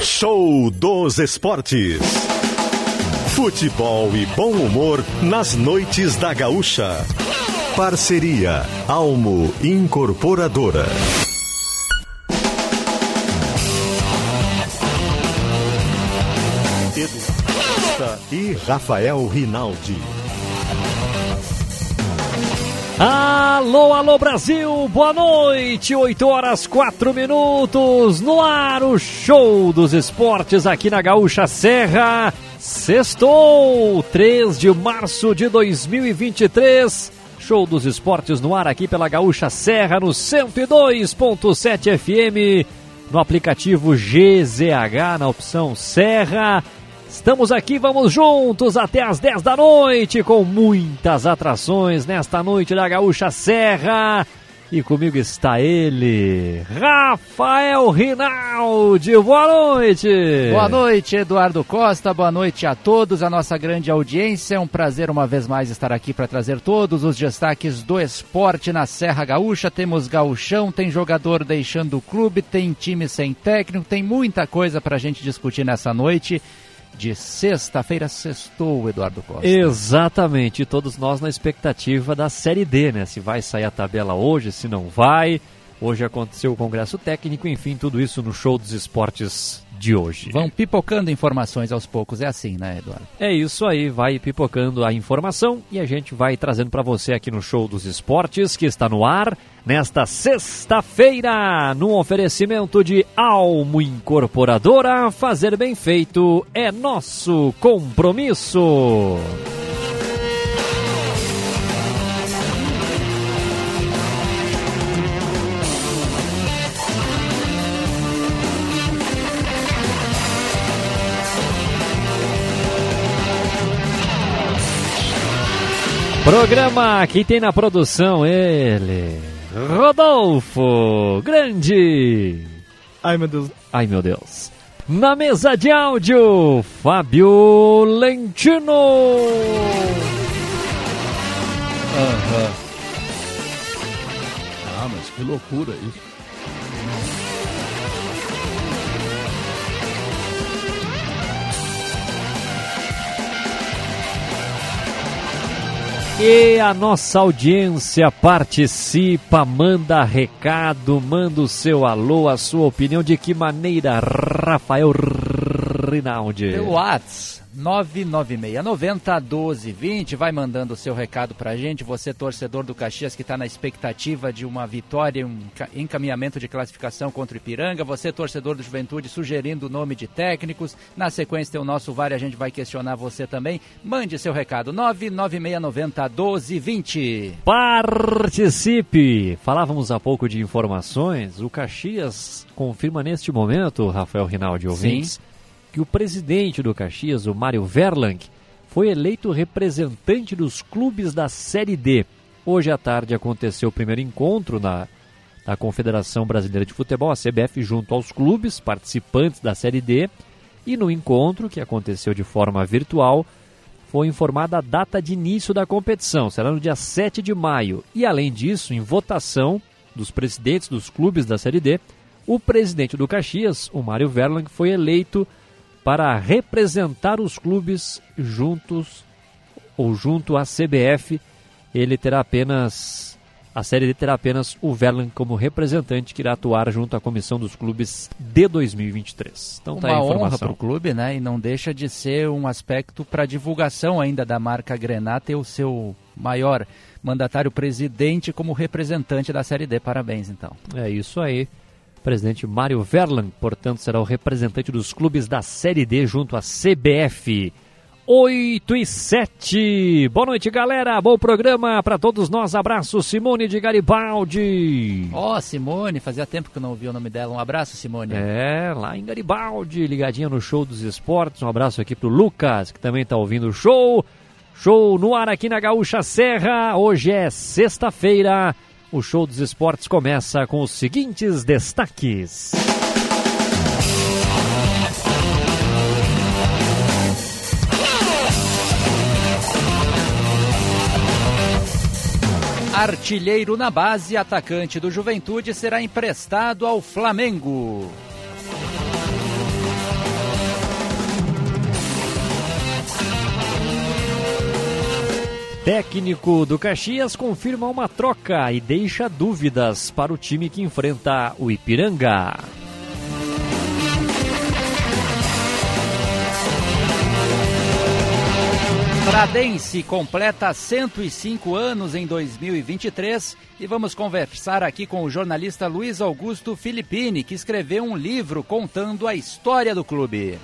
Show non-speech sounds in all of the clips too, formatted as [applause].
Show dos Esportes. Futebol e bom humor nas noites da Gaúcha. Parceria Almo Incorporadora. Edu e Rafael Rinaldi. Alô, alô Brasil, boa noite, 8 horas 4 minutos, no ar o show dos esportes aqui na Gaúcha Serra. Sextou, 3 de março de 2023. Show dos esportes no ar aqui pela Gaúcha Serra no 102.7 FM, no aplicativo GZH na opção Serra Estamos aqui, vamos juntos até as 10 da noite com muitas atrações nesta noite da Gaúcha Serra. E comigo está ele, Rafael Rinaldi. Boa noite. Boa noite, Eduardo Costa. Boa noite a todos, a nossa grande audiência. É um prazer uma vez mais estar aqui para trazer todos os destaques do esporte na Serra Gaúcha. Temos gauchão, tem jogador deixando o clube, tem time sem técnico, tem muita coisa para a gente discutir nessa noite de sexta-feira, sextou, Eduardo Costa. Exatamente, todos nós na expectativa da Série D, né? Se vai sair a tabela hoje, se não vai. Hoje aconteceu o Congresso Técnico, enfim, tudo isso no Show dos Esportes de hoje. Vão pipocando informações aos poucos, é assim, né, Eduardo? É isso aí, vai pipocando a informação e a gente vai trazendo para você aqui no Show dos Esportes, que está no ar nesta sexta-feira, no oferecimento de Almo Incorporadora. Fazer bem feito é nosso compromisso. Programa que tem na produção ele, Rodolfo Grande. Ai meu Deus. Ai meu Deus. Na mesa de áudio, Fábio Lentino. Aham. Ah, mas que loucura isso. E a nossa audiência participa, manda recado, manda o seu alô, a sua opinião. De que maneira, Rafael Rinaldi? Pelo Whats, 996901220. Vai mandando o seu recado pra gente. Você, torcedor do Caxias, que está na expectativa de uma vitória, um encaminhamento de classificação contra o Ipiranga. Você, torcedor do Juventude, sugerindo o nome de técnicos. Na sequência tem o nosso VAR, a gente vai questionar você também. Mande seu recado, 996901220. Participe! Falávamos há pouco de informações. O Caxias confirma neste momento, Rafael Rinaldi ouvintes, Sim. Que o presidente do Caxias, o Mário Verlang, foi eleito representante dos clubes da Série D. Hoje à tarde aconteceu o primeiro encontro na, na Confederação Brasileira de Futebol, a CBF, junto aos clubes participantes da Série D. E no encontro, que aconteceu de forma virtual, foi informada a data de início da competição, será no dia 7 de maio. E além disso, em votação dos presidentes dos clubes da Série D, o presidente do Caxias, o Mário Verlang, foi eleito para representar os clubes juntos ou junto à CBF. Ele terá apenas a Série D terá apenas o Verlan como representante que irá atuar junto à comissão dos clubes de 2023. Então tá Uma aí a informação. honra para o clube, né? E não deixa de ser um aspecto para divulgação ainda da marca Grená ter o seu maior mandatário presidente como representante da Série D. Parabéns, então. É isso aí. Presidente Mário Verlan, portanto, será o representante dos clubes da Série D junto à CBF. 8 e 7. Boa noite, galera. Bom programa para todos nós. Abraço, Simone de Garibaldi. Ó, oh, Simone, fazia tempo que eu não ouvi o nome dela. Um abraço, Simone. É, lá em Garibaldi, ligadinha no show dos esportes. Um abraço aqui pro Lucas, que também tá ouvindo o show. Show no ar aqui na Gaúcha Serra. Hoje é sexta-feira. O show dos esportes começa com os seguintes destaques. Artilheiro na base, atacante do Juventude será emprestado ao Flamengo. Técnico do Caxias confirma uma troca e deixa dúvidas para o time que enfrenta o Ipiranga. Pradense completa 105 anos em 2023 e vamos conversar aqui com o jornalista Luiz Augusto Filippini, que escreveu um livro contando a história do clube.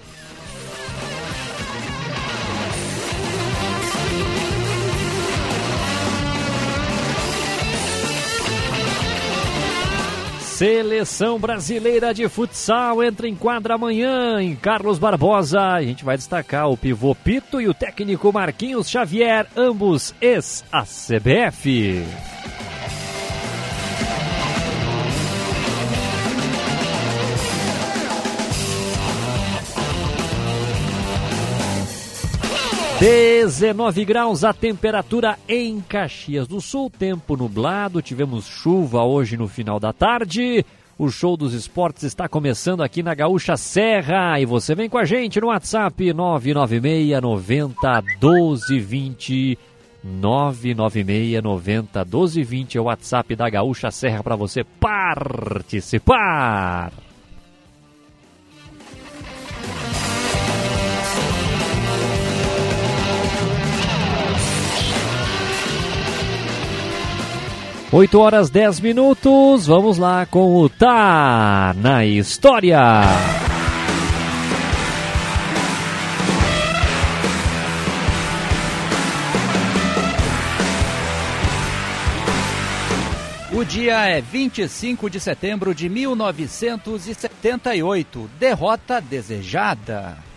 Seleção brasileira de futsal entra em quadra amanhã em Carlos Barbosa. A gente vai destacar o pivô Pito e o técnico Marquinhos Xavier, ambos ex-ACBF. Dezenove graus a temperatura em Caxias do Sul, tempo nublado, tivemos chuva hoje no final da tarde. O show dos esportes está começando aqui na Gaúcha Serra e você vem com a gente no WhatsApp 996 90 1220 996 90 1220 é o WhatsApp da Gaúcha Serra para você participar. Oito horas dez minutos, vamos lá com o Tá na História. O dia é 25 de setembro de 1978. Derrota desejada.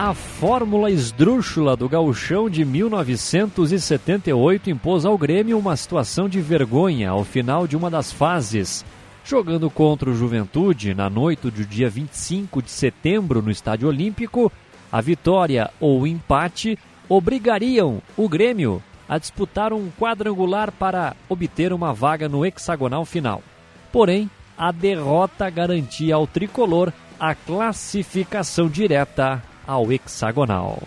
A fórmula esdrúxula do gauchão de 1978 impôs ao Grêmio uma situação de vergonha ao final de uma das fases. Jogando contra o Juventude na noite do dia 25 de setembro no Estádio Olímpico, a vitória ou o empate obrigariam o Grêmio a disputar um quadrangular para obter uma vaga no hexagonal final. Porém, a derrota garantia ao tricolor a classificação direta ao hexagonal.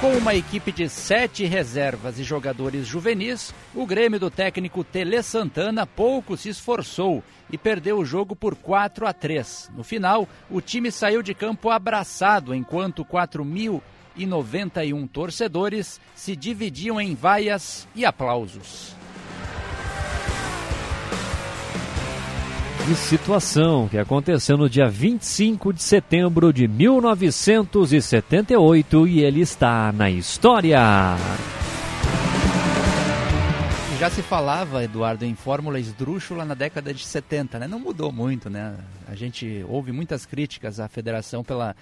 Com uma equipe de sete reservas e jogadores juvenis, o Grêmio do técnico Tele Santana pouco se esforçou e perdeu o jogo por 4 a 3. No final, o time saiu de campo abraçado enquanto 4.091 torcedores se dividiam em vaias e aplausos. Que situação que aconteceu no dia 25 de setembro de 1978 e ele está na história. Já se falava, Eduardo, em fórmula esdrúxula na década de 70, né? Não mudou muito, né? A gente ouve muitas críticas à federação pela,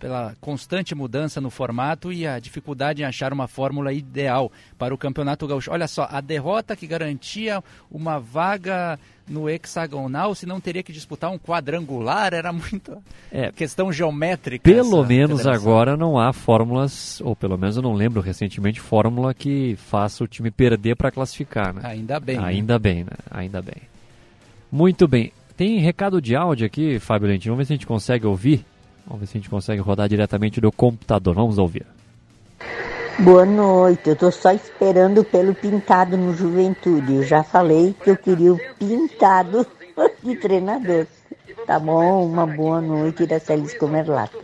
pela constante mudança no formato e a dificuldade em achar uma fórmula ideal para o Campeonato Gaúcho. Olha só, a derrota que garantia uma vaga no hexagonal, se não teria que disputar um quadrangular, era muito É. questão geométrica. Pelo menos federação. agora não há fórmulas, ou pelo menos eu não lembro recentemente, fórmula que faça o time perder para classificar, né? Ainda bem. né? Ainda bem, né? Ainda bem. Muito bem. Tem recado de áudio aqui, Fábio Lentino. Vamos ver se a gente consegue ouvir. Vamos ver se a gente consegue rodar diretamente do computador. Vamos ouvir. Boa noite, eu tô só esperando pelo pintado no Juventude. Eu já falei que eu queria o pintado [laughs] de treinador. Tá bom? Uma boa noite, Iraceli Escomerlato.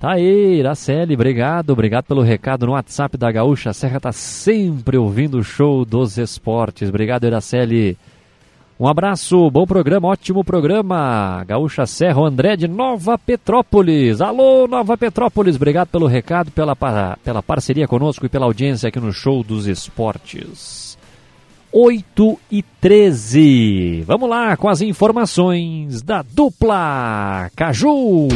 Tá aí, Iraceli, obrigado. Obrigado pelo recado no WhatsApp da Gaúcha. A Serra tá sempre ouvindo o show dos esportes. Obrigado, Iraceli. Um abraço, bom programa, ótimo programa. Gaúcha Serra, André de Nova Petrópolis. Alô, Nova Petrópolis, obrigado pelo recado, pela, pela parceria conosco e pela audiência aqui no Show dos Esportes. 8 e 13. Vamos lá com as informações da dupla Caju.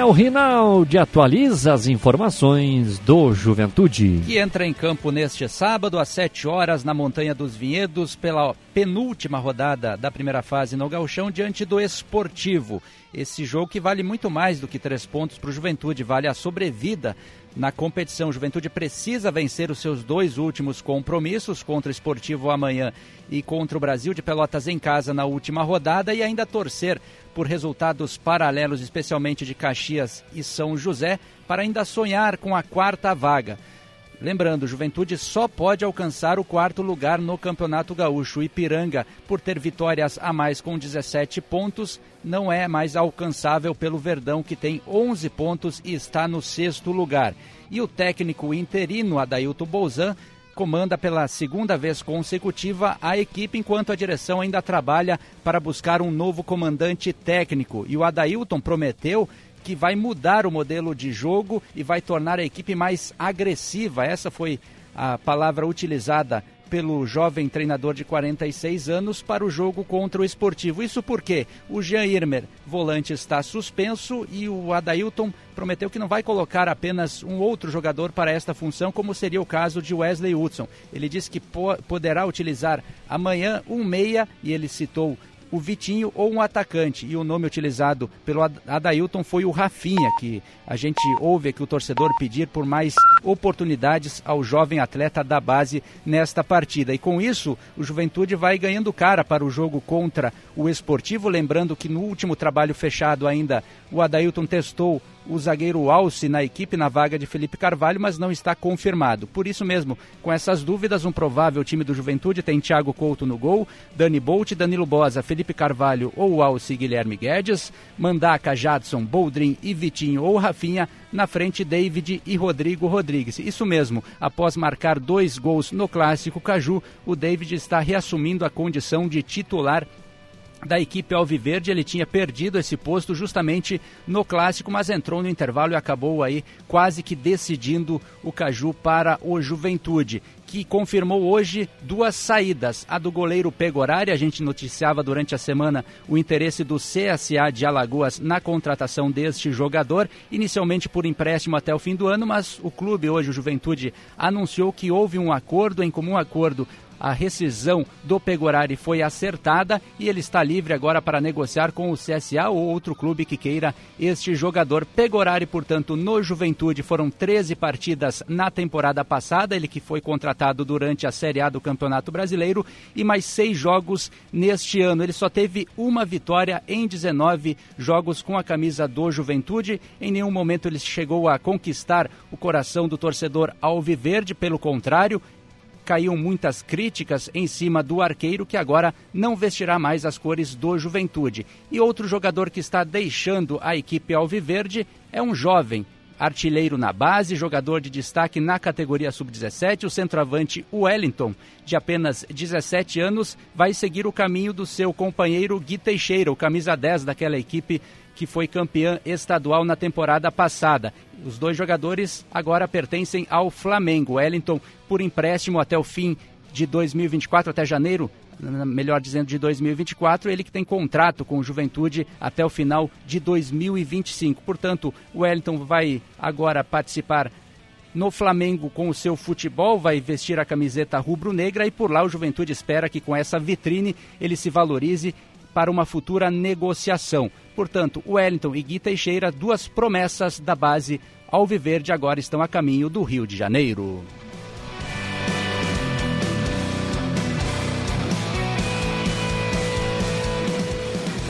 Rafael Rinaldi atualiza as informações do Juventude. Que entra em campo neste sábado às 7 horas na Montanha dos Vinhedos pela penúltima rodada da primeira fase no Galchão diante do Esportivo. Esse jogo que vale muito mais do que três pontos para o Juventude, vale a sobrevida na competição. O Juventude precisa vencer os seus dois últimos compromissos contra o Esportivo amanhã e contra o Brasil de Pelotas em casa na última rodada e ainda torcer por resultados paralelos, especialmente de Caxias e São José, para ainda sonhar com a quarta vaga. Lembrando, Juventude só pode alcançar o quarto lugar no Campeonato Gaúcho. Ipiranga, por ter vitórias a mais com 17 pontos, não é mais alcançável pelo Verdão, que tem 11 pontos e está no sexto lugar. E o técnico interino Adailton Bolzan comanda pela segunda vez consecutiva a equipe, enquanto a direção ainda trabalha para buscar um novo comandante técnico. E o Adailton prometeu que vai mudar o modelo de jogo e vai tornar a equipe mais agressiva. Essa foi a palavra utilizada pelo jovem treinador de 46 anos para o jogo contra o Esportivo. Isso porque o Jean Irmer, volante, está suspenso e o Adailton prometeu que não vai colocar apenas um outro jogador para esta função, como seria o caso de Wesley Hudson. Ele disse que po poderá utilizar amanhã um meia e ele citou o Vitinho ou um atacante. E o nome utilizado pelo Adailton foi o Rafinha, que a gente ouve aqui o torcedor pedir por mais oportunidades ao jovem atleta da base nesta partida. E com isso, o Juventude vai ganhando cara para o jogo contra o Esportivo. Lembrando que no último trabalho fechado ainda, o Adailton testou o zagueiro Alce na equipe na vaga de Felipe Carvalho, mas não está confirmado. Por isso mesmo, com essas dúvidas, um provável time do Juventude tem Thiago Couto no gol, Dani Bolt, Danilo Bosa, Felipe Carvalho ou Alce Guilherme Guedes, Mandaca, Jadson, Boldrin e Vitinho ou Rafinha, na frente David e Rodrigo Rodrigues. Isso mesmo, após marcar dois gols no clássico Caju, o David está reassumindo a condição de titular da equipe Alviverde. Ele tinha perdido esse posto justamente no clássico, mas entrou no intervalo e acabou aí quase que decidindo o Caju para o Juventude, que confirmou hoje duas saídas. A do goleiro Pegorari, a gente noticiava durante a semana o interesse do CSA de Alagoas na contratação deste jogador, inicialmente por empréstimo até o fim do ano, mas o clube hoje, o Juventude, anunciou que houve um acordo, em comum acordo, a rescisão do Pegorari foi acertada e ele está livre agora para negociar com o CSA ou outro clube que queira este jogador. Pegorari, portanto, no Juventude foram 13 partidas na temporada passada, ele que foi contratado durante a Série A do Campeonato Brasileiro e mais seis jogos neste ano. Ele só teve uma vitória em 19 jogos com a camisa do Juventude. Em nenhum momento ele chegou a conquistar o coração do torcedor alviverde, pelo contrário, caíam muitas críticas em cima do arqueiro que agora não vestirá mais as cores do Juventude. E outro jogador que está deixando a equipe alviverde é um jovem artilheiro na base, jogador de destaque na categoria sub-17, o centroavante Wellington, de apenas 17 anos, vai seguir o caminho do seu companheiro Gui Teixeira, o camisa 10 daquela equipe que foi campeã estadual na temporada passada. Os dois jogadores agora pertencem ao Flamengo. Wellington por empréstimo até o fim de 2024, até janeiro, melhor dizendo, de 2024, ele que tem contrato com o Juventude até o final de 2025. Portanto, o Wellington vai agora participar no Flamengo com o seu futebol, vai vestir a camiseta rubro-negra e por lá o Juventude espera que com essa vitrine ele se valorize para uma futura negociação. Portanto, Wellington e Gui Teixeira, duas promessas da base Alviverde, agora estão a caminho do Rio de Janeiro.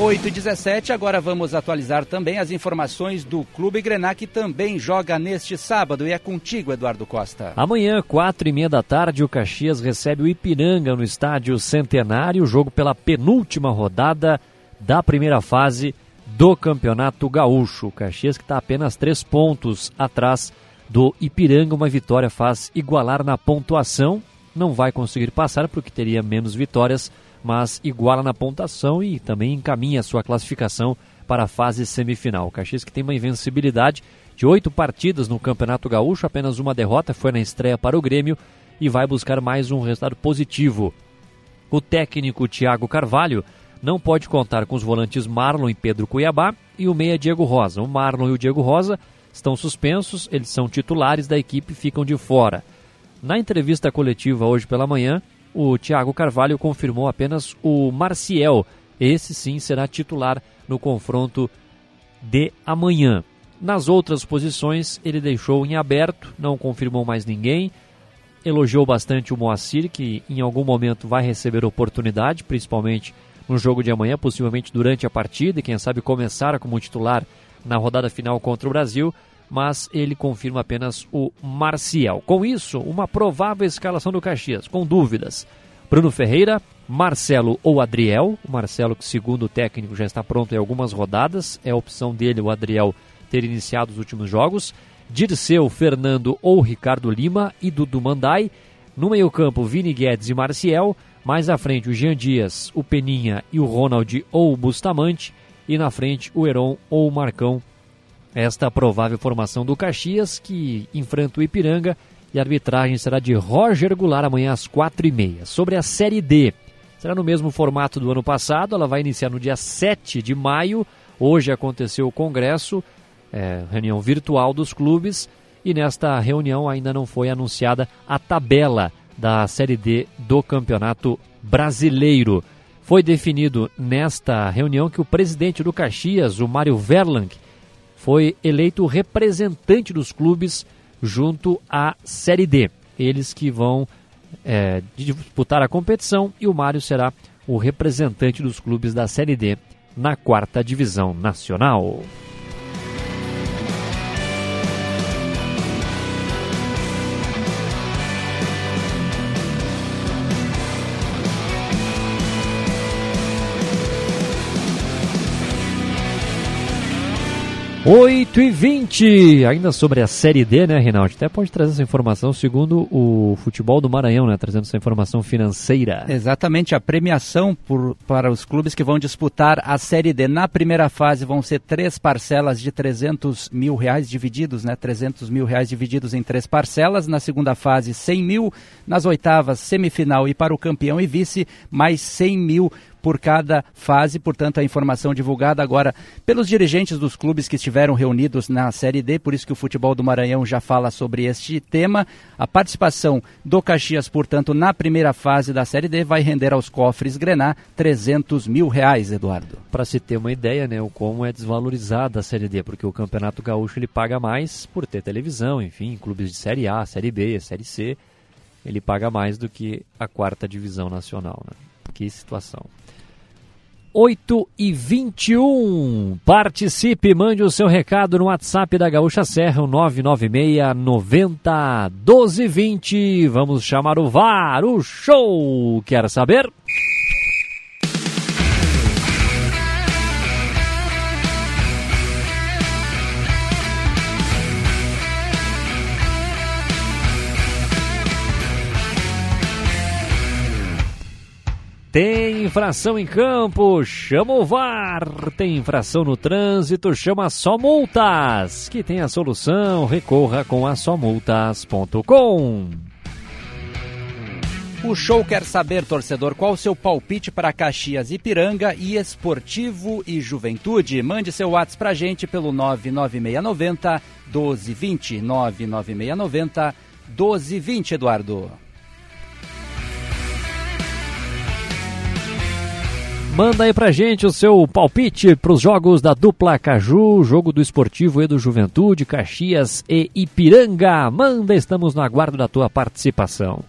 8 e 17, agora vamos atualizar também as informações do Clube Grená, que também joga neste sábado. E é contigo, Eduardo Costa. Amanhã, quatro e meia da tarde, o Caxias recebe o Ipiranga no estádio Centenário, jogo pela penúltima rodada da primeira fase do Campeonato Gaúcho. O Caxias que está apenas três pontos atrás do Ipiranga, uma vitória faz igualar na pontuação. Não vai conseguir passar porque teria menos vitórias mas iguala na pontuação e também encaminha sua classificação para a fase semifinal. O Caxias que tem uma invencibilidade de oito partidas no Campeonato Gaúcho, apenas uma derrota foi na estreia para o Grêmio e vai buscar mais um resultado positivo. O técnico Thiago Carvalho não pode contar com os volantes Marlon e Pedro Cuiabá e o meia Diego Rosa. O Marlon e o Diego Rosa estão suspensos, eles são titulares da equipe e ficam de fora. Na entrevista coletiva hoje pela manhã, o Thiago Carvalho confirmou apenas o Marcial. Esse sim será titular no confronto de amanhã. Nas outras posições, ele deixou em aberto, não confirmou mais ninguém. Elogiou bastante o Moacir, que em algum momento vai receber oportunidade, principalmente no jogo de amanhã, possivelmente durante a partida, e quem sabe começar como titular na rodada final contra o Brasil, mas ele confirma apenas o Marcial. Com isso, uma provável escalação do Caxias, com dúvidas. Bruno Ferreira, Marcelo ou Adriel. O Marcelo, que segundo o técnico já está pronto em algumas rodadas, é a opção dele, o Adriel, ter iniciado os últimos jogos. Dirceu, Fernando ou Ricardo Lima e Dudu Mandai. No meio-campo, Vini Guedes e Marcial. Mais à frente, o Jean Dias, o Peninha e o Ronald ou o Bustamante. E na frente, o Heron ou o Marcão. Esta provável formação do Caxias, que enfrenta o Ipiranga. E a arbitragem será de Roger Goulart amanhã às quatro e meia. Sobre a Série D, será no mesmo formato do ano passado. Ela vai iniciar no dia 7 de maio. Hoje aconteceu o congresso é, reunião virtual dos clubes e nesta reunião ainda não foi anunciada a tabela da Série D do Campeonato Brasileiro. Foi definido nesta reunião que o presidente do Caxias, o Mário Verlang, foi eleito representante dos clubes junto à Série D. Eles que vão é, disputar a competição e o Mário será o representante dos clubes da Série D na quarta divisão nacional. 8 e 20 ainda sobre a Série D, né, Reinaldo? Até pode trazer essa informação segundo o futebol do Maranhão, né? Trazendo essa informação financeira. Exatamente, a premiação por, para os clubes que vão disputar a Série D. Na primeira fase vão ser três parcelas de 300 mil reais divididos, né? 300 mil reais divididos em três parcelas. Na segunda fase, 100 mil. Nas oitavas, semifinal e para o campeão e vice, mais 100 mil por cada fase. Portanto, a informação divulgada agora pelos dirigentes dos clubes que estiveram reunidos na Série D, por isso que o futebol do Maranhão já fala sobre este tema. A participação do Caxias, portanto, na primeira fase da Série D vai render aos cofres Grená 300 mil reais, Eduardo. Para se ter uma ideia, né, o como é desvalorizada a Série D, porque o Campeonato Gaúcho ele paga mais por ter televisão, enfim, clubes de Série A, Série B, Série C, ele paga mais do que a quarta divisão nacional. Né? Que situação. 8 e 21. Participe, mande o seu recado no WhatsApp da Gaúcha Serra, o 996 90 1220. Vamos chamar o VAR, o show. Quer saber? Tem infração em campo, chama o VAR. Tem infração no trânsito, chama Só Multas. Que tem a solução, recorra com a somultas.com. O show quer saber, torcedor, qual o seu palpite para Caxias Ipiranga e Esportivo e Juventude. Mande seu WhatsApp pra gente pelo 99690 1220. 99690 1220, Eduardo. Manda aí pra gente o seu palpite para os jogos da dupla Caju, jogo do Esportivo e do Juventude, Caxias e Ipiranga. Manda, estamos no aguardo da tua participação.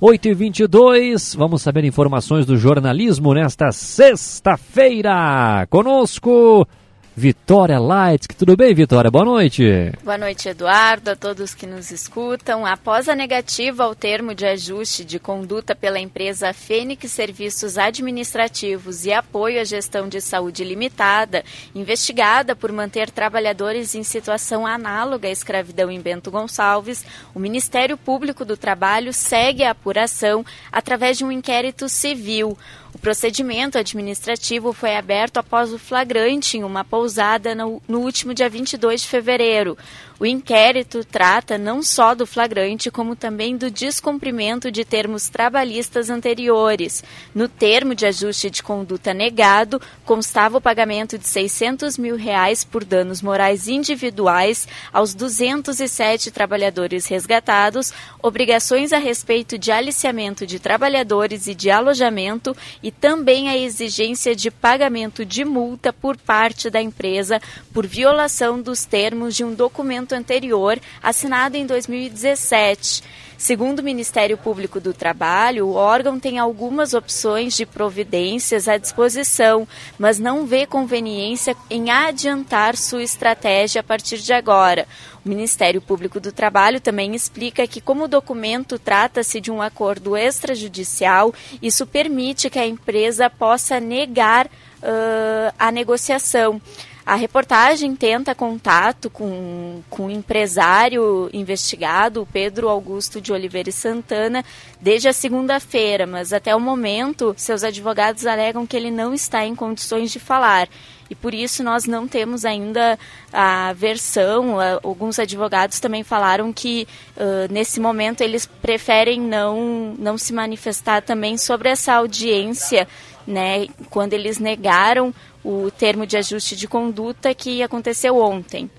8 e 22 vamos saber informações do jornalismo nesta sexta-feira. Conosco, Vitória Lights. Tudo bem, Vitória? Boa noite. Boa noite, Eduardo, a todos que nos escutam. Após a negativa ao termo de ajuste de conduta pela empresa Fênix Serviços Administrativos e Apoio à Gestão de Saúde Limitada, investigada por manter trabalhadores em situação análoga à escravidão em Bento Gonçalves, o Ministério Público do Trabalho segue a apuração através de um inquérito civil. O procedimento administrativo foi aberto após o flagrante em uma pousada no, no último dia 22 de fevereiro. O inquérito trata não só do flagrante, como também do descumprimento de termos trabalhistas anteriores. No termo de ajuste de conduta negado, constava o pagamento de 600 mil reais por danos morais individuais aos 207 trabalhadores resgatados, obrigações a respeito de aliciamento de trabalhadores e de alojamento e também a exigência de pagamento de multa por parte da empresa por violação dos termos de um documento anterior, assinado em 2017. Segundo o Ministério Público do Trabalho, o órgão tem algumas opções de providências à disposição, mas não vê conveniência em adiantar sua estratégia a partir de agora. O Ministério Público do Trabalho também explica que, como o documento trata-se de um acordo extrajudicial, isso permite que a empresa possa negar uh, a negociação. A reportagem tenta contato com, com o empresário investigado, Pedro Augusto de Oliveira e Santana, desde a segunda-feira, mas até o momento seus advogados alegam que ele não está em condições de falar. E por isso nós não temos ainda a versão. Alguns advogados também falaram que uh, nesse momento eles preferem não, não se manifestar também sobre essa audiência, né, quando eles negaram o termo de ajuste de conduta que aconteceu ontem.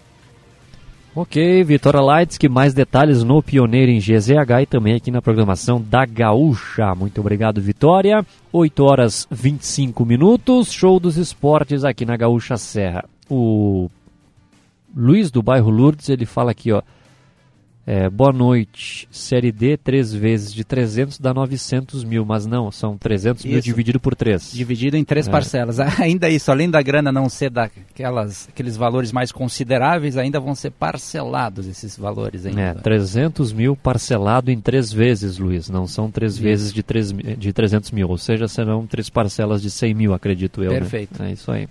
Ok, Vitória Lights, que mais detalhes no Pioneiro em GZH e também aqui na programação da Gaúcha. Muito obrigado, Vitória. 8 horas 25 minutos, show dos esportes aqui na Gaúcha Serra. O Luiz do bairro Lourdes, ele fala aqui, ó. É, boa noite. Série D, três vezes de 300 dá 900 mil, mas não, são 300 mil dividido por três. Dividido em três é. parcelas. [laughs] Ainda isso, além da grana não ser daquelas, aqueles valores mais consideráveis, ainda vão ser parcelados esses valores ainda. É, 300 mil parcelado em três vezes, Luiz. Não são três isso. vezes de, três, de 300 mil, ou seja, serão três parcelas de 100 mil, acredito eu. Né? Perfeito. Né? É isso aí.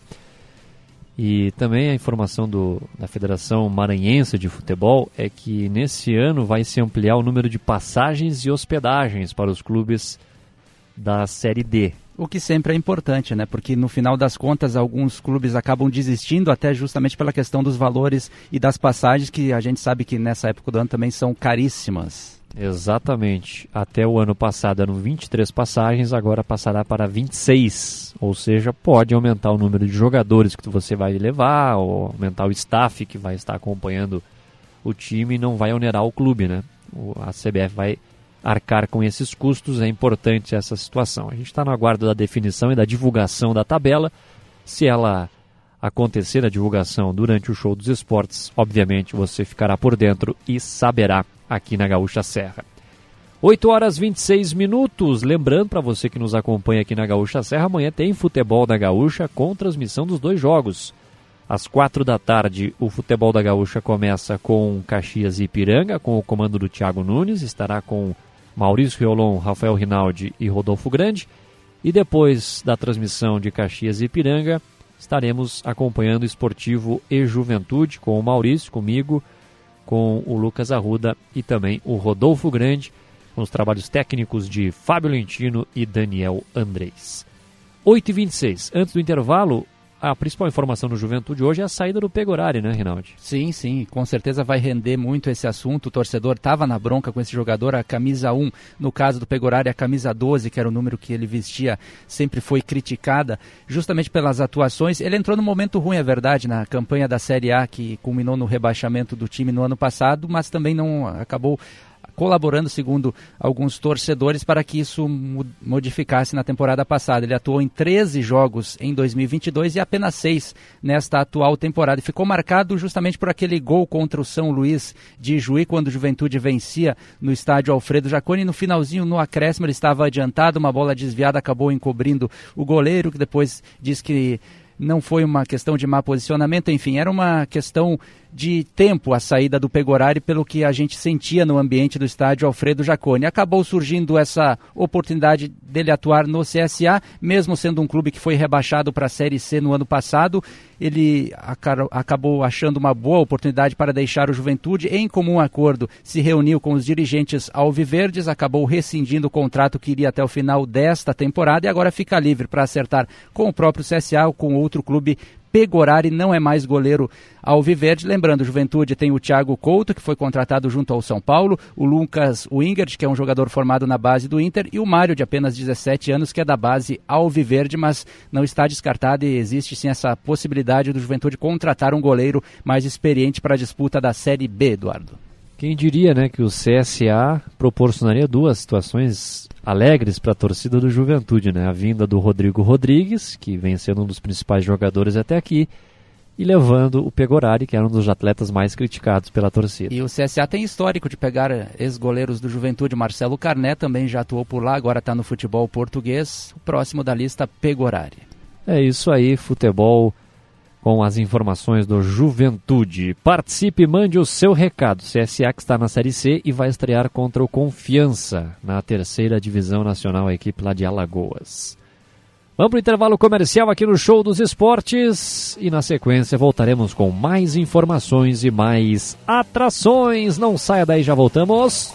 E também a informação do, da Federação Maranhense de Futebol é que nesse ano vai se ampliar o número de passagens e hospedagens para os clubes da Série D. O que sempre é importante, né? Porque no final das contas alguns clubes acabam desistindo até justamente pela questão dos valores e das passagens que a gente sabe que nessa época do ano também são caríssimas. Exatamente. Até o ano passado eram 23 passagens, agora passará para 26. Ou seja, pode aumentar o número de jogadores que você vai levar, ou aumentar o staff que vai estar acompanhando o time e não vai onerar o clube, né? A CBF vai arcar com esses custos, é importante essa situação. A gente está no aguardo da definição e da divulgação da tabela. Se ela acontecer a divulgação durante o show dos esportes, obviamente você ficará por dentro e saberá aqui na Gaúcha Serra. 8 horas 26 minutos. Lembrando para você que nos acompanha aqui na Gaúcha Serra, amanhã tem futebol da Gaúcha com transmissão dos dois jogos. Às quatro da tarde, o futebol da Gaúcha começa com Caxias e Ipiranga, com o comando do Thiago Nunes. Estará com Maurício Riolon, Rafael Rinaldi e Rodolfo Grande. E depois da transmissão de Caxias e Ipiranga, estaremos acompanhando Esportivo e Juventude com o Maurício, comigo, com o Lucas Arruda e também o Rodolfo Grande, com os trabalhos técnicos de Fábio Lentino e Daniel Andrés. 8h26. Antes do intervalo, a principal informação no Juventude hoje é a saída do Pegorari, né, Rinaldi? Sim, sim, com certeza vai render muito esse assunto. O torcedor estava na bronca com esse jogador, a camisa 1, no caso do Pegorari, a camisa 12, que era o número que ele vestia, sempre foi criticada, justamente pelas atuações. Ele entrou num momento ruim, é verdade, na campanha da Série A, que culminou no rebaixamento do time no ano passado, mas também não acabou colaborando, segundo alguns torcedores, para que isso modificasse na temporada passada. Ele atuou em 13 jogos em 2022 e apenas 6 nesta atual temporada. E ficou marcado justamente por aquele gol contra o São Luís de Juí, quando o Juventude vencia no estádio Alfredo Jaconi. No finalzinho, no acréscimo, ele estava adiantado, uma bola desviada acabou encobrindo o goleiro, que depois diz que não foi uma questão de má posicionamento, enfim, era uma questão de tempo a saída do Pegorari pelo que a gente sentia no ambiente do estádio Alfredo Jaconi. Acabou surgindo essa oportunidade dele atuar no CSA, mesmo sendo um clube que foi rebaixado para a Série C no ano passado. Ele acabou achando uma boa oportunidade para deixar o Juventude. Em comum acordo, se reuniu com os dirigentes alviverdes, acabou rescindindo o contrato que iria até o final desta temporada e agora fica livre para acertar com o próprio CSA ou com outro clube Pegorari não é mais goleiro alviverde. Lembrando, Juventude tem o Thiago Couto, que foi contratado junto ao São Paulo, o Lucas Wingert, que é um jogador formado na base do Inter, e o Mário, de apenas 17 anos, que é da base alviverde, mas não está descartado e existe sim essa possibilidade do Juventude contratar um goleiro mais experiente para a disputa da Série B, Eduardo. Quem diria, né, que o CSA proporcionaria duas situações alegres para a torcida do Juventude, né? A vinda do Rodrigo Rodrigues, que vem sendo um dos principais jogadores até aqui, e levando o Pegorari, que era um dos atletas mais criticados pela torcida. E o CSA tem histórico de pegar ex-goleiros do Juventude. Marcelo Carné também já atuou por lá, agora está no futebol português. O próximo da lista, Pegorari. É isso aí, futebol com as informações do Juventude. Participe e mande o seu recado. CSA que está na Série C e vai estrear contra o Confiança na terceira divisão nacional, a equipe lá de Alagoas. Vamos para o intervalo comercial aqui no Show dos Esportes e na sequência voltaremos com mais informações e mais atrações. Não saia daí, já voltamos.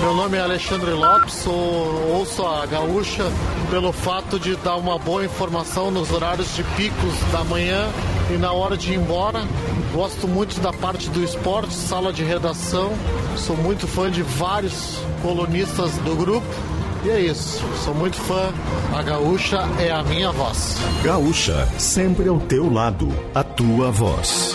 Meu nome é Alexandre Lopes, sou, ouço a Gaúcha pelo fato de dar uma boa informação nos horários de picos da manhã e na hora de ir embora. Gosto muito da parte do esporte, sala de redação. Sou muito fã de vários colunistas do grupo. E é isso, sou muito fã. A Gaúcha é a minha voz. Gaúcha, sempre ao teu lado, a tua voz.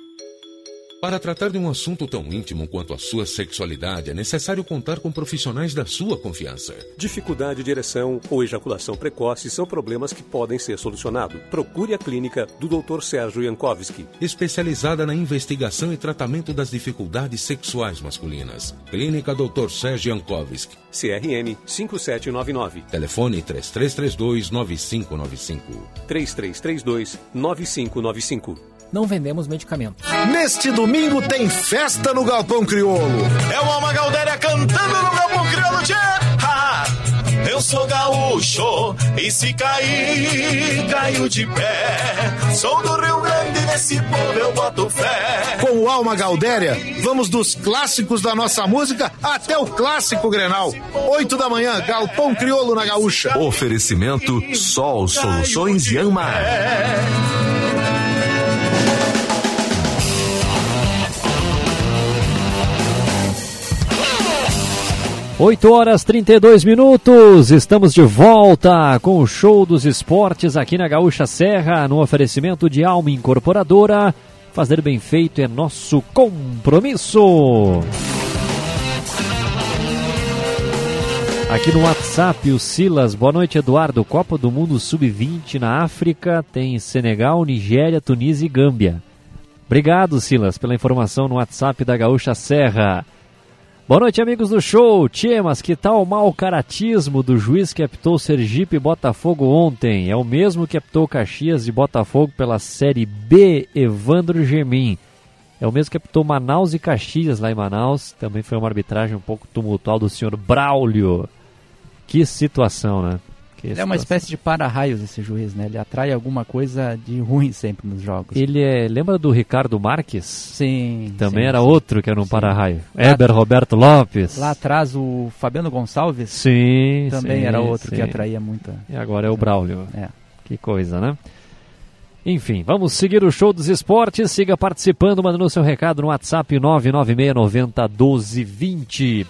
Para tratar de um assunto tão íntimo quanto a sua sexualidade, é necessário contar com profissionais da sua confiança. Dificuldade de ereção ou ejaculação precoce são problemas que podem ser solucionados. Procure a clínica do Dr. Sérgio Jankowski, especializada na investigação e tratamento das dificuldades sexuais masculinas. Clínica Dr. Sérgio Jankowski. CRM 5799. Telefone 3332 9595. 3332 9595 não vendemos medicamentos. Neste domingo tem festa no Galpão Criolo. É o Alma Galdéria cantando no Galpão Criolo, tchê! Eu sou gaúcho e se cair, caiu de pé. Sou do Rio Grande, nesse povo eu boto fé. Com o Alma Galdéria, vamos dos clássicos da nossa música até o clássico Grenal. Oito da manhã, Galpão Criolo na Gaúcha. Oferecimento Sol Soluções Yanmar. 8 horas 32 minutos, estamos de volta com o show dos esportes aqui na Gaúcha Serra, no oferecimento de Alma Incorporadora. Fazer bem feito é nosso compromisso. Aqui no WhatsApp, o Silas. Boa noite, Eduardo. Copa do Mundo Sub-20 na África tem Senegal, Nigéria, Tunísia e Gâmbia. Obrigado, Silas, pela informação no WhatsApp da Gaúcha Serra. Boa noite, amigos do show. Tchê, mas que tal o mau caratismo do juiz que apitou Sergipe e Botafogo ontem? É o mesmo que apitou Caxias e Botafogo pela Série B, Evandro Gemin. É o mesmo que apitou Manaus e Caxias lá em Manaus. Também foi uma arbitragem um pouco tumultual do senhor Braulio. Que situação, né? Que Ele é uma espécie de para-raios esse juiz, né? Ele atrai alguma coisa de ruim sempre nos jogos. Ele é. Lembra do Ricardo Marques? Sim. Também sim, era sim. outro que era um para-raio. Heber Roberto Lopes. Lá atrás o Fabiano Gonçalves Sim, também sim, era outro que atraía muita. E agora é o Braulio. É. Que coisa, né? Enfim, vamos seguir o show dos esportes. Siga participando, mandando seu recado no WhatsApp 99690 1220.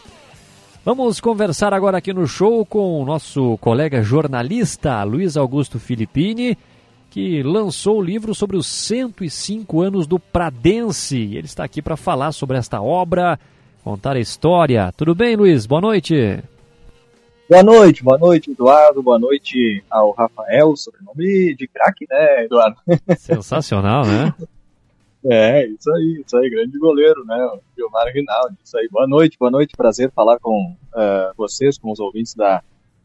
Vamos conversar agora aqui no show com o nosso colega jornalista Luiz Augusto Filippini, que lançou o livro sobre os 105 anos do Pradense. Ele está aqui para falar sobre esta obra, contar a história. Tudo bem, Luiz? Boa noite. Boa noite, boa noite, Eduardo. Boa noite ao Rafael, sobrenome de craque, né, Eduardo? Sensacional, né? [laughs] É, isso aí, isso aí, grande goleiro, né? O Gilmar Rinaldi, isso aí. Boa noite, boa noite, prazer falar com eh, vocês, com os ouvintes da,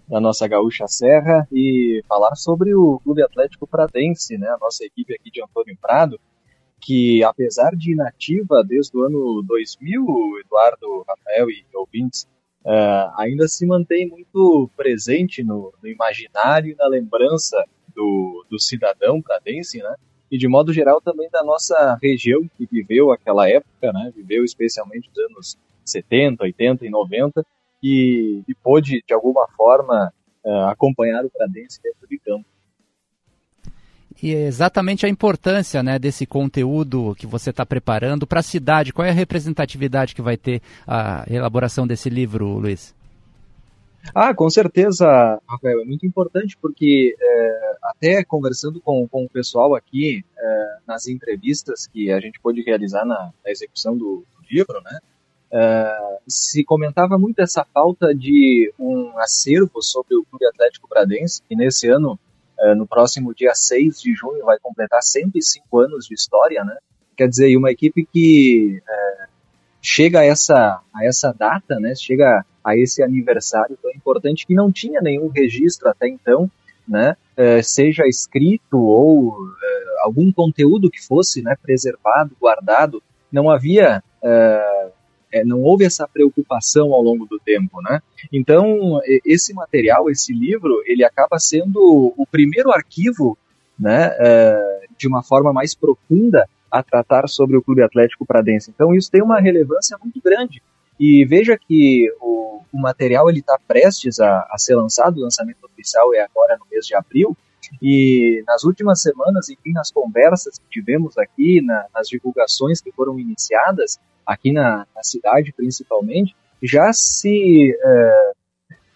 da nossa Gaúcha Serra e falar sobre o Clube Atlético Pradense, né? A nossa equipe aqui de Antônio Prado, que apesar de inativa desde o ano 2000, Eduardo, Rafael e ouvintes, eh, ainda se mantém muito presente no, no imaginário e na lembrança do, do cidadão pradense, né? E de modo geral também da nossa região que viveu aquela época, né? Viveu especialmente os anos 70, 80 e 90 e, e pôde de alguma forma eh, acompanhar o pradense dentro de campo. E é exatamente a importância né, desse conteúdo que você está preparando para a cidade. Qual é a representatividade que vai ter a elaboração desse livro, Luiz? Ah, com certeza, Rafael, é muito importante porque é, até conversando com, com o pessoal aqui é, nas entrevistas que a gente pôde realizar na, na execução do, do livro, né, é, se comentava muito essa falta de um acervo sobre o Clube Atlético Bradense, que nesse ano, é, no próximo dia 6 de junho, vai completar 105 anos de história, né, quer dizer, uma equipe que é, chega a essa, a essa data, né, chega a esse aniversário tão importante que não tinha nenhum registro até então, né, eh, seja escrito ou eh, algum conteúdo que fosse né, preservado, guardado, não havia, eh, não houve essa preocupação ao longo do tempo, né? Então esse material, esse livro, ele acaba sendo o primeiro arquivo, né, de uma forma mais profunda a tratar sobre o Clube Atlético Pradense. Então isso tem uma relevância muito grande. E veja que o, o material ele está prestes a, a, ser lançado, o lançamento oficial é agora no mês de abril, e nas últimas semanas, enfim, nas conversas que tivemos aqui, na, nas divulgações que foram iniciadas, aqui na, na cidade principalmente, já se, é,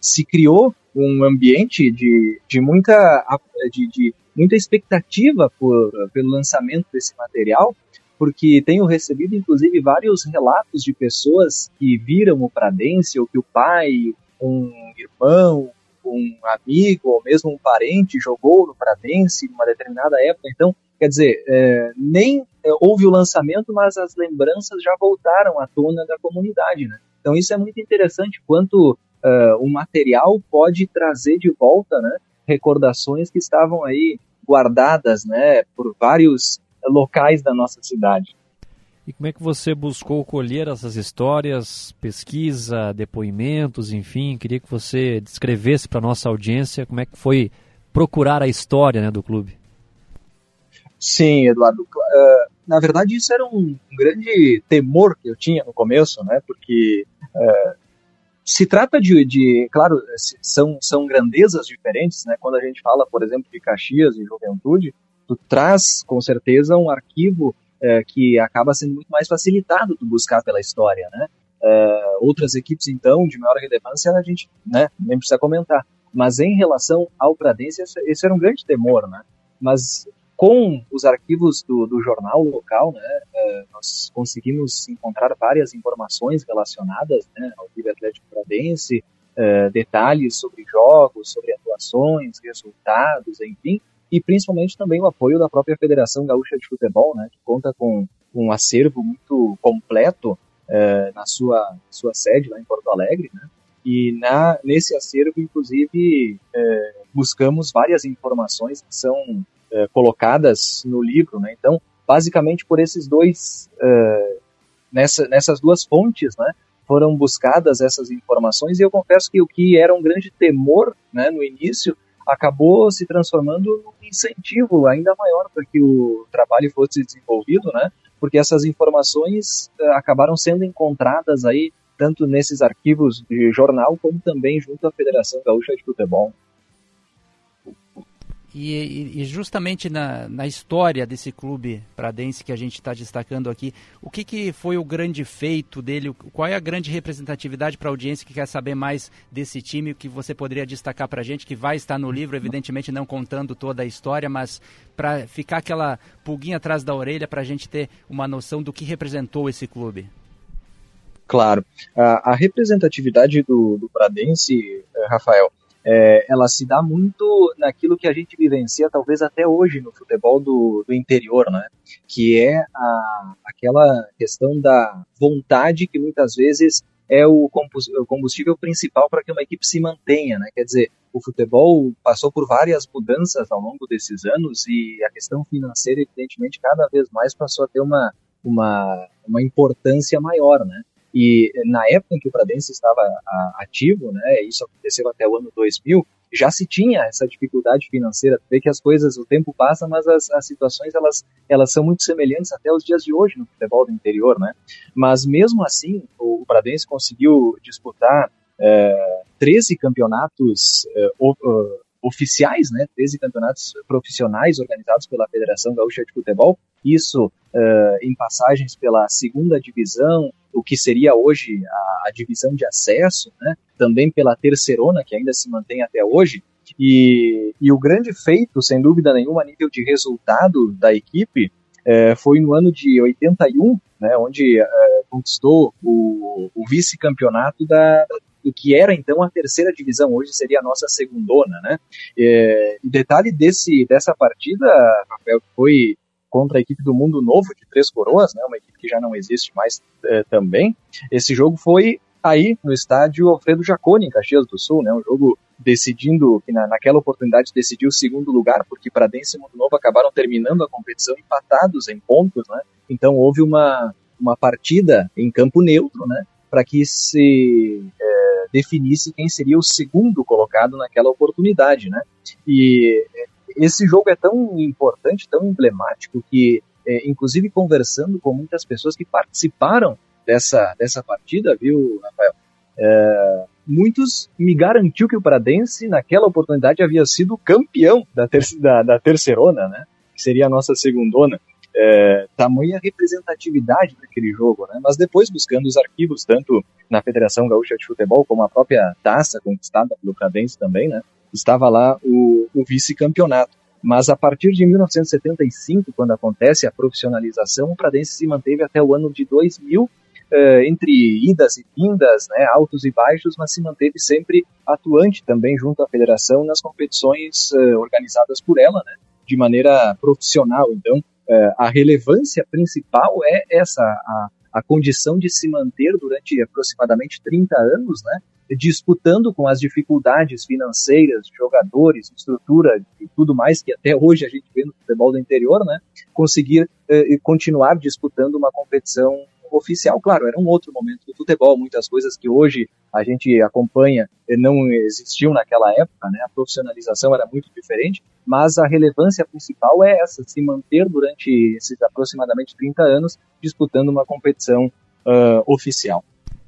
se criou um ambiente de, de, muita, de, de muita expectativa por, pelo lançamento desse material, porque tenho recebido inclusive vários relatos de pessoas que viram o Pradense ou que o pai, um irmão, um amigo ou mesmo um parente jogou no Pradense numa determinada época. Então, quer dizer, é, nem é, houve o lançamento, mas as lembranças já voltaram à tona da comunidade. Né? Então, isso é muito interessante quanto uh, o material pode trazer de volta né, recordações que estavam aí guardadas né, por vários locais da nossa cidade. E como é que você buscou colher essas histórias, pesquisa, depoimentos, enfim? Queria que você descrevesse para nossa audiência como é que foi procurar a história né, do clube. Sim, Eduardo. Uh, na verdade, isso era um, um, grande temor que eu tinha no começo, né? Porque uh, se trata de, de, claro, são, são grandezas diferentes, né? Quando a gente fala, por exemplo, de Caxias e Juventude, tu traz com certeza um arquivo é, que acaba sendo muito mais facilitado tu buscar pela história, né? É, outras equipes então de maior relevância a gente, né, nem precisa comentar. Mas em relação ao Pradense esse, esse era um grande temor, né? Mas com os arquivos do, do jornal local, né, é, nós conseguimos encontrar várias informações relacionadas né, ao Clube Atlético Pradense, detalhes sobre jogos, sobre atuações, resultados, enfim, e principalmente também o apoio da própria Federação Gaúcha de Futebol, né, que conta com um acervo muito completo uh, na sua, sua sede lá em Porto Alegre, né? E na, nesse acervo, inclusive, buscamos várias informações que são uh, colocadas no livro, né? Então, basicamente por esses dois, nessa, nessas duas fontes, né? Foram buscadas essas informações e eu confesso que o que era um grande temor, né, no início, acabou se transformando num incentivo ainda maior para que o trabalho fosse desenvolvido, né? Porque essas informações uh, acabaram sendo encontradas aí tanto nesses arquivos de jornal como também junto à Federação Gaúcha de Futebol. E, e, justamente na, na, história desse clube pradense que a gente está destacando aqui, o que, que foi o grande feito dele? Qual é a grande representatividade para a audiência que quer saber mais desse time que você poderia destacar para a gente, que vai estar no livro, evidentemente não contando toda a história, mas para ficar aquela pulguinha atrás da orelha para a gente ter uma noção do que representou esse clube? Claro. A, a representatividade do, do Pradense, eh, Rafael, é, ela se dá muito naquilo que a gente vivencia talvez até hoje no futebol do, do interior, né? Que é a, aquela questão da vontade que muitas vezes é o combustível principal para que uma equipe se mantenha, né? Quer dizer, o futebol passou por várias mudanças ao longo desses anos e a questão financeira, evidentemente, cada vez mais passou a ter uma, uma, uma importância maior, né? E na época em que o Pradense estava ativo, né, isso aconteceu até o ano 2000, já se tinha essa dificuldade financeira, vê que as coisas, o tempo passa, mas as, as situações elas, elas são muito semelhantes até os dias de hoje no futebol do interior, né? Mas mesmo assim, o, o Pradense conseguiu disputar é, 13 campeonatos é, o, oficiais, né, 13 campeonatos profissionais organizados pela Federação Gaúcha de Futebol, isso uh, em passagens pela segunda divisão, o que seria hoje a, a, divisão de acesso, né, também pela terceirona, que ainda se mantém até hoje, e, e o grande feito, sem dúvida nenhuma, a nível de resultado da equipe, uh, foi no ano de 81, né, onde uh, conquistou o, o vice-campeonato da, da do que era então a terceira divisão, hoje seria a nossa segundona, né? É, detalhe desse, dessa partida, Rafael, foi contra a equipe do Mundo Novo de Três Coroas, né? Uma equipe que já não existe mais é, também. Esse jogo foi aí no estádio Alfredo Jaconi, em Caxias do Sul, né? Um jogo decidindo, que na, naquela oportunidade decidiu o segundo lugar, porque Pradense e Mundo Novo acabaram terminando a competição empatados em pontos, né? Então houve uma, uma partida em campo neutro, né? Para que se é, definisse quem seria o segundo colocado naquela oportunidade, né? E esse jogo é tão importante, tão emblemático que, é, inclusive conversando com muitas pessoas que participaram dessa dessa partida, viu, Rafael? É, muitos me garantiu que o Pradense naquela oportunidade havia sido campeão da, ter da, da terceirona, né? Que seria a nossa segundona é, tamanha representatividade daquele jogo, né? Mas depois buscando os arquivos, tanto na Federação Gaúcha de Futebol como a própria taça conquistada pelo Cadense também, né? Estava lá o, o vice-campeonato. Mas a partir de 1975, quando acontece a profissionalização, o Pradense se manteve até o ano de 2000, eh, entre idas e vindas, né, altos e baixos, mas se manteve sempre atuante também junto à federação nas competições eh, organizadas por ela, né, de maneira profissional. Então, é, a relevância principal é essa, a, a condição de se manter durante aproximadamente 30 anos, né, disputando com as dificuldades financeiras jogadores, estrutura e tudo mais que até hoje a gente vê no futebol do interior, né, conseguir eh, continuar disputando uma competição oficial, claro, era um outro momento do futebol, muitas coisas que hoje a gente acompanha não existiam naquela época, né? A profissionalização era muito diferente, mas a relevância principal é essa, se manter durante esses aproximadamente 30 anos disputando uma competição uh, oficial.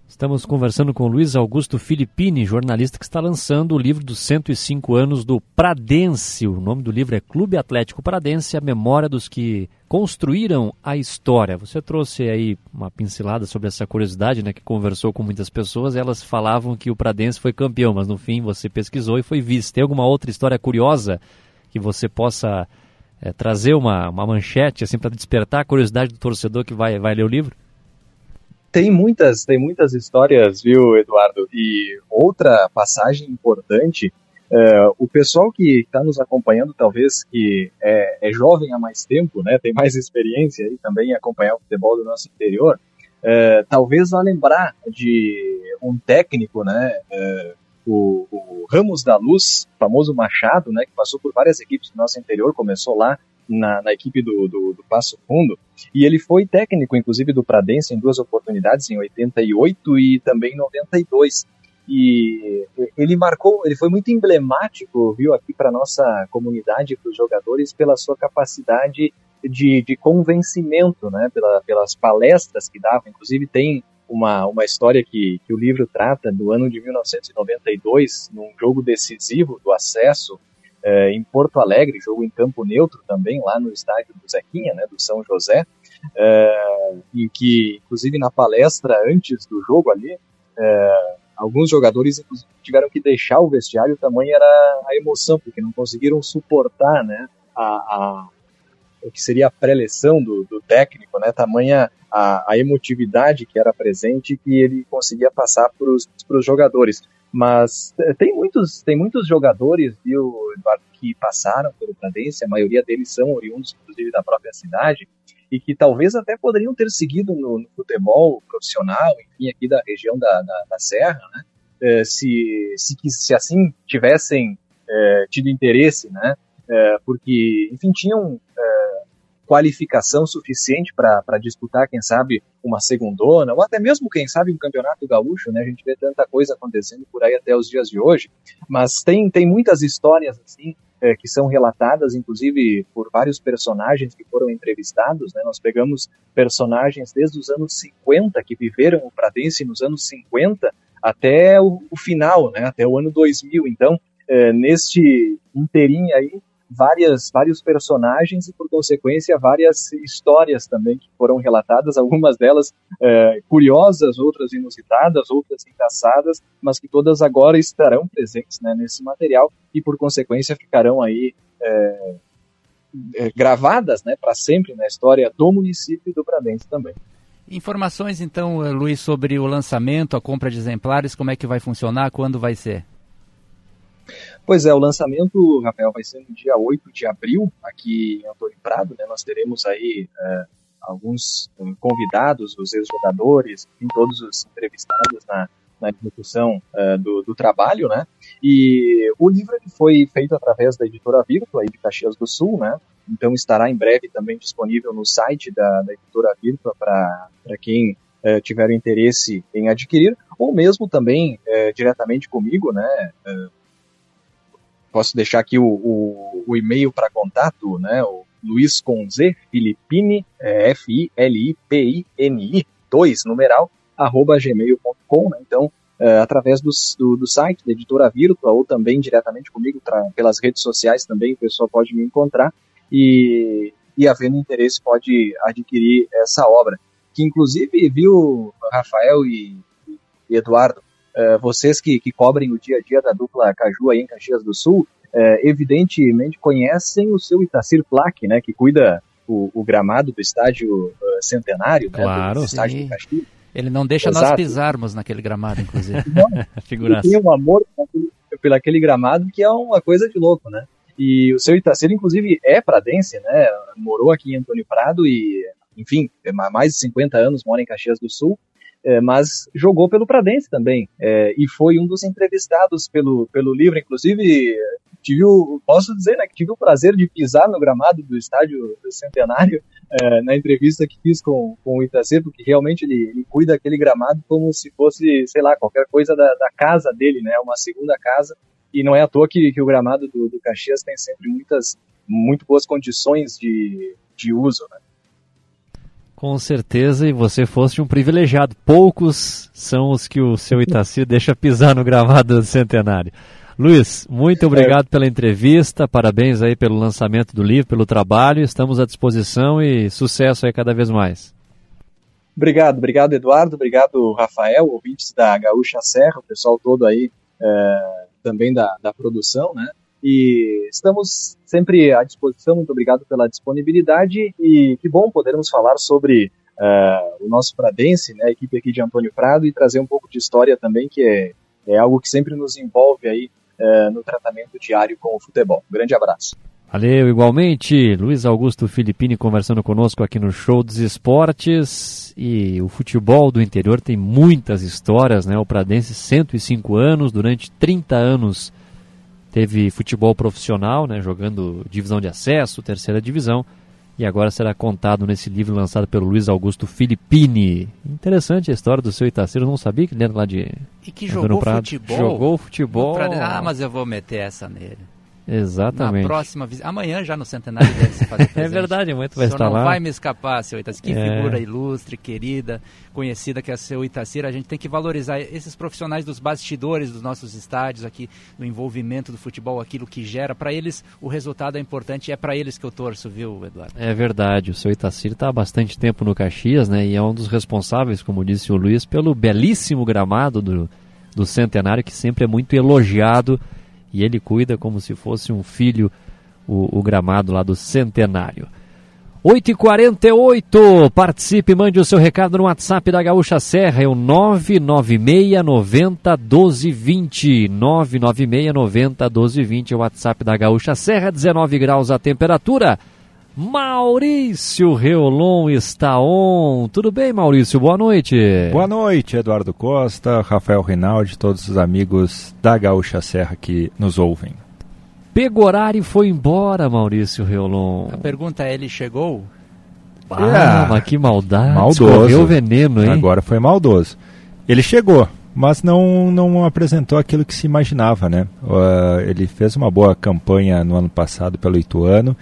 Estamos conversando com Luiz Augusto Filippini, jornalista que está lançando o livro dos 105 anos do Pradense. O nome do livro é Clube Atlético Pradense, a memória dos que construíram a história. Você trouxe aí uma pincelada sobre essa curiosidade, né, que conversou com muitas pessoas, elas falavam que o Pradense foi campeão, mas no fim você pesquisou e foi vice. Tem alguma outra história curiosa que você possa é, trazer uma, uma manchete assim para despertar a curiosidade do torcedor que vai, vai ler o livro? Tem muitas, tem muitas histórias, viu, Eduardo? E outra passagem importante, é, o pessoal que está nos acompanhando, talvez que é, é, jovem há mais tempo, né, tem mais experiência aí também em acompanhar o futebol do nosso interior, é, talvez vá lembrar de um técnico, né, é, o, o, Ramos da Luz, famoso Machado, né, que passou por várias equipes do nosso interior, começou lá na, na equipe do, do, do, Passo Fundo, e ele foi técnico, inclusive, do Pradense em duas oportunidades, em 88 e também em 92. E ele marcou, ele foi muito emblemático, viu, aqui para nossa comunidade, para os jogadores, pela sua capacidade de, de convencimento, né, pela, pelas palestras que dava. Inclusive tem uma, uma história que, que o livro trata do ano de 1992, num jogo decisivo do acesso é, em Porto Alegre, jogo em campo neutro também, lá no estádio do Zequinha, né, do São José, é, em que, inclusive, na palestra antes do jogo ali, é, alguns jogadores tiveram que deixar o vestiário, o tamanho era a emoção, porque não conseguiram suportar né, a, a que seria a pré-eleção do, do, técnico, né, tamanha a, a, emotividade que era presente que ele conseguia passar para os jogadores. Mas eh, tem muitos, tem muitos jogadores, viu, Eduardo, que passaram pelo Pradense, a maioria deles são oriundos, inclusive, da própria cidade, e que talvez até poderiam ter seguido no, no futebol profissional, enfim, aqui da região da, da, da Serra, né? É, se, se, se assim tivessem é, tido interesse, né? É, porque, enfim, tinham qualificação suficiente para disputar, quem sabe, uma segundona, ou até mesmo, quem sabe, um campeonato gaúcho, né? A gente vê tanta coisa acontecendo por aí até os dias de hoje, mas tem, tem muitas histórias, assim, é, que são relatadas, inclusive, por vários personagens que foram entrevistados, né? Nós pegamos personagens desde os anos 50, que viveram o Pradense nos anos 50, até o, o final, né? Até o ano 2000, então, é, neste inteirinho aí, várias, vários personagens e, por consequência, várias histórias também que foram relatadas, algumas delas é, curiosas, outras inusitadas, outras engraçadas, mas que todas agora estarão presentes né, nesse material e, por consequência, ficarão aí é, é, gravadas né, para sempre na história do município e do Bradense também. Informações, então, Luiz, sobre o lançamento, a compra de exemplares, como é que vai funcionar, quando vai ser? Pois é, o lançamento, Rafael, vai ser no dia 8 de abril, aqui em Antônio Prado, né? Nós teremos aí é, alguns convidados, os ex-jogadores, todos os entrevistados na, na execução uh, do, do, trabalho, né? E o livro foi feito através da editora Virtua, aí de Caxias do Sul, né? Então estará em breve também disponível no site da, da editora Virtua para quem uh, tiver interesse em adquirir, ou mesmo também uh, diretamente comigo, né? Posso deixar aqui o, o, o e-mail para contato, né? O Luiz com Z, Filipine, é, F-I-L-I-P-I-N-I, 2, numeral, arroba gmail.com, né? Então, é, através do, do, do, site da Editora Virtua ou também diretamente comigo pra, pelas redes sociais também, o pessoal pode me encontrar e, e havendo interesse pode adquirir essa obra. Que inclusive, viu, Rafael e, e Eduardo, uh, vocês que, que cobrem o dia a dia da dupla Caju aí em Caxias do Sul, uh, evidentemente conhecem o seu Itacir Plaque, né, que cuida o, o gramado do estádio uh, centenário, claro, né, do, estádio sim. Caxias. Ele não deixa Exato. nós pisarmos naquele gramado, inclusive. [laughs] [laughs] Figuraça. Tem um amor pelo aquele gramado que é uma coisa de louco, né? E o seu Itacir, inclusive, é pradense, né? Morou aqui em Antônio Prado e, enfim, mais de 50 anos mora em Caxias do Sul é, mas jogou pelo Pradense também, é, e foi um dos entrevistados pelo, pelo livro, inclusive tive o, posso dizer né, que tive o prazer de pisar no gramado do estádio do Centenário é, na entrevista que fiz com, com o Itacê, porque realmente ele, ele cuida daquele gramado como se fosse, sei lá, qualquer coisa da, da casa dele, né, uma segunda casa, e não é à toa que, que o gramado do, do Caxias tem sempre muitas, muito boas condições de, de uso, né. Com certeza, e você fosse um privilegiado. Poucos são os que o seu Itaci deixa pisar no gravado do centenário. Luiz, muito obrigado pela entrevista, parabéns aí pelo lançamento do livro, pelo trabalho, estamos à disposição e sucesso aí cada vez mais. Obrigado, obrigado Eduardo, obrigado Rafael, ouvintes da Gaúcha Serra, o pessoal todo aí é, também da, da produção, né? E estamos sempre à disposição. Muito obrigado pela disponibilidade e que bom podermos falar sobre uh, o nosso Pradense, né, a equipe aqui de Antônio Prado e trazer um pouco de história também, que é, é algo que sempre nos envolve aí uh, no tratamento diário com o futebol. Um grande abraço. Valeu, igualmente. Luiz Augusto Filippini conversando conosco aqui no Show dos Esportes. E o futebol do interior tem muitas histórias, né? O Pradense, 105 anos, durante 30 anos teve futebol profissional, né? Jogando divisão de acesso, terceira divisão. E agora será contado nesse livro lançado pelo Luiz Augusto Filippini. Interessante a história do seu Itaceiro, eu não sabia que ele era lá de. E que jogou futebol. Jogou futebol. Ah, mas eu vou meter essa nele. Exatamente. Na próxima visita. Amanhã já no centenário deve se fazer [laughs] presente. é verdade, tu vai estar não lá. não vai me escapar, seu Itacir. Que É. figura ilustre, querida, conhecida que é seu Itacir. A gente tem que valorizar esses profissionais dos bastidores dos nossos estádios aqui, do envolvimento do futebol, aquilo que gera. Para eles o resultado é importante e é para eles que eu torço, viu, Eduardo? É verdade, o seu Itacir está há bastante tempo no Caxias, né? E é um dos responsáveis, como disse o Luiz, pelo belíssimo gramado do, do Centenário, que sempre é muito elogiado. E ele cuida como se fosse um filho o, o gramado lá do Centenário. 8h48, participe, mande o seu recado no WhatsApp da Gaúcha Serra, é o 996 90 1220. 996 90 1220 é o WhatsApp da Gaúcha Serra, 19 graus a temperatura. Maurício Reolon está on. Tudo bem, Maurício? Boa noite. Boa noite, Eduardo Costa, Rafael Rinaldi, todos os amigos da Gaúcha Serra que nos ouvem. Pegorari foi embora, Maurício Reolon. A pergunta é: ele chegou? Ah, mas que maldade. Maldoso. Escorreu o veneno, hein? Agora foi maldoso. Ele chegou, mas não, não apresentou aquilo que se imaginava, né? Uh, ele fez uma boa campanha no ano passado pelo Ituano,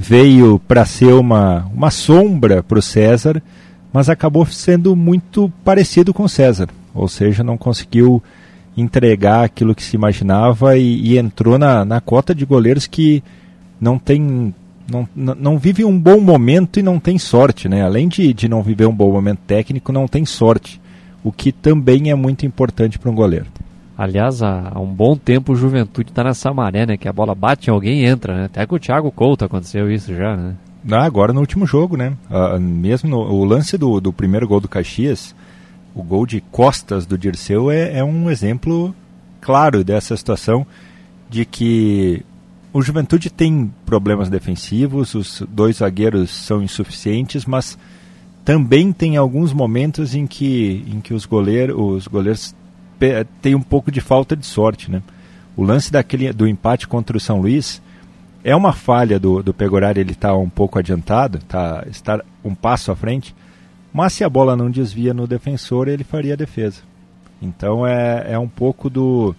veio para ser uma, uma sombra para o César, mas acabou sendo muito parecido com o César, ou seja, não conseguiu entregar aquilo que se imaginava e, e entrou na, na cota de goleiros que não tem não, não, vive um bom momento e não tem sorte, né? Além de, de não viver um bom momento técnico, não tem sorte, o que também é muito importante para um goleiro. Aliás, há, há um bom tempo o Juventude está nessa maré, né? Que a bola bate em alguém e entra, né? Até com o Thiago Couto aconteceu isso já, né? Ah, agora no último jogo, né? Ah, mesmo no, o lance do, do primeiro gol do Caxias, o gol de costas do Dirceu é, é um exemplo claro dessa situação de que o Juventude tem problemas defensivos, os dois zagueiros são insuficientes, mas também tem alguns momentos em que, em que os, goleiro, os goleiros têm um pouco de falta de sorte. Né? O lance daquele, do empate contra o São Luís é uma falha do, do Pegorari, ele está um pouco adiantado, tá, está um passo à frente, mas se a bola não desvia no defensor, ele faria a defesa. Então é, é um pouco do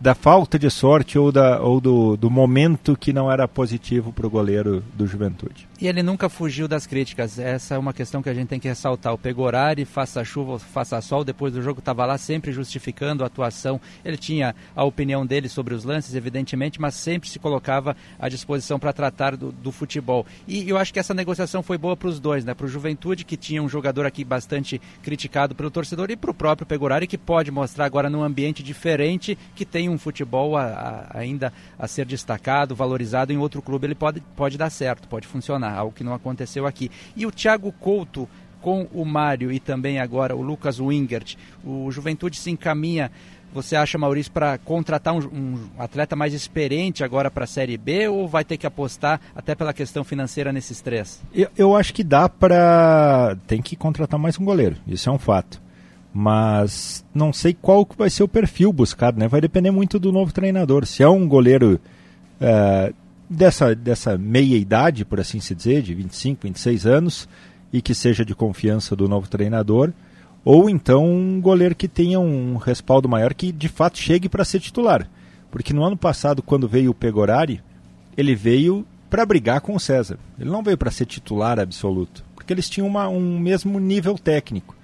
da falta de sorte ou, da, ou do, do momento que não era positivo para o goleiro do Juventude. E ele nunca fugiu das críticas. Essa é uma questão que a gente tem que ressaltar. O Pegorari, faça chuva faça sol, depois do jogo estava lá sempre justificando a atuação. Ele tinha a opinião dele sobre os lances, evidentemente, mas sempre se colocava à disposição para tratar do, do futebol. E eu acho que essa negociação foi boa para os dois, né? Para o Juventude, que tinha um jogador aqui bastante criticado pelo torcedor, e para o próprio Pegorari, que pode mostrar agora num ambiente diferente, que tem um futebol a, a, ainda a ser destacado, valorizado em outro clube, ele pode, pode dar certo, pode funcionar, algo que não aconteceu aqui. E o Thiago Couto com o Mário e também agora o Lucas Wingert, o Juventude se encaminha, você acha, Maurício, para contratar um, um, atleta mais experiente agora para a Série B ou vai ter que apostar até pela questão financeira nesses três? Eu, eu acho que dá para. Tem que contratar mais um goleiro, isso é um fato mas não sei qual que vai ser o perfil buscado, né? Vai depender muito do novo treinador. Se é um goleiro uh, dessa, dessa meia idade, por assim se dizer, de 25, 26 anos, e que seja de confiança do novo treinador, ou então um goleiro que tenha um respaldo maior, que de fato chegue para ser titular. Porque no ano passado, quando veio o Pegorari, ele veio para brigar com o César. Ele não veio para ser titular absoluto, porque eles tinham uma, um mesmo nível técnico.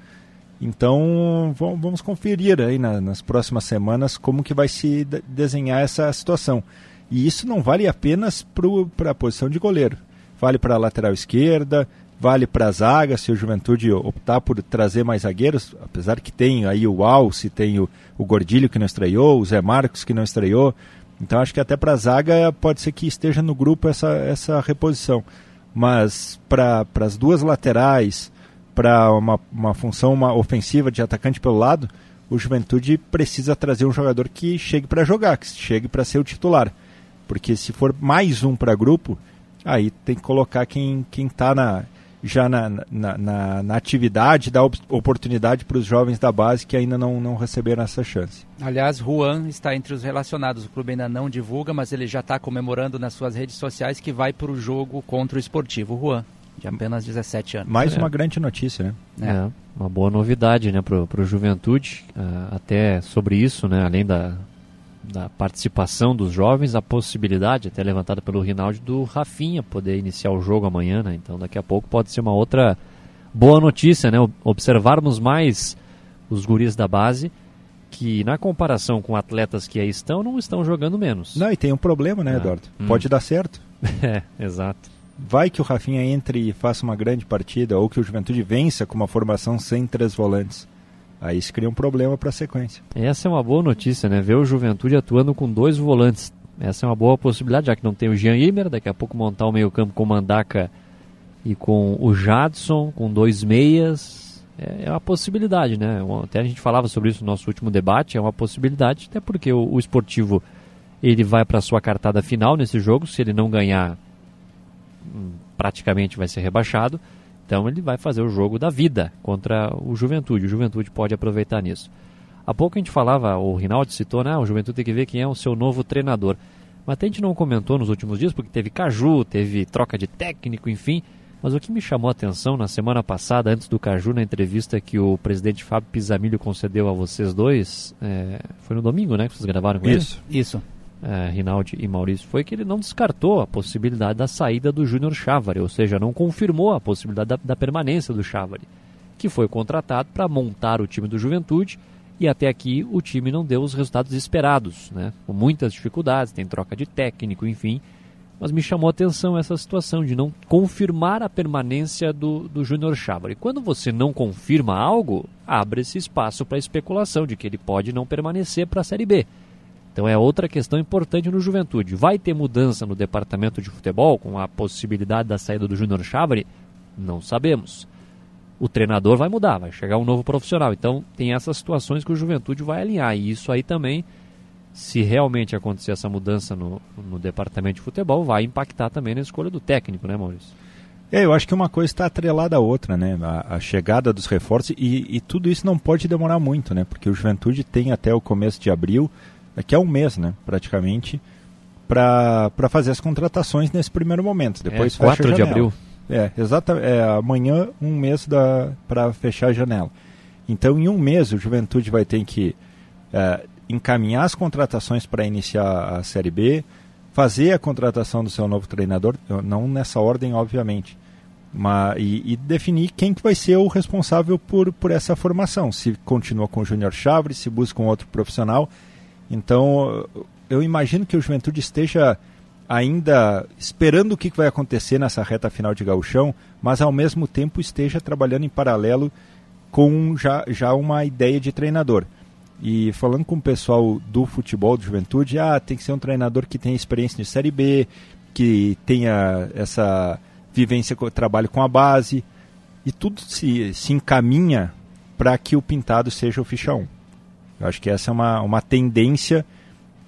Então vamos conferir aí na, nas próximas semanas como que vai se desenhar essa situação. E isso não vale apenas para a posição de goleiro. Vale para a lateral esquerda, vale para a zaga, se o Juventude optar por trazer mais zagueiros, apesar que tem aí o Alce, tem o, o Gordilho que não estreou, o Zé Marcos que não estreou. Então acho que até para a zaga pode ser que esteja no grupo essa, essa reposição. Mas para as duas laterais, para uma, uma função uma ofensiva de atacante pelo lado, o Juventude precisa trazer um jogador que chegue para jogar, que chegue para ser o titular. Porque se for mais um para grupo, aí tem que colocar quem está na já na, na, na, na atividade, dar op oportunidade para os jovens da base que ainda não, não receberam essa chance. Aliás, Juan está entre os relacionados. O clube ainda não divulga, mas ele já está comemorando nas suas redes sociais que vai para o jogo contra o esportivo. Juan, de apenas 17 anos. Mais é. uma grande notícia, né? É, é uma boa novidade né, para o Juventude. Uh, até sobre isso, né, além da, da participação dos jovens, a possibilidade, até levantada pelo Rinaldi, do Rafinha poder iniciar o jogo amanhã, né? Então daqui a pouco pode ser uma outra boa notícia, né? Observarmos mais os guris da base que na comparação com atletas que aí estão, não estão jogando menos. Não, e tem um problema, né, ah, Eduardo? Hum. Pode dar certo. [laughs] é, exato. Vai que o Rafinha entre e faça uma grande partida, ou que o Juventude vença com uma formação sem três volantes. Aí isso cria um problema para a sequência. Essa é uma boa notícia, né? Ver o Juventude atuando com dois volantes. Essa é uma boa possibilidade, já que não tem o Jean Imer, daqui a pouco montar o meio-campo com o Mandaca e com o Jadson, com dois meias. É, é uma possibilidade, né? Até a gente falava sobre isso no nosso último debate, é uma possibilidade, até porque o, o esportivo ele vai para sua cartada final nesse jogo, se ele não ganhar, praticamente vai ser rebaixado. Então ele vai fazer o jogo da vida contra o Juventude. O Juventude pode aproveitar nisso. Há pouco a gente falava, o Rinaldi citou, né? O Juventude tem que ver quem é o seu novo treinador. Mas a gente não comentou nos últimos dias, porque teve Caju, teve troca de técnico, enfim. Mas o que me chamou a atenção na semana passada, antes do Caju, na entrevista que o presidente Fábio Pisamilho concedeu a vocês dois, é, foi no domingo, né? Que vocês gravaram com isso, ele? Isso é, Rinaldi e Maurício foi que ele não descartou a possibilidade da saída do Júnior Chávari, ou seja, não confirmou a possibilidade da, da permanência do Chávari, que foi contratado para montar o time do Juventude e até aqui o time não deu os resultados esperados, né? com muitas dificuldades, tem troca de técnico, enfim. Mas me chamou a atenção essa situação de não confirmar a permanência do, do Júnior Chávari. Quando você não confirma algo, abre esse espaço para especulação de que ele pode não permanecer para a Série B. Então é outra questão importante no Juventude. Vai ter mudança no departamento de futebol com a possibilidade da saída do Júnior Chávari? Não sabemos. O treinador vai mudar, vai chegar um novo profissional. Então tem essas situações que o Juventude vai alinhar. E isso aí também, se realmente acontecer essa mudança no, no departamento de futebol, vai impactar também na escolha do técnico, né, Maurício? É, eu acho que uma coisa está atrelada à outra, né? A, a chegada dos reforços e, e, tudo isso não pode demorar muito, né? Porque o Juventude tem até o começo de abril daqui a um mês, né, praticamente, para fazer as contratações nesse primeiro momento. Depois é, 4 de abril. É, exatamente. É, amanhã, um mês para fechar a janela. Então, em um mês, o Juventude vai ter que é, encaminhar as contratações para iniciar a Série B, fazer a contratação do seu novo treinador, não nessa ordem, obviamente, mas, e, e, definir quem que vai ser o responsável por, por essa formação. Se continua com o Júnior Chaves, se busca um outro profissional então, eu imagino que o Juventude esteja ainda esperando o que vai acontecer nessa reta final de gauchão, mas ao mesmo tempo esteja trabalhando em paralelo com já, já uma ideia de treinador. E falando com o pessoal do futebol do Juventude, ah, tem que ser um treinador que tenha experiência de Série B, que tenha essa vivência, trabalho com a base, e tudo se, se encaminha para que o Pintado seja o ficha 1. Eu acho que essa é uma, uma tendência,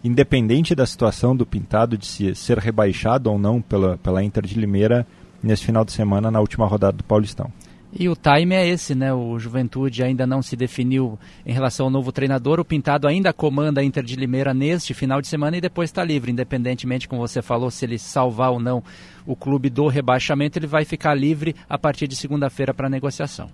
independente da situação do Pintado de se, ser rebaixado ou não pela, pela Inter de Limeira nesse final de semana na última rodada do Paulistão. E o time é esse, né? O Juventude ainda não se definiu em relação ao novo treinador. O Pintado ainda comanda a Inter de Limeira neste final de semana e depois está livre, independentemente, como você falou, se ele salvar ou não o clube do rebaixamento, ele vai ficar livre a partir de segunda-feira para negociação.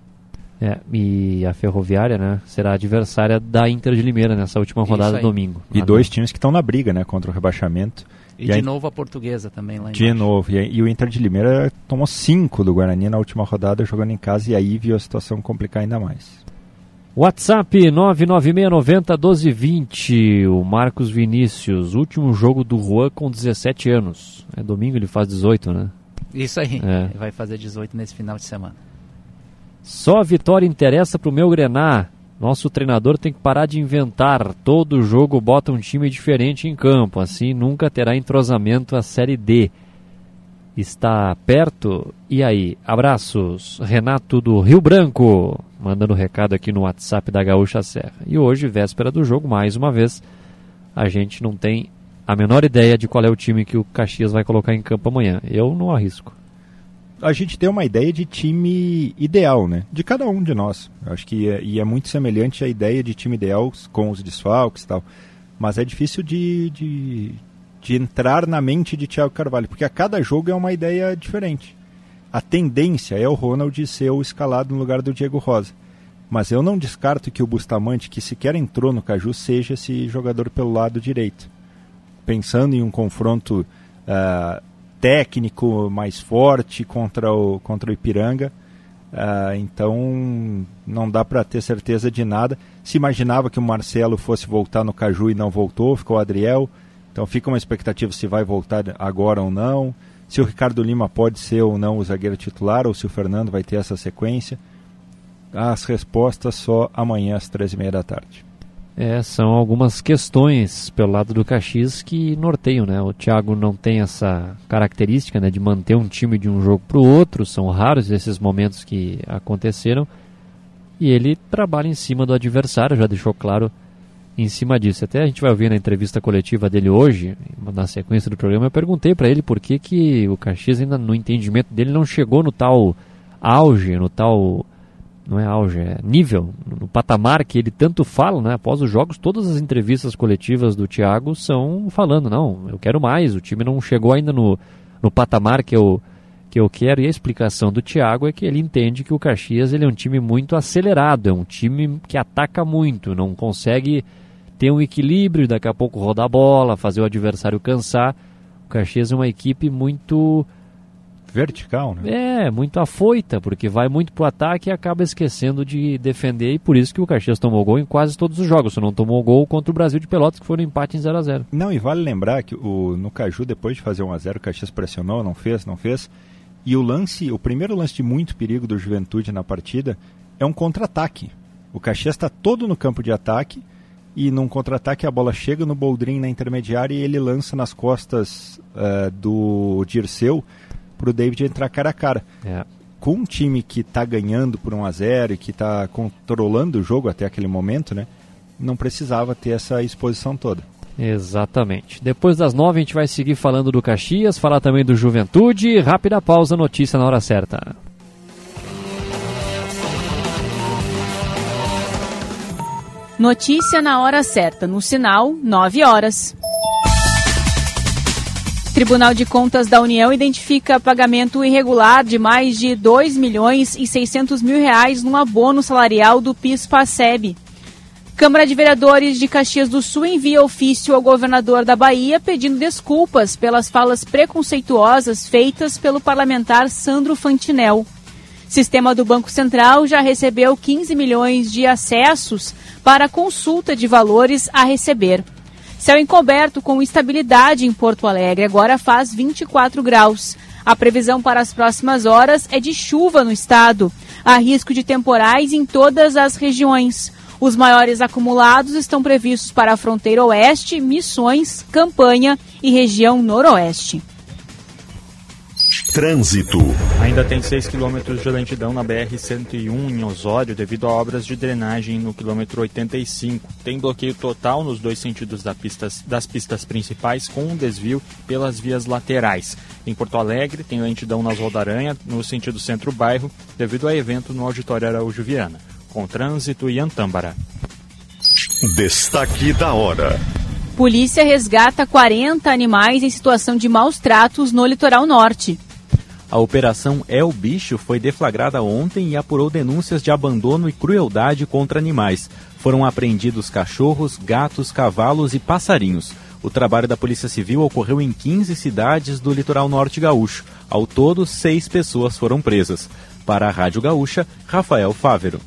É, e a Ferroviária, né, será adversária da Inter de Limeira nessa última rodada domingo. E dois times que estão na briga, né, contra o rebaixamento. E, e de a... novo a portuguesa também lá De novo. E, e, o Inter de Limeira tomou cinco do Guarani na última rodada jogando em casa e aí viu a situação complicar ainda mais. WhatsApp 996901220. O Marcos Vinícius, último jogo do Juan com 17 anos. É domingo ele faz 18, né? Isso aí. É. Ele vai fazer 18 nesse final de semana. Só a vitória interessa para o meu Grenar. Nosso treinador tem que parar de inventar. Todo jogo bota um time diferente em campo. Assim nunca terá entrosamento a Série D. Está perto? E aí? Abraços. Renato do Rio Branco. Mandando recado aqui no WhatsApp da Gaúcha Serra. E hoje, véspera do jogo, mais uma vez, a gente não tem a menor ideia de qual é o time que o Caxias vai colocar em campo amanhã. Eu não arrisco. A gente tem uma ideia de time ideal, né? De cada um de nós. Acho que é, e é muito semelhante à ideia de time ideal com os desfalques e tal. Mas é difícil de, de, de entrar na mente de Thiago Carvalho, porque a cada jogo é uma ideia diferente. A tendência é o Ronald ser o escalado no lugar do Diego Rosa. Mas eu não descarto que o Bustamante, que sequer entrou no Caju, seja esse jogador pelo lado direito. Pensando em um confronto uh, técnico mais forte contra o, contra o Ipiranga. Uh, então não dá para ter certeza de nada. Se imaginava que o Marcelo fosse voltar no Caju e não voltou, ficou o Adriel. Então fica uma expectativa se vai voltar agora ou não. Se o Ricardo Lima pode ser ou não o zagueiro titular, ou se o Fernando vai ter essa sequência. As respostas só amanhã às três e meia da tarde. É, são algumas questões pelo lado do Caxias que norteiam, né? O Thiago não tem essa característica né, de manter um time de um jogo para o outro, são raros esses momentos que aconteceram. E ele trabalha em cima do adversário, já deixou claro em cima disso. Até a gente vai ouvir na entrevista coletiva dele hoje, na sequência do programa, eu perguntei para ele por que, que o Caxias ainda no entendimento dele não chegou no tal auge, no tal não é auge, é nível, no patamar que ele tanto fala, né? Após os jogos, todas as entrevistas coletivas do Thiago são falando, não, eu quero mais, o time não chegou ainda no, no patamar que eu, que eu quero, e a explicação do Thiago é que ele entende que o Caxias ele é um time muito acelerado, é um time que ataca muito, não consegue ter um equilíbrio, daqui a pouco rodar a bola, fazer o adversário cansar. O Caxias é uma equipe muito vertical, né? É, muito afoita, porque vai muito pro ataque e acaba esquecendo de defender, e por isso que o Caxias tomou gol em quase todos os jogos. Só não tomou gol contra o Brasil de Pelotas, que foi no empate em 0 a 0 Não, e vale lembrar que o, no Caju, depois de fazer 1 a 0 o Caxias pressionou, não fez, não fez. E o lance, o primeiro lance de muito perigo do Juventude na partida é um contra-ataque. O Caxias está todo no campo de ataque e num contra-ataque a bola chega no Boldrin na intermediária e ele lança nas costas uh, do Dirceu para o David entrar cara a cara. É. Com um time que está ganhando por 1 a 0 e que está controlando o jogo até aquele momento, né, não precisava ter essa exposição toda. Exatamente. Depois das nove a gente vai seguir falando do Caxias, falar também do Juventude. Rápida pausa, notícia na hora certa. Notícia na hora certa, no sinal, 9 horas. Tribunal de Contas da União identifica pagamento irregular de mais de 2 milhões e 600 mil reais no abono salarial do PIS-PASEB. Câmara de Vereadores de Caxias do Sul envia ofício ao governador da Bahia pedindo desculpas pelas falas preconceituosas feitas pelo parlamentar Sandro Fantinel. Sistema do Banco Central já recebeu 15 milhões de acessos para consulta de valores a receber. Céu encoberto com instabilidade em Porto Alegre, agora faz 24 graus. A previsão para as próximas horas é de chuva no estado. Há risco de temporais em todas as regiões. Os maiores acumulados estão previstos para a fronteira oeste, Missões, Campanha e região noroeste. Trânsito. Ainda tem 6 quilômetros de lentidão na BR-101 em Osório devido a obras de drenagem no quilômetro 85. Tem bloqueio total nos dois sentidos da pistas, das pistas principais com um desvio pelas vias laterais. Em Porto Alegre tem lentidão nas Rodaranha no sentido centro-bairro devido a evento no Auditório Araújo Viana. Com trânsito e Antâmbara. Destaque da hora. Polícia resgata 40 animais em situação de maus tratos no litoral norte. A operação É o Bicho foi deflagrada ontem e apurou denúncias de abandono e crueldade contra animais. Foram apreendidos cachorros, gatos, cavalos e passarinhos. O trabalho da Polícia Civil ocorreu em 15 cidades do litoral norte gaúcho. Ao todo, seis pessoas foram presas. Para a Rádio Gaúcha, Rafael Fávero.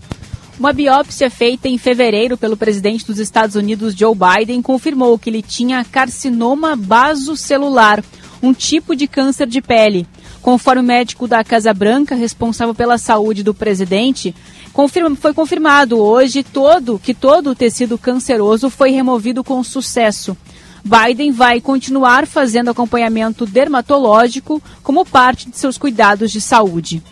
Uma biópsia feita em fevereiro pelo presidente dos Estados Unidos, Joe Biden, confirmou que ele tinha carcinoma basocelular, um tipo de câncer de pele. Conforme o médico da Casa Branca, responsável pela saúde do presidente, confirma, foi confirmado hoje todo que todo o tecido canceroso foi removido com sucesso. Biden vai continuar fazendo acompanhamento dermatológico como parte de seus cuidados de saúde.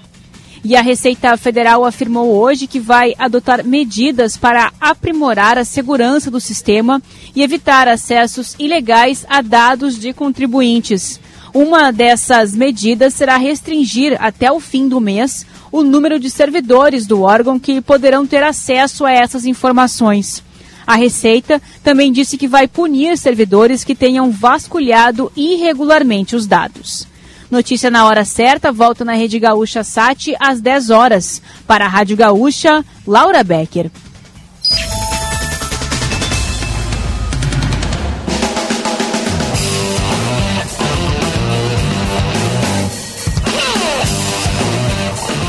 E a Receita Federal afirmou hoje que vai adotar medidas para aprimorar a segurança do sistema e evitar acessos ilegais a dados de contribuintes. Uma dessas medidas será restringir até o fim do mês o número de servidores do órgão que poderão ter acesso a essas informações. A Receita também disse que vai punir servidores que tenham vasculhado irregularmente os dados. Notícia na hora certa volta na Rede Gaúcha Sat às 10 horas. Para a Rádio Gaúcha, Laura Becker.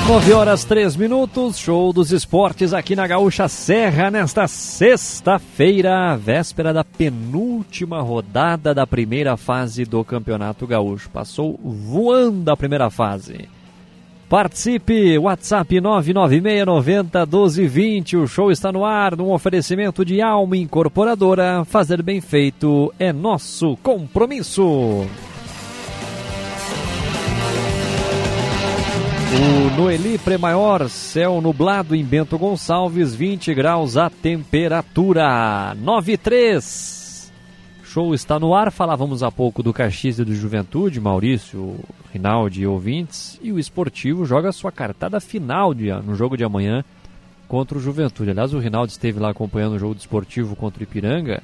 Nove horas três minutos, show dos esportes aqui na Gaúcha Serra nesta sexta-feira, véspera da penúltima rodada da primeira fase do Campeonato Gaúcho. Passou voando a primeira fase. Participe, WhatsApp 996901220. O show está no ar, num oferecimento de Alma Incorporadora. Fazer bem feito é nosso compromisso. O Noeli Premaior, céu nublado em Bento Gonçalves, 20 graus a temperatura. 93. Show está no ar. Falávamos há pouco do Caxias e do Juventude, Maurício, Rinaldi e ouvintes. E o esportivo joga sua cartada final de, no jogo de amanhã contra o Juventude. Aliás, o Rinaldi esteve lá acompanhando o jogo do esportivo contra o Ipiranga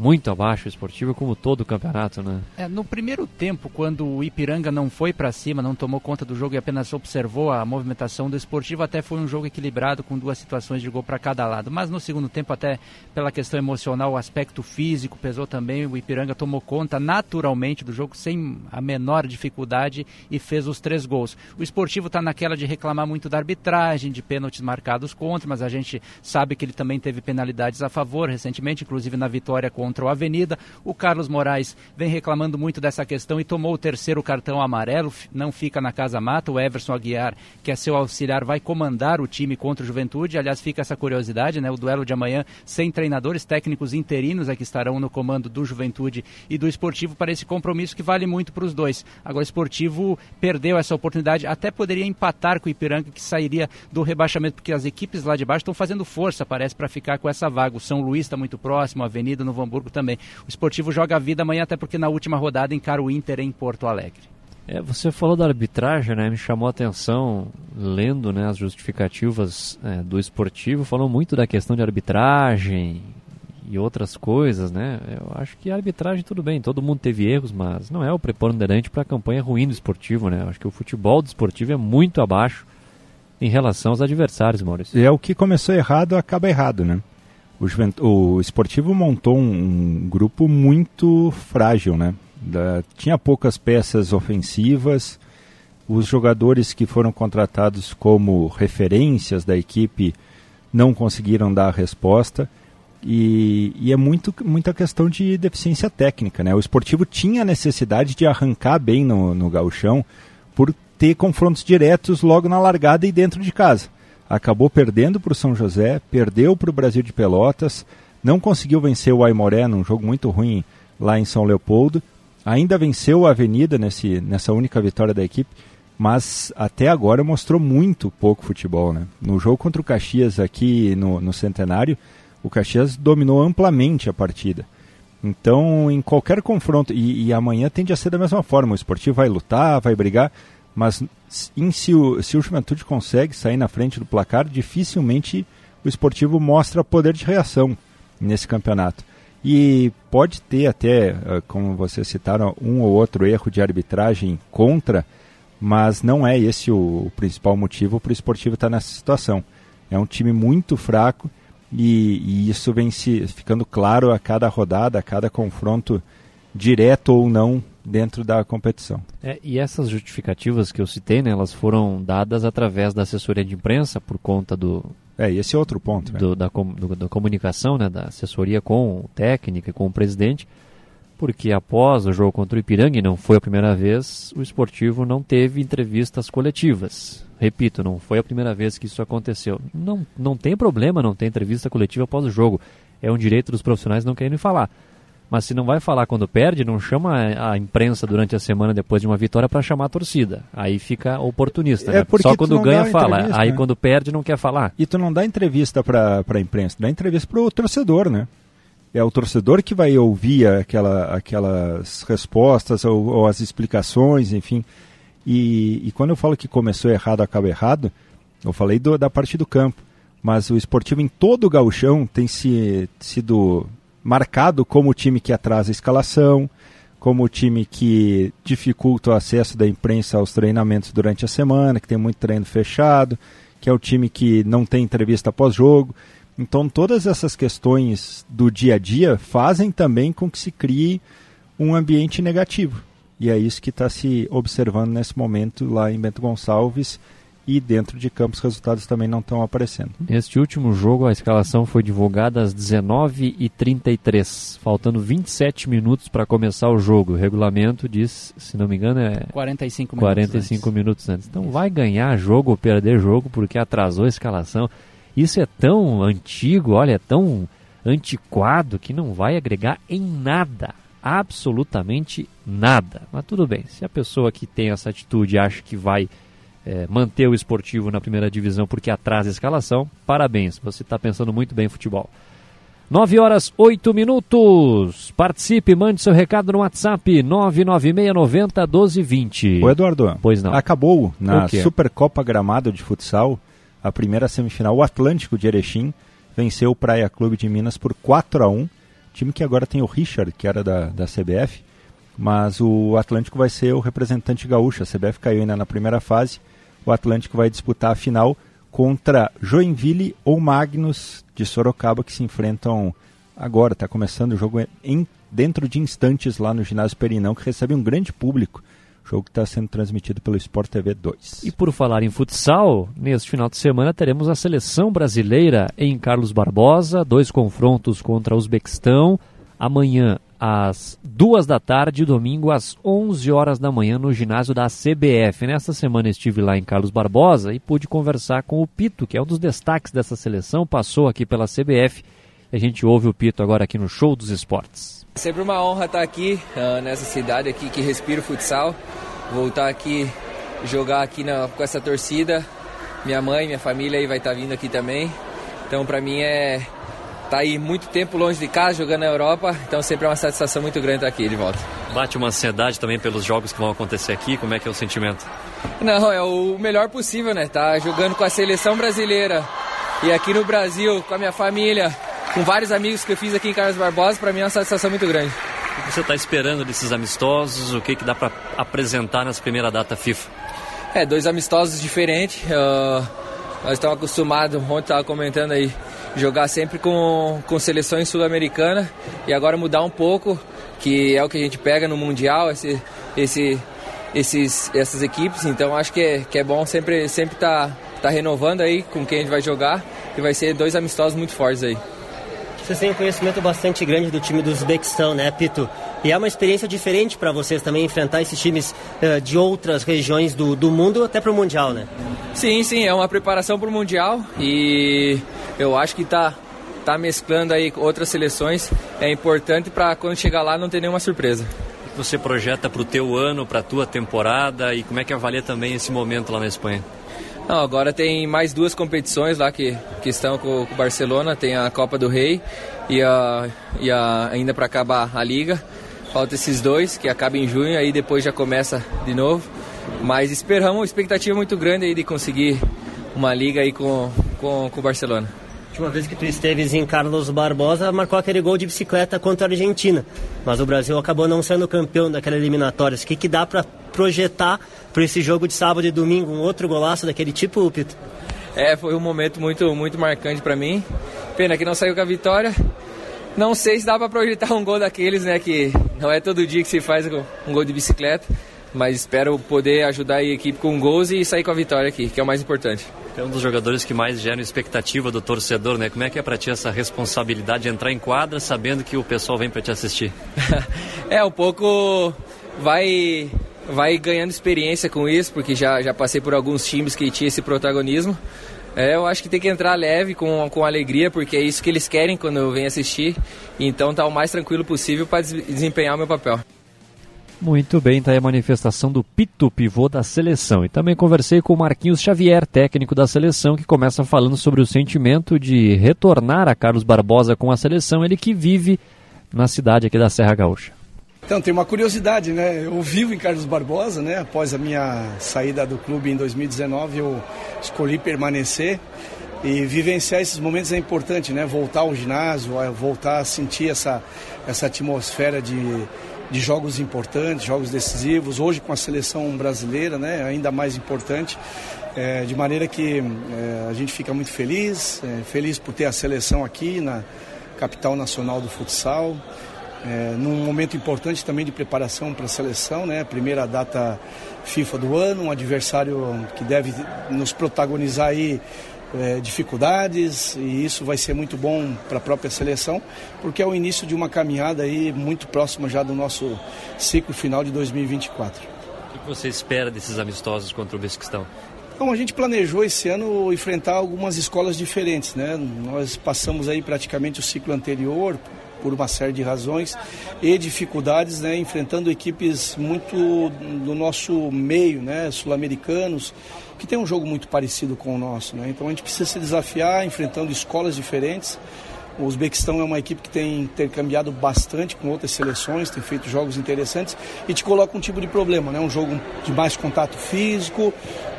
muito abaixo o esportivo, como todo o campeonato, né? É, no primeiro tempo, quando o Ipiranga não foi para cima, não tomou conta do jogo e apenas observou a movimentação do esportivo, até foi um jogo equilibrado com duas situações de gol para cada lado. Mas no segundo tempo, até pela questão emocional, o aspecto físico pesou também. O Ipiranga tomou conta naturalmente do jogo sem a menor dificuldade e fez os três gols. O esportivo está naquela de reclamar muito da arbitragem, de pênaltis marcados contra, mas a gente sabe que ele também teve penalidades a favor recentemente, inclusive na vitória contra contra o Avenida. O Carlos Moraes vem reclamando muito dessa questão e tomou o terceiro cartão amarelo, não fica na casa mata. O Everson Aguiar, que é seu auxiliar, vai comandar o time contra o Juventude. Aliás, fica essa curiosidade, né? O duelo de amanhã sem treinadores técnicos interinos é que estarão no comando do Juventude e do Esportivo para esse compromisso que vale muito para os dois. Agora, o Esportivo perdeu essa oportunidade, até poderia empatar com o Ipiranga, que sairia do rebaixamento, porque as equipes lá de baixo estão fazendo força, parece, para ficar com essa vaga. O São Luís está muito próximo, a Avenida no Hamburgo também. O esportivo joga a vida amanhã, até porque na última rodada encara o Inter em Porto Alegre. É, você falou da arbitragem, né? Me chamou a atenção, lendo né, as justificativas é, do esportivo, falou muito da questão de arbitragem e outras coisas, né? Eu acho que a arbitragem tudo bem, todo mundo teve erros, mas não é o preponderante para a campanha ruim do esportivo, né? Eu acho que o futebol do esportivo é muito abaixo em relação aos adversários, Maurício. E é o que começou errado, acaba errado, né? O, Juvent... o Esportivo montou um, grupo muito frágil, né? Da... tinha poucas peças ofensivas, os jogadores que foram contratados como referências da equipe não conseguiram dar a resposta. E, e, é muito, muita questão de deficiência técnica. Né? O esportivo tinha necessidade de arrancar bem no, no gauchão por ter confrontos diretos logo na largada e dentro de casa acabou perdendo para o São José, perdeu para o Brasil de Pelotas, não conseguiu vencer o Aimoré num jogo muito ruim lá em São Leopoldo, ainda venceu a Avenida nesse, nessa única vitória da equipe, mas até agora mostrou muito pouco futebol. Né? No jogo contra o Caxias aqui no, no Centenário, o Caxias dominou amplamente a partida. Então, em qualquer confronto, e, e amanhã tende a ser da mesma forma, o esportivo vai lutar, vai brigar, mas em, se, o, se o Juventude consegue sair na frente do placar, dificilmente o esportivo mostra poder de reação nesse campeonato. E pode ter até, eh, como vocês citaram, um ou outro erro de arbitragem contra, mas não é esse o, o principal motivo para o esportivo estar nessa situação. É um time muito fraco e, e isso vem se, ficando claro a cada rodada, a cada confronto direto ou não dentro da competição. É, e essas justificativas que eu citei, né, elas foram dadas através da assessoria de imprensa por conta do é esse é outro ponto do, da, do, da comunicação, né, da assessoria com o técnico e com o presidente, porque após o jogo contra o Ipiranga, e não foi a primeira vez, o esportivo não teve entrevistas coletivas. Repito, não foi a primeira vez que isso aconteceu. Não, não tem problema não ter entrevista coletiva após o jogo. É um direito dos profissionais não querendo falar Mas se não vai falar quando perde, não chama a imprensa durante a semana depois de uma vitória para chamar a torcida. Aí fica oportunista, É né? Só quando ganha fala. Aí né? quando perde não quer falar. E tu não dá entrevista para a imprensa, dá entrevista para o torcedor, né? É o torcedor que vai ouvir aquela, aquelas respostas ou, ou as explicações, enfim. E, e quando eu falo que começou errado, acaba errado, eu falei do- da parte do campo. Mas o esportivo em todo o gauchão tem se, sido marcado como o time que atrasa a escalação, como o time que dificulta o acesso da imprensa aos treinamentos durante a semana, que tem muito treino fechado, que é o time que não tem entrevista pós-jogo. Então, todas essas questões do dia a dia fazem também com que se crie um ambiente negativo. E é isso que está se observando nesse momento lá em Bento Gonçalves e dentro de campos os resultados também não estão aparecendo. Neste último jogo, a escalação foi divulgada às 19h33, faltando 27 minutos para começar o jogo. O regulamento diz, se não me engano, é 45 minutos 45 minutos antes. Então vai ganhar jogo ou perder jogo porque atrasou a escalação. Isso é tão antigo, olha, é tão antiquado que não vai agregar em nada. Absolutamente nada. Mas tudo bem, se a pessoa que tem essa atitude acha que vai é, manter o esportivo na primeira divisão porque atrasa a escalação, parabéns, você está pensando muito bem em futebol. 9 horas 8 minutos. Participe, mande seu recado no WhatsApp 99690 1220. Ô Eduardo, Pois não. acabou na O? Supercopa Gramado de Futsal, a primeira semifinal, o Atlântico de Erechim venceu o Praia Clube de Minas por 4 a 1 time que agora tem o Richard, que era da, da CBF, mas o Atlântico vai ser o representante gaúcho, a CBF caiu ainda na primeira fase, o Atlântico vai disputar a final contra Joinville ou Magnus de Sorocaba, que se enfrentam agora, está começando o jogo em, dentro de instantes lá no ginásio Perinão, que recebe um grande público. Jogo que está sendo transmitido pelo Sport TV 2. E por falar em futsal, neste final de semana teremos a seleção brasileira em Carlos Barbosa, dois confrontos contra o Uzbequistão, amanhã às duas da tarde domingo às 11 horas da manhã no ginásio da CBF. Nesta semana estive lá em Carlos Barbosa e pude conversar com o Pito, que é um dos destaques dessa seleção, passou aqui pela CBF a gente ouve o Pito agora aqui no Show dos Esportes. Sempre uma honra estar aqui ah, nessa cidade aqui que respira o futsal, voltar aqui jogar aqui na- com essa torcida. Minha mãe, minha família aí vai estar vindo aqui também. Então para mim é tá aí muito tempo longe de casa jogando na Europa, então sempre é uma satisfação muito grande estar aqui de volta. Bate uma ansiedade também pelos jogos que vão acontecer aqui, como é que é o sentimento? Não, é o melhor possível, né? Tá jogando com a seleção brasileira e aqui no Brasil com a minha família, com vários amigos que eu fiz aqui em Carlos Barbosa, para mim é uma satisfação muito grande. O que você está esperando desses amistosos? O que, que dá para apresentar nessa primeira data FIFA? É, dois amistosos diferentes. ah, nós estamos acostumados, ontem estava comentando aí, jogar sempre com, com seleções sul-americanas e agora mudar um pouco, que é o que a gente pega no Mundial, esse, esse, esses, essas equipes. Então acho que é, que é bom sempre estar sempre tá, tá renovando aí com quem a gente vai jogar e vai ser dois amistosos muito fortes aí. Vocês têm um conhecimento bastante grande do time do Uzbequistão, né, Pito? E é uma experiência diferente para vocês também enfrentar esses times eh, de outras regiões do, do mundo até para o Mundial, né? Sim, sim, é uma preparação para o Mundial e eu acho que tá, tá mesclando aí com outras seleções. É importante para quando chegar lá não ter nenhuma surpresa. O que você projeta para o teu ano, para a tua temporada e como é que avalia também esse momento lá na Espanha? Não, agora tem mais duas competições lá que, que estão com, o Barcelona, tem a Copa do Rei e, a, e a, ainda para acabar a Liga. Falta esses dois, que acaba em junho, aí depois já começa de novo. Mas esperamos, uma expectativa muito grande aí de conseguir uma liga aí com, com, com o Barcelona. Última vez que tu esteves em Carlos Barbosa, marcou aquele gol de bicicleta contra a Argentina. Mas o Brasil acabou não sendo campeão daquela eliminatória. O que, que dá para projetar para esse jogo de sábado e domingo? Um outro golaço daquele tipo, Pito? É, foi um momento muito, muito marcante para mim. Pena que não saiu com a vitória. Não sei se dá para projetar um gol daqueles, né? Que não é todo dia que se faz um gol de bicicleta. Mas espero poder ajudar a equipe com gols e sair com a vitória aqui, que é o mais importante. É um dos jogadores que mais geram expectativa do torcedor, né? Como é que é para ti essa responsabilidade de entrar em quadra sabendo que o pessoal vem para te assistir? [laughs] é, um pouco vai vai ganhando experiência com isso, porque já, já passei por alguns times que tinha esse protagonismo. É, eu acho que tem que entrar leve, com, com alegria, porque é isso que eles querem quando eu venho assistir. Então tá o mais tranquilo possível para desempenhar o meu papel. Muito bem, tá aí a manifestação do Pito, pivô da seleção. E também conversei com o Marquinhos Xavier, técnico da seleção, que começa falando sobre o sentimento de retornar a Carlos Barbosa com a seleção, ele que vive na cidade aqui da Serra Gaúcha. Então, tem uma curiosidade, né? Eu vivo em Carlos Barbosa, né? Após a minha saída do clube em 2019, eu escolhi permanecer e vivenciar esses momentos é importante, né? Voltar ao ginásio, voltar a sentir essa, essa atmosfera de, de jogos importantes, jogos decisivos. Hoje com a seleção brasileira, né? Ainda mais importante. É, de maneira que é, a gente fica muito feliz, é, feliz por ter a seleção aqui na capital nacional do futsal é, num momento importante também de preparação para a seleção, né? Primeira data FIFA do ano, um adversário que deve nos protagonizar aí é, dificuldades e isso vai ser muito bom para a própria seleção, porque é o início de uma caminhada aí muito próxima já do nosso ciclo final de 2024. O que você espera desses amistosos contra o Besikstão? Então, a gente planejou esse ano enfrentar algumas escolas diferentes, né? Nós passamos aí praticamente o ciclo anterior por uma série de razões e dificuldades, né, enfrentando equipes muito do nosso meio, né, sul-americanos, que tem um jogo muito parecido com o nosso. Né? Então a gente precisa se desafiar enfrentando escolas diferentes. O Uzbequistão é uma equipe que tem intercambiado bastante com outras seleções, tem feito jogos interessantes e te coloca um tipo de problema, né? Um jogo de mais contato físico,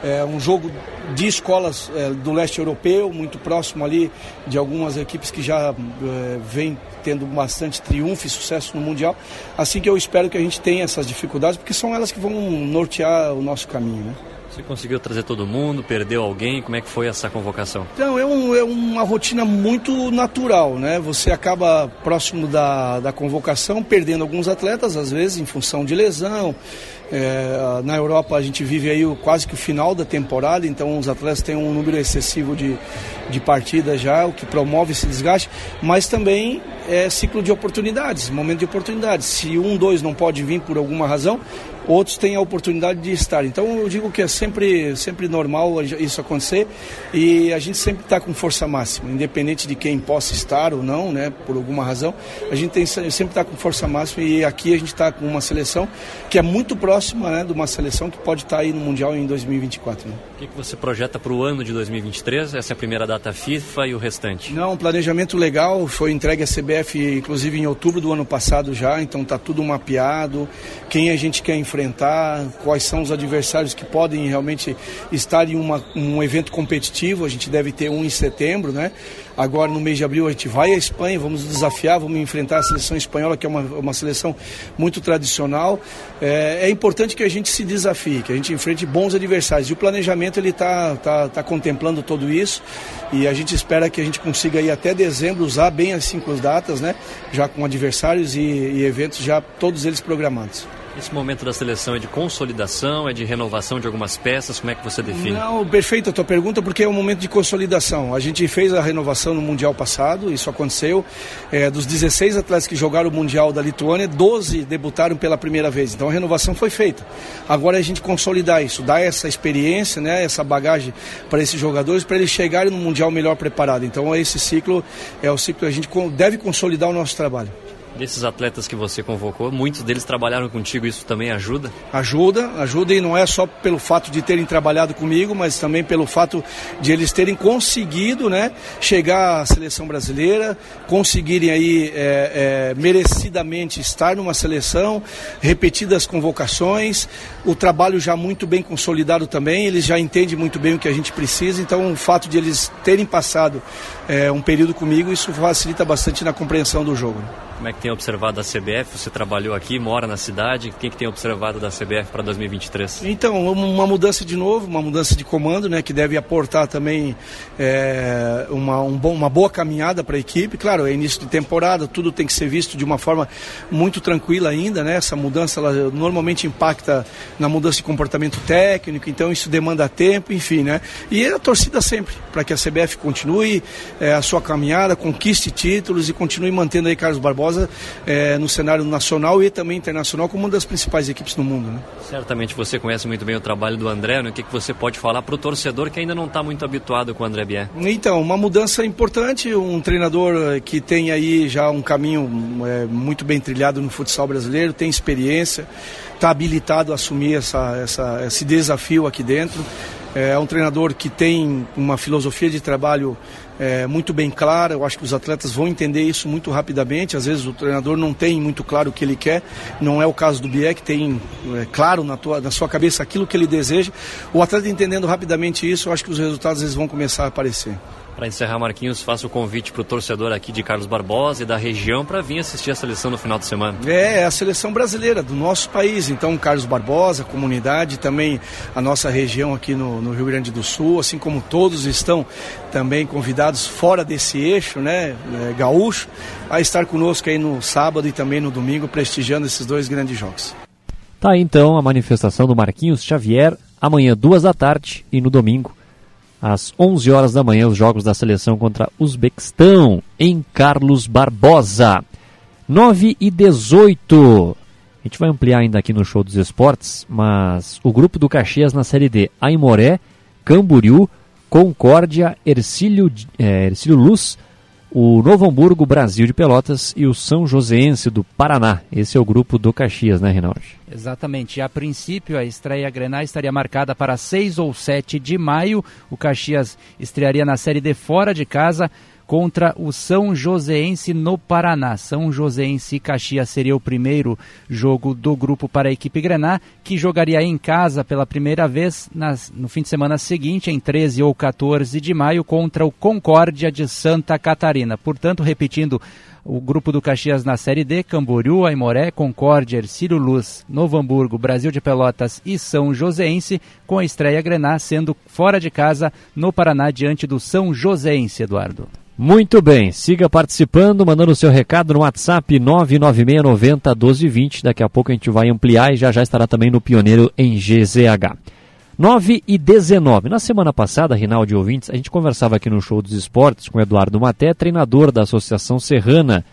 é, um jogo de escolas é, do leste europeu, muito próximo ali de algumas equipes que já é, vêm tendo bastante triunfo e sucesso no Mundial. Assim que eu espero que a gente tenha essas dificuldades, porque são elas que vão nortear o nosso caminho, né? Você conseguiu trazer todo mundo, perdeu alguém? Como é que foi essa convocação? Então, é, um, é uma rotina muito natural, né? Você acaba próximo da, da convocação, perdendo alguns atletas, às vezes, em função de lesão. É, na Europa a gente vive aí o, quase que o final da temporada, então os atletas têm um número excessivo de, de partidas já, o que promove esse desgaste, mas também é ciclo de oportunidades, momento de oportunidades. Se um, dois não pode vir por alguma razão, outros têm a oportunidade de estar. Então eu digo que é sempre, sempre normal isso acontecer e a gente sempre está com força máxima, independente de quem possa estar ou não, né, por alguma razão, a gente tem, sempre está com força máxima e aqui a gente está com uma seleção que é muito próxima né, de uma seleção que pode estar tá aí no Mundial em 2024. Né. O que, que você projeta para o ano de 2023? Essa é a primeira data FIFA e o restante? Não, um planejamento legal, foi entregue à CBF inclusive em outubro do ano passado já, então está tudo mapeado, quem a gente quer enfrentar, quais são os adversários que podem realmente estar em uma, um evento competitivo. A gente deve ter um em setembro, né? Agora no mês de abril a gente vai à Espanha, vamos desafiar, vamos enfrentar a seleção espanhola, que é uma, uma seleção muito tradicional. É, é importante que a gente se desafie, que a gente enfrente bons adversários. E o planejamento ele está tá, tá contemplando tudo isso e a gente espera que a gente consiga ir até dezembro usar bem as cinco datas, né? Já com adversários e, e eventos já todos eles programados. Esse momento da seleção é de consolidação, é de renovação de algumas peças? Como é que você define? Não, perfeita a tua pergunta, porque é um momento de consolidação. A gente fez a renovação no Mundial passado, isso aconteceu. É, dos 16 atletas que jogaram o Mundial da Lituânia, 12 debutaram pela primeira vez. Então a renovação foi feita. Agora é a gente consolidar isso, dar essa experiência, né, essa bagagem para esses jogadores, para eles chegarem no Mundial melhor preparado. Então esse ciclo é o ciclo que a gente deve consolidar o nosso trabalho. Desses atletas que você convocou, muitos deles trabalharam contigo, isso também ajuda? Ajuda, ajuda e não é só pelo fato de terem trabalhado comigo, mas também pelo fato de eles terem conseguido né, chegar à seleção brasileira, conseguirem aí é, é, merecidamente estar numa seleção, repetidas convocações, o trabalho já muito bem consolidado também, eles já entendem muito bem o que a gente precisa, então o fato de eles terem passado é, um período comigo, isso facilita bastante na compreensão do jogo. Como é que tem observado a CBF? Você trabalhou aqui, mora na cidade. O que, que tem observado da CBF para 2023? Então, uma mudança de novo, uma mudança de comando, né, que deve aportar também é, uma, um bom, uma boa caminhada para a equipe. Claro, é início de temporada, tudo tem que ser visto de uma forma muito tranquila ainda. Né? Essa mudança ela normalmente impacta na mudança de comportamento técnico, então isso demanda tempo, enfim. Né? E a torcida sempre, para que a CBF continue é, a sua caminhada, conquiste títulos e continue mantendo aí Carlos Barbosa é, no cenário nacional e também internacional como uma das principais equipes do mundo. Né? Certamente você conhece muito bem o trabalho do André, né? o que, que você pode falar para o torcedor que ainda não está muito habituado com o André Bier? Então, uma mudança importante, um treinador que tem aí já um caminho é, muito bem trilhado no futsal brasileiro, tem experiência, está habilitado a assumir essa, essa, esse desafio aqui dentro. É um treinador que tem uma filosofia de trabalho é, muito bem clara. Eu acho que os atletas vão entender isso muito rapidamente. Às vezes o treinador não tem muito claro o que ele quer. Não é o caso do Bier, que tem é, claro na, tua, na sua cabeça aquilo que ele deseja. O atleta entendendo rapidamente isso, eu acho que os resultados eles vão começar a aparecer. Para encerrar, Marquinhos, faço o convite para o torcedor aqui de Carlos Barbosa e da região para vir assistir a seleção no final de semana. É, é a seleção brasileira do nosso país. Então, Carlos Barbosa, comunidade, também a nossa região aqui no, no Rio Grande do Sul, assim como todos estão também convidados fora desse eixo, né, é, gaúcho, a estar conosco aí no sábado e também no domingo, prestigiando esses dois grandes jogos. Tá então a manifestação do Marquinhos Xavier, amanhã duas da tarde e no domingo às 11 horas da manhã, os jogos da seleção contra Uzbequistão, em Carlos Barbosa. 9 e 18. A gente vai ampliar ainda aqui no show dos esportes, mas o grupo do Caxias na Série D, Aimoré, Camboriú, Concórdia, Ercílio, é, Ercílio Luz, o Novo Hamburgo, Brasil de Pelotas e o São Joséense do Paraná. Esse é o grupo do Caxias, né, Rinaldi? Exatamente. A princípio, a estreia Grenal estaria marcada para 6 ou 7 de maio. O Caxias estrearia na Série D fora de casa contra o São Joséense no Paraná. São Joséense e Caxias seria o primeiro jogo do grupo para a equipe Grená, que jogaria em casa pela primeira vez nas, no fim de semana seguinte, em 13 ou 14 de maio, contra o Concórdia de Santa Catarina. Portanto, repetindo, o grupo do Caxias na Série D, Camboriú, Aimoré, Concórdia, Ercílio Luz, Novo Hamburgo, Brasil de Pelotas e São Joséense, com a estreia Grená sendo fora de casa no Paraná diante do São Joséense, Eduardo. Muito bem, siga participando, mandando o seu recado no WhatsApp 996901220. Daqui a pouco a gente vai ampliar e já já estará também no Pioneiro em GZH. 9 e 19. Na semana passada, Rinaldi ouvintes, a gente conversava aqui no Show dos Esportes com Eduardo Maté, treinador da Associação Serrana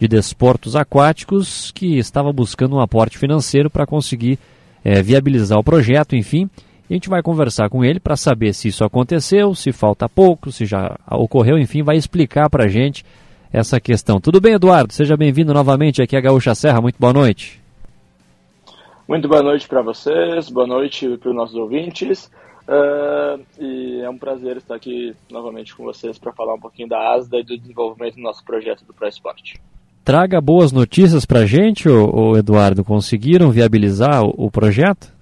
de Desportos Aquáticos, que estava buscando um aporte financeiro para conseguir é, viabilizar o projeto, enfim. A gente vai conversar com ele para saber se isso aconteceu, se falta pouco, se já ocorreu, enfim, vai explicar para a gente essa questão. Tudo bem, Eduardo? Seja bem-vindo novamente aqui à Gaúcha Serra. Muito boa noite. Muito boa noite para vocês, boa noite para os nossos ouvintes. Uh, e é um prazer estar aqui novamente com vocês para falar um pouquinho da ASDA e do desenvolvimento do nosso projeto do Pro Esporte. Traga boas notícias para a gente, ô, ô Eduardo. Conseguiram viabilizar o, o projeto?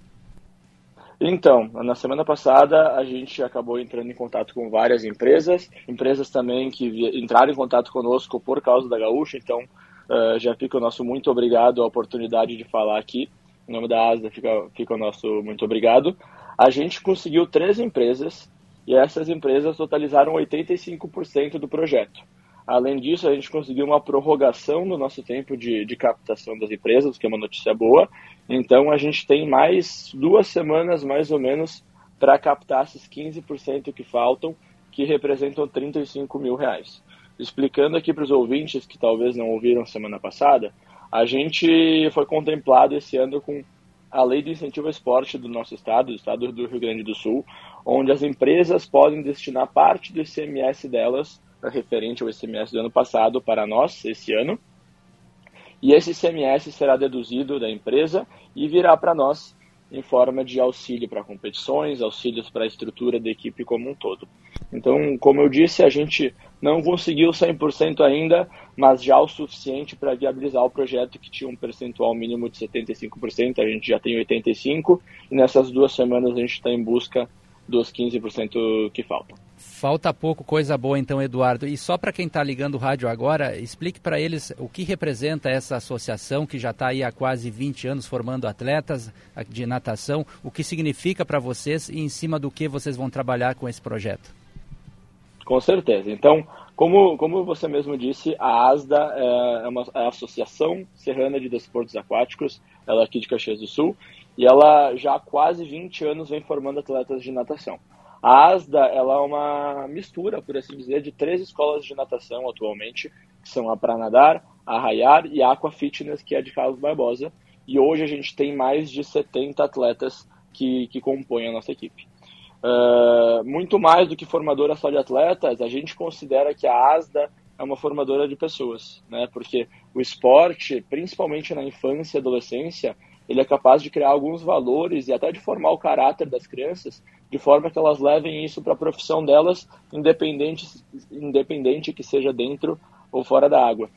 Então, na semana passada a gente acabou entrando em contato com várias empresas, empresas também que entraram em contato conosco por causa da Gaúcha, então uh, já fica o nosso muito obrigado a oportunidade de falar aqui. Em nome da ASA fica, fica o nosso muito obrigado. A gente conseguiu três empresas e essas empresas totalizaram 85% do projeto. Além disso, a gente conseguiu uma prorrogação no nosso tempo de, de captação das empresas, que é uma notícia boa. Então, a gente tem mais duas semanas, mais ou menos, para captar esses 15% que faltam, que representam 35 mil reais. Explicando aqui para os ouvintes que talvez não ouviram semana passada, a gente foi contemplado esse ano com a lei de incentivo ao esporte do nosso estado, do estado do Rio Grande do Sul, onde as empresas podem destinar parte do ICMS delas referente ao ICMS do ano passado para nós, esse ano. E esse ICMS será deduzido da empresa e virá para nós em forma de auxílio para competições, auxílios para a estrutura da equipe como um todo. Então, como eu disse, a gente não conseguiu 100% ainda, mas já o suficiente para viabilizar o projeto que tinha um percentual mínimo de 75%, a gente já tem 85%, e nessas duas semanas a gente está em busca dos 15% que faltam. Falta pouco coisa boa então, Eduardo. E só para quem está ligando o rádio agora, explique para eles o que representa essa associação que já está aí há quase 20 anos formando atletas de natação, o que significa para vocês e em cima do que vocês vão trabalhar com esse projeto. Com certeza. Então, como, como você mesmo disse, a ASDA é, uma, é a Associação Serrana de Desportos Aquáticos, ela é aqui de Caxias do Sul, e ela já há quase 20 anos vem formando atletas de natação. A ASDA ela é uma mistura, por assim dizer, de três escolas de natação atualmente, que são a Pranadar, Arraiar e Aqua Fitness, que é de Carlos Barbosa. E hoje a gente tem mais de 70 atletas que, que compõem a nossa equipe. Uh, muito mais do que formadora só de atletas, a gente considera que a ASDA é uma formadora de pessoas, né? Porque o esporte, principalmente na infância e adolescência, ele é capaz de criar alguns valores e até de formar o caráter das crianças, de forma que elas levem isso para a profissão delas, independente, independente que seja dentro ou fora da água.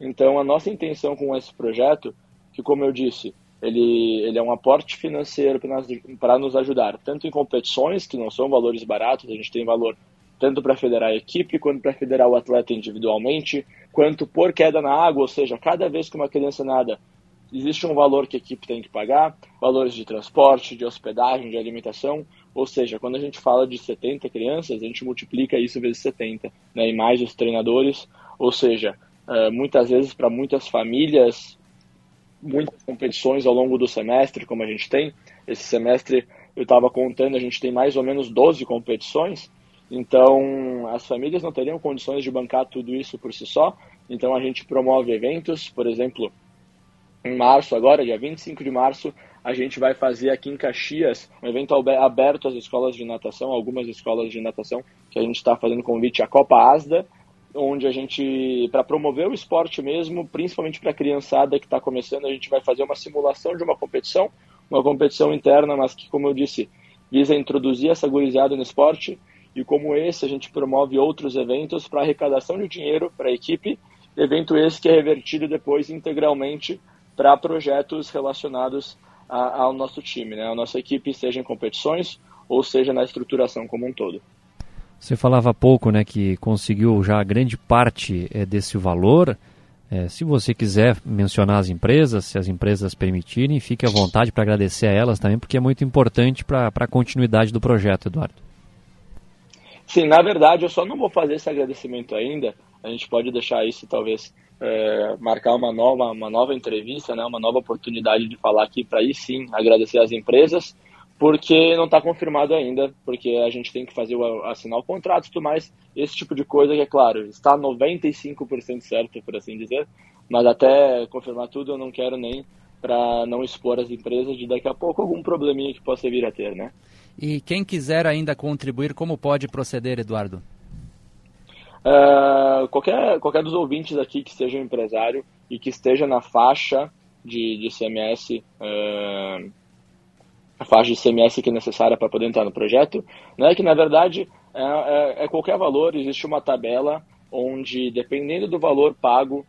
Então, a nossa intenção com esse projeto, que como eu disse, ele, ele é um aporte financeiro para nos ajudar, tanto em competições, que não são valores baratos, a gente tem valor tanto para federar a equipe, quanto para federar o atleta individualmente, quanto por queda na água, ou seja, cada vez que uma criança nada, existe um valor que a equipe tem que pagar, valores de transporte, de hospedagem, de alimentação, ou seja, quando a gente fala de 70 crianças, a gente multiplica isso vezes 70, né, e mais os treinadores, ou seja, uh, muitas vezes para muitas famílias, muitas competições ao longo do semestre, como a gente tem, esse semestre eu estava contando, a gente tem mais ou menos 12 competições, então as famílias não teriam condições de bancar tudo isso por si só, então a gente promove eventos, por exemplo, em março, agora, dia 25 de março, a gente vai fazer aqui em Caxias um evento aberto às escolas de natação, algumas escolas de natação, que a gente está fazendo convite à Copa Asda, onde a gente, para promover o esporte mesmo, principalmente para a criançada que está começando, a gente vai fazer uma simulação de uma competição, uma competição interna, mas que, como eu disse, visa introduzir essa gurizada no esporte. E como esse, a gente promove outros eventos para arrecadação de dinheiro para a equipe, evento esse que é revertido depois integralmente para projetos relacionados a, ao nosso time, né? a nossa equipe, seja em competições ou seja na estruturação como um todo. Você falava há pouco né, que conseguiu já grande parte é, desse valor. É, se você quiser mencionar as empresas, se as empresas permitirem, fique à vontade para agradecer a elas também, porque é muito importante para a continuidade do projeto, Eduardo. Sim, na verdade, eu só não vou fazer esse agradecimento ainda. A gente pode deixar isso talvez é, marcar uma nova, uma nova entrevista, né, uma nova oportunidade de falar aqui para aí sim agradecer às empresas, porque não está confirmado ainda, porque a gente tem que fazer o, assinar o contrato e tudo mais, esse tipo de coisa que é claro, está 95% certo, por assim dizer, mas até confirmar tudo eu não quero nem para não expor as empresas de daqui a pouco algum probleminha que possa vir a ter, né? E quem quiser ainda contribuir, como pode proceder, Eduardo? Uh, qualquer, qualquer dos ouvintes aqui que seja um empresário e que esteja na faixa de, de CMS, uh, a faixa de CMS que é necessária para poder entrar no projeto, né, que na verdade é, é, é, qualquer valor, existe uma tabela onde, dependendo do valor pago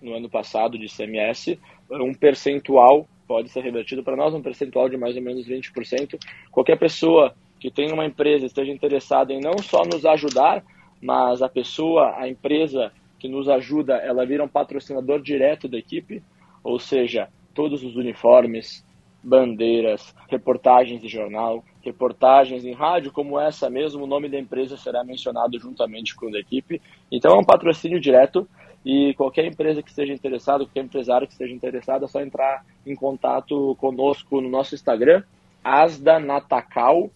no ano passado de CMS, um percentual pode ser revertido para nós, um percentual de mais ou menos 20%. Qualquer pessoa que tenha uma empresa esteja interessada em não só nos ajudar, mas a pessoa, a empresa que nos ajuda, ela vira um patrocinador direto da equipe, ou seja, todos os uniformes, bandeiras, reportagens de jornal, reportagens em rádio, como essa mesmo, o nome da empresa será mencionado juntamente com a equipe. Então é um patrocínio direto e qualquer empresa que esteja interessada, qualquer empresário que esteja interessado, é só entrar em contato conosco no nosso Instagram, asdanatacal,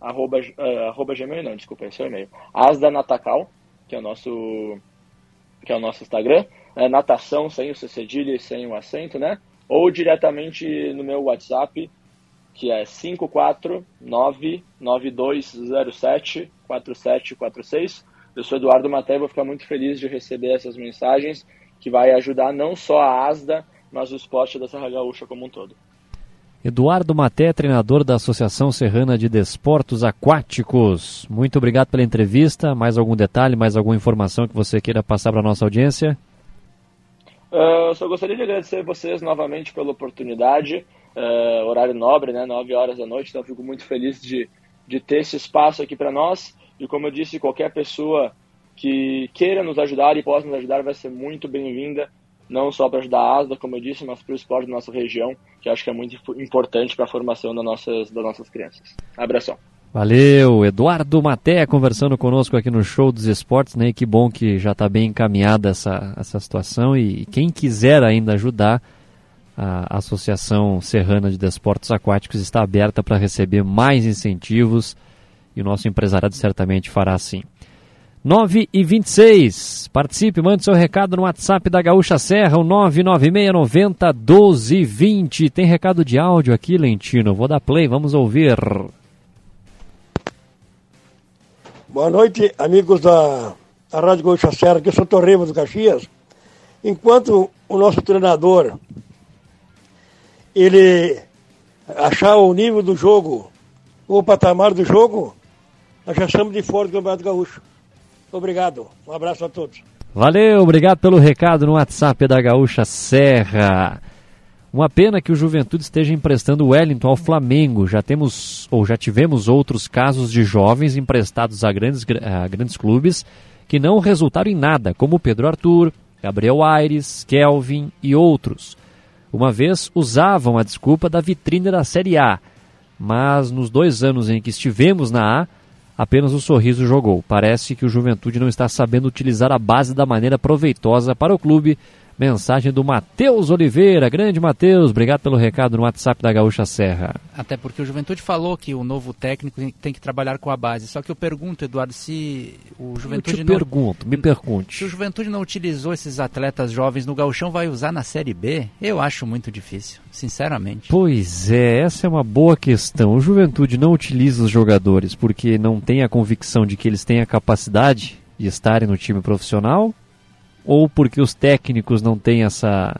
arroba, uh, arroba gmail, não, desculpa, esse é o e-mail. Asda Natacal, que é o nosso, que é o nosso Instagram. É natação sem o cedilha e sem o acento, né? Ou diretamente no meu WhatsApp, que é 54992074746. Eu sou Eduardo Maté e vou ficar muito feliz de receber essas mensagens que vai ajudar não só a ASDA, mas o esporte da Serra Gaúcha como um todo. Eduardo Maté, treinador da Associação Serrana de Desportos Aquáticos. Muito obrigado pela entrevista. Mais algum detalhe, mais alguma informação que você queira passar para a nossa audiência? Uh, só gostaria de agradecer vocês novamente pela oportunidade. Uh, horário nobre, né? 9 horas da noite, então fico muito feliz de, de ter esse espaço aqui para nós. E como eu disse, qualquer pessoa que queira nos ajudar e possa nos ajudar vai ser muito bem-vinda não só para ajudar a ASDA, como eu disse, mas para o esporte da nossa região, que acho que é muito importante para a formação das nossas, das nossas crianças. Abração. Valeu, Eduardo Maté conversando conosco aqui no Show dos Esportes, né? Que bom que já está bem encaminhada essa, essa situação e quem quiser ainda ajudar, a Associação Serrana de Desportos Aquáticos está aberta para receber mais incentivos e o nosso empresariado certamente fará assim. 9 e 26. Participe, mande seu recado no WhatsApp da Gaúcha Serra, o 99690 1220. Tem recado de áudio aqui, Lentino. Vou dar play, vamos ouvir. Boa noite, amigos da, da Rádio Gaúcha Serra, aqui eu sou Torreva do Caxias. Enquanto o nosso treinador ele achar o nível do jogo, o patamar do jogo, nós já estamos de fora do Campeonato Gaúcho. Obrigado, um abraço a todos. Valeu, obrigado pelo recado no WhatsApp da Gaúcha Serra. Uma pena que o Juventude esteja emprestando o Wellington ao Flamengo. Já temos ou já tivemos outros casos de jovens emprestados a grandes, a grandes clubes que não resultaram em nada, como Pedro Arthur, Gabriel Aires, Kelvin e outros. Uma vez usavam a desculpa da vitrine da Série A, mas nos dois anos em que estivemos na A, apenas o sorriso jogou. Parece que o Juventude não está sabendo utilizar a base da maneira proveitosa para o clube Mensagem do Matheus Oliveira. Grande Matheus, obrigado pelo recado no WhatsApp da Gaúcha Serra. Até porque o Juventude falou que o novo técnico tem que trabalhar com a base. Só que eu pergunto, Eduardo, se o Juventude eu te não... pergunto, me pergunte. Se o Juventude não utilizou esses atletas jovens no Gauchão, vai usar na Série B? Eu acho muito difícil, sinceramente. Pois é, essa é uma boa questão. O Juventude não utiliza os jogadores porque não tem a convicção de que eles têm a capacidade de estarem no time profissional ou porque os técnicos não têm essa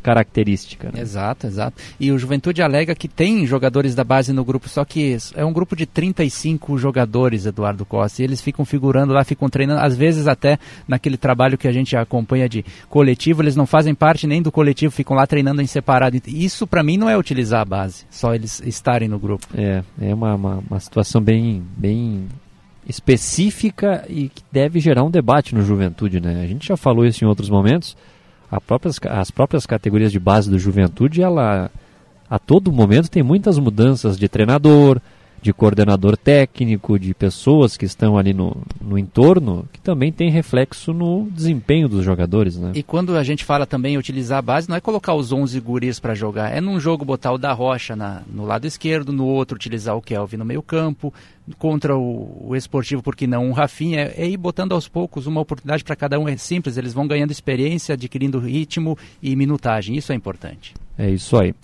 característica. Né? Exato, exato. E o Juventude alega que tem jogadores da base no grupo, só que é um grupo de 35 jogadores, Eduardo Costa, e eles ficam figurando lá, ficam treinando, às vezes até naquele trabalho que a gente acompanha de coletivo, eles não fazem parte nem do coletivo, ficam lá treinando em separado. Isso para mim não é utilizar a base, só eles estarem no grupo. É, é uma, uma, uma situação bem, bem específica e que deve gerar um debate no Juventude, né? A gente já falou isso em outros momentos. Próprias, as próprias categorias de base do Juventude, ela a todo momento tem muitas mudanças de treinador, de coordenador técnico, de pessoas que estão ali no, no entorno, que também tem reflexo no desempenho dos jogadores, né? E quando a gente fala também em utilizar a base, não é colocar os 11 guris para jogar, é num jogo botar o da Rocha na, no lado esquerdo, no outro utilizar o Kelvin no meio campo, contra o, o esportivo, porque não um Rafinha, é, é ir botando aos poucos uma oportunidade para cada um, é simples, eles vão ganhando experiência, adquirindo ritmo e minutagem, isso é importante. É isso aí.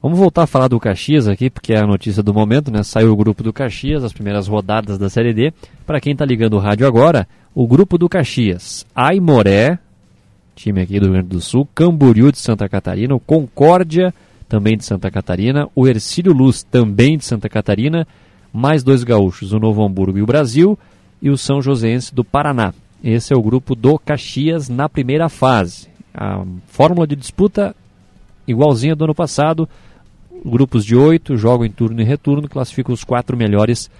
Vamos voltar a falar do Caxias aqui, porque é a notícia do momento, né? Saiu o grupo do Caxias, as primeiras rodadas da Série D. Para quem está ligando o rádio agora, o grupo do Caxias, Aimoré, time aqui do Rio Grande do Sul, Camboriú de Santa Catarina, o Concórdia, também de Santa Catarina, o Ercílio Luz, também de Santa Catarina, mais dois gaúchos, o Novo Hamburgo e o Brasil, e o São Joséense do Paraná. Esse é o grupo do Caxias na primeira fase. A fórmula de disputa igualzinha do ano passado, grupos de oito jogam em turno e retorno, classificam os quatro melhores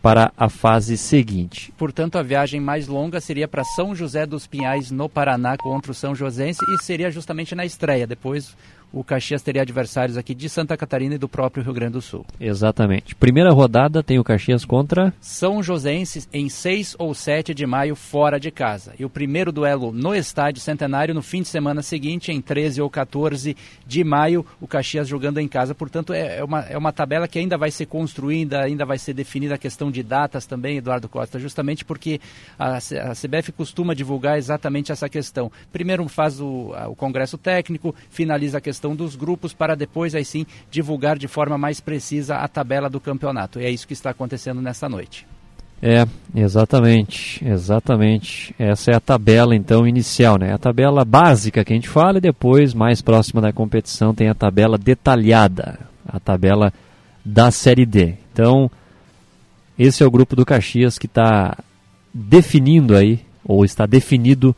para a fase seguinte. Portanto, a viagem mais longa seria para São José dos Pinhais, no Paraná, contra o São Joséense, e seria justamente na estreia. Depois o Caxias teria adversários aqui de Santa Catarina e do próprio Rio Grande do Sul. Exatamente. Primeira rodada tem o Caxias contra São Joséense em 6 ou 7 de maio fora de casa. E o primeiro duelo no Estádio Centenário no fim de semana seguinte, em 13 ou 14 de maio, o Caxias jogando em casa. Portanto, é, é uma, é uma tabela que ainda vai ser construída, ainda vai ser definida a questão de datas também, Eduardo Costa, justamente porque a, a CBF costuma divulgar exatamente essa questão. Primeiro faz o, o Congresso Técnico, finaliza a questão questão dos grupos para depois aí sim divulgar de forma mais precisa a tabela do campeonato. E é isso que está acontecendo nesta noite. É, exatamente, exatamente. Essa é a tabela então inicial, né? A tabela básica que a gente fala e depois, mais próxima da competição, tem a tabela detalhada, a tabela da Série D. Então, esse é o grupo do Caxias que está definindo aí, ou está definido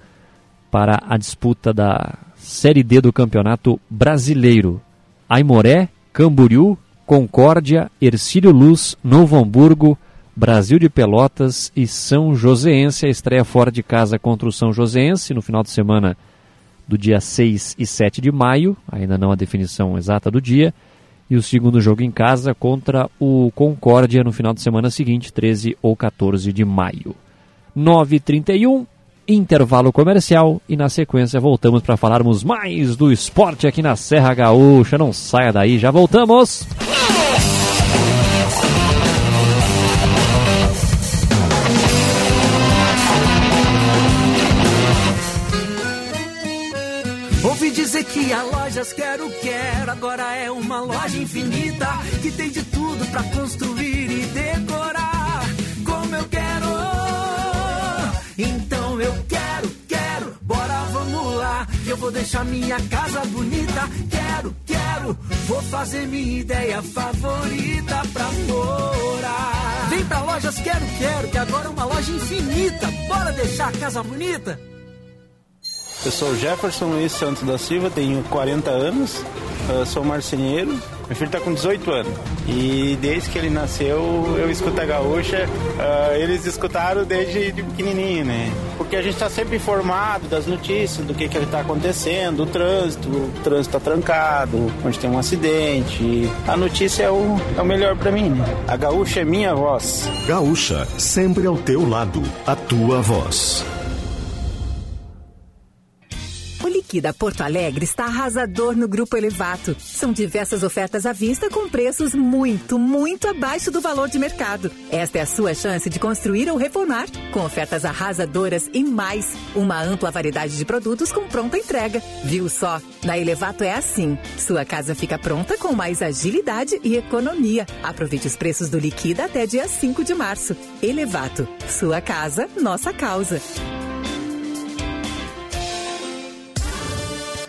para a disputa da Série D do Campeonato Brasileiro. Aimoré, Camboriú, Concórdia, Ercílio Luz, Novo Hamburgo, Brasil de Pelotas e São Joséense. A estreia fora de casa contra o São Joséense no final de semana do dia 6 e 7 de maio, ainda não a definição exata do dia. E o segundo jogo em casa contra o Concórdia no final de semana seguinte, 13 ou 14 de maio. 9h31, intervalo comercial e na sequência voltamos para falarmos mais do esporte aqui na Serra Gaúcha. Não saia daí, já voltamos. Ouvi dizer que a Lojas Quero Quero agora é uma loja infinita que tem de tudo para construir e decorar. Como eu quero Eu vou deixar minha casa bonita. Quero, quero, vou fazer minha ideia favorita pra morar. Vem pra Lojas Quero Quero que agora é uma loja infinita. Bora deixar a casa bonita. Eu sou Jefferson Luiz Santos da Silva, tenho 40 anos, uh, sou marceneiro. Meu filho está com 18 anos. E desde que ele nasceu, eu escuto a gaúcha. Uh, eles escutaram desde de pequenininho, né? Porque a gente está sempre informado das notícias, do que que está acontecendo, o trânsito, o trânsito está trancado, onde tem um acidente. A notícia é o, é o melhor para mim, né? A gaúcha é minha voz. Gaúcha, sempre ao teu lado, a tua voz. Liquida Porto Alegre está arrasador no Grupo Elevato. São diversas ofertas à vista com preços muito, muito abaixo do valor de mercado. Esta é a sua chance de construir ou reformar, com ofertas arrasadoras e mais. Uma ampla variedade de produtos com pronta entrega. Viu só? Na Elevato é assim. Sua casa fica pronta com mais agilidade e economia. Aproveite os preços do Liquida até dia 5 de março. Elevato. Sua casa, nossa causa.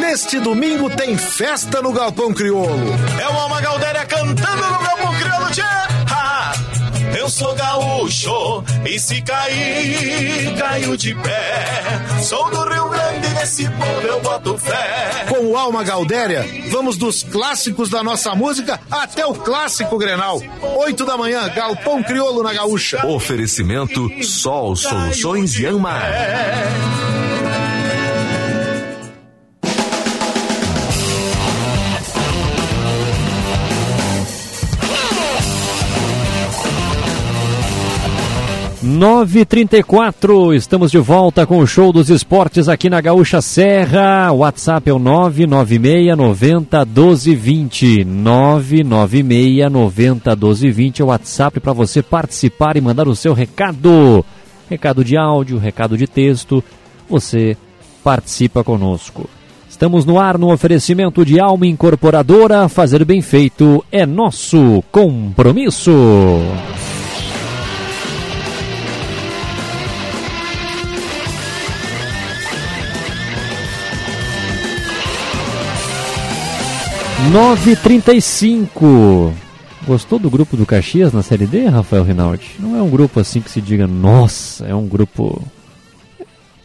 Neste domingo tem festa no Galpão Crioulo. É uma Galdéria cantando no Galpão Crioulo, tchê! Eu sou gaúcho e se cair, caio de pé. Sou do Rio Grande e nesse povo eu boto fé. Com o Alma Galdéria, vamos dos clássicos da nossa música até o clássico Grenal. Oito da manhã, Galpão Crioulo na Gaúcha. Oferecimento Sol Soluções e 9h34, estamos de volta com o show dos esportes aqui na Gaúcha Serra. O WhatsApp é o 996 90 12 20. 996 90 12 20 é o WhatsApp para você participar e mandar o seu recado. Recado de áudio, recado de texto, você participa conosco. Estamos no ar no oferecimento de Alma Incorporadora. Fazer bem feito é nosso compromisso. Nove trinta e cinco. Gostou do grupo do Caxias na Série D, Rafael Rinaldi? Não é um grupo assim que se diga, nossa, é um grupo.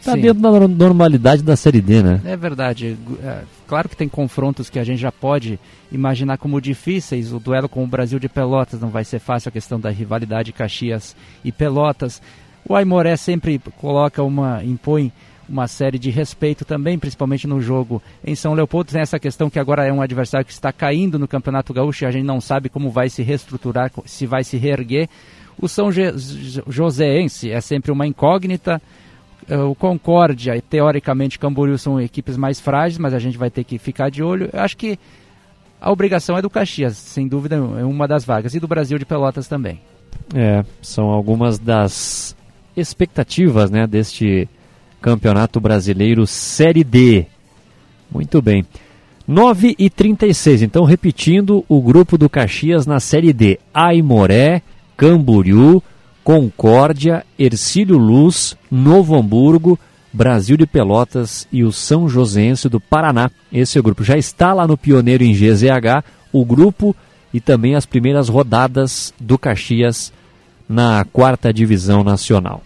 Tá Sim. dentro da nor- normalidade da Série D, né? É verdade. É, Claro que tem confrontos que a gente já pode imaginar como difíceis. O duelo com o Brasil de Pelotas não vai ser fácil, a questão da rivalidade Caxias e Pelotas. O Aimoré sempre coloca uma. impõe uma série de respeito também, principalmente no jogo em São Leopoldo. Tem essa questão que agora é um adversário que está caindo no Campeonato Gaúcho e a gente não sabe como vai se reestruturar, se vai se reerguer. O São Je- Jo- Joséense é sempre uma incógnita. Eh, O Concórdia e teoricamente Camboriú são equipes mais frágeis, mas a gente vai ter que ficar de olho. Eu acho que a obrigação é do Caxias, sem dúvida, é uma das vagas, e do Brasil de Pelotas também. É, são algumas das expectativas né, deste Campeonato Brasileiro Série D. Muito bem. 9 e 36, então repetindo o grupo do Caxias na Série D. Aimoré, Camboriú, Concórdia, Ercílio Luz, Novo Hamburgo, Brasil de Pelotas e o São Joséense do Paraná. Esse é o grupo. Já está lá no Pioneiro em GZH, o grupo e também as primeiras rodadas do Caxias na quarta divisão nacional.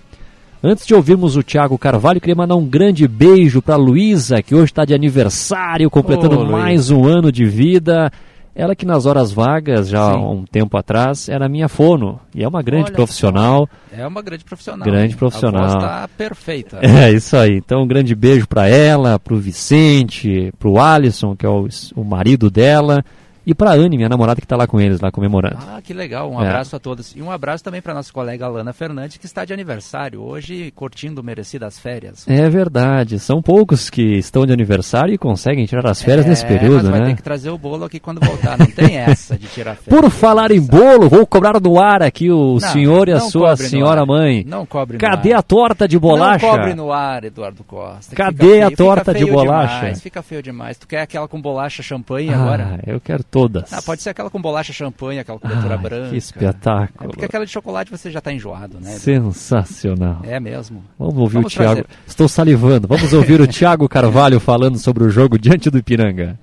Antes de ouvirmos o Thiago Carvalho, queria mandar um grande beijo para Luísa, que hoje está de aniversário, completando Ô, mais um ano de vida. Ela que nas horas vagas, já há um tempo atrás, era minha fono. E é uma grande Olha profissional. É uma grande profissional. Grande profissional. A voz tá perfeita. [laughs] É, isso aí. Então, um grande beijo para ela, pro Vicente, pro Alisson, que é o, o marido dela, e pra Anne, minha namorada, que tá lá com eles, lá comemorando. Ah, que legal. Um É. abraço a todos. E um abraço também para nossa colega Alana Fernandes, que está de aniversário hoje, curtindo merecidas férias. É verdade. São poucos que estão de aniversário e conseguem tirar as férias É, nesse período, mas vai né? ter que trazer o bolo aqui quando voltar. Não tem essa de tirar [laughs] férias. Por falar em bolo, vou cobrar no ar aqui o Não, senhor e a sua senhora mãe. Não cobre no Cadê a torta de bolacha? Não cobre no ar, Eduardo Costa. Cadê a torta de bolacha? Demais, fica feio demais. Tu quer aquela com bolacha champanhe Ah, agora? eu quero todas. Ah, pode ser aquela com bolacha champanhe, aquela cobertura Ai, branca. que espetáculo. É porque aquela de chocolate você já está enjoado, né? Sensacional. É mesmo. Vamos ouvir Vamos o Thiago. trazer. Estou salivando. Vamos ouvir o Thiago Carvalho falando sobre o jogo diante do Ipiranga.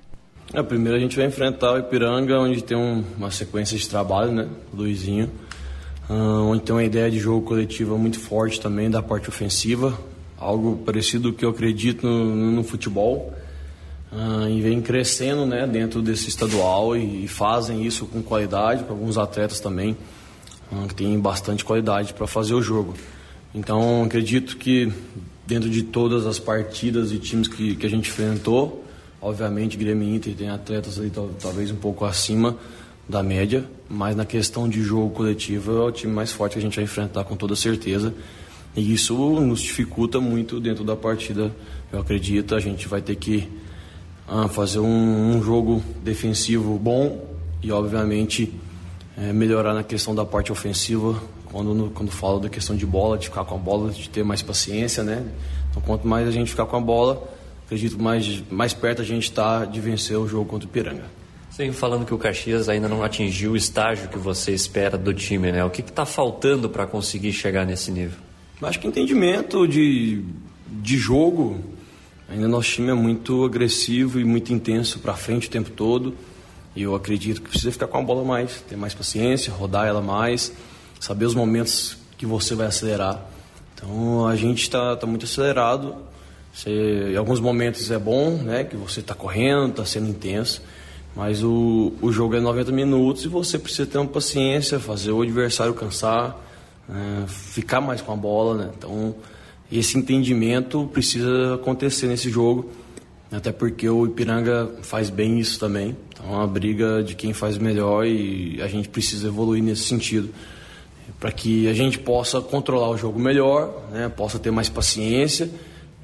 É, primeiro a gente vai enfrentar o Ipiranga, onde tem um- uma sequência de trabalho, né? O Luizinho. ah, onde tem uma ideia de jogo coletiva muito forte também da parte ofensiva. Algo parecido com o que eu acredito no, no futebol. Ah, e vem crescendo né, dentro desse estadual e, e fazem isso com qualidade, com alguns atletas também, ah, que têm bastante qualidade para fazer o jogo. Então acredito que dentro de todas as partidas e times que, que a gente enfrentou, obviamente Grêmio e Inter tem atletas ali tal- talvez um pouco acima da média, mas na questão de jogo coletivo é o time mais forte que a gente vai enfrentar com toda certeza. E isso nos dificulta muito dentro da partida, eu acredito. A gente vai ter que ah, fazer um, um jogo defensivo bom e, obviamente, eh, melhorar na questão da parte ofensiva. Quando, quando falo da questão de bola, de ficar com a bola, de ter mais paciência, né? Então, quanto mais a gente ficar com a bola, acredito mais, mais perto a gente está de vencer o jogo contra o Piranga. Sim, falando que o Caxias ainda não atingiu o estágio que você espera do time, né? O que está faltando para conseguir chegar nesse nível? Acho que entendimento de, de jogo. Ainda nosso time é muito agressivo e muito intenso para frente o tempo todo. E eu acredito que precisa ficar com a bola mais, ter mais paciência, rodar ela mais, saber os momentos que você vai acelerar. Então a gente está tá muito acelerado. Você, em alguns momentos é bom, né? Que você está correndo, está sendo intenso. Mas o, o jogo é 90 minutos e você precisa ter uma paciência, fazer o adversário cansar, né, ficar mais com a bola, né? Então, esse entendimento precisa acontecer nesse jogo, até porque o Ipiranga faz bem isso também. Então, é uma briga de quem faz melhor e a gente precisa evoluir nesse sentido, para que a gente possa controlar o jogo melhor, né? Possa ter mais paciência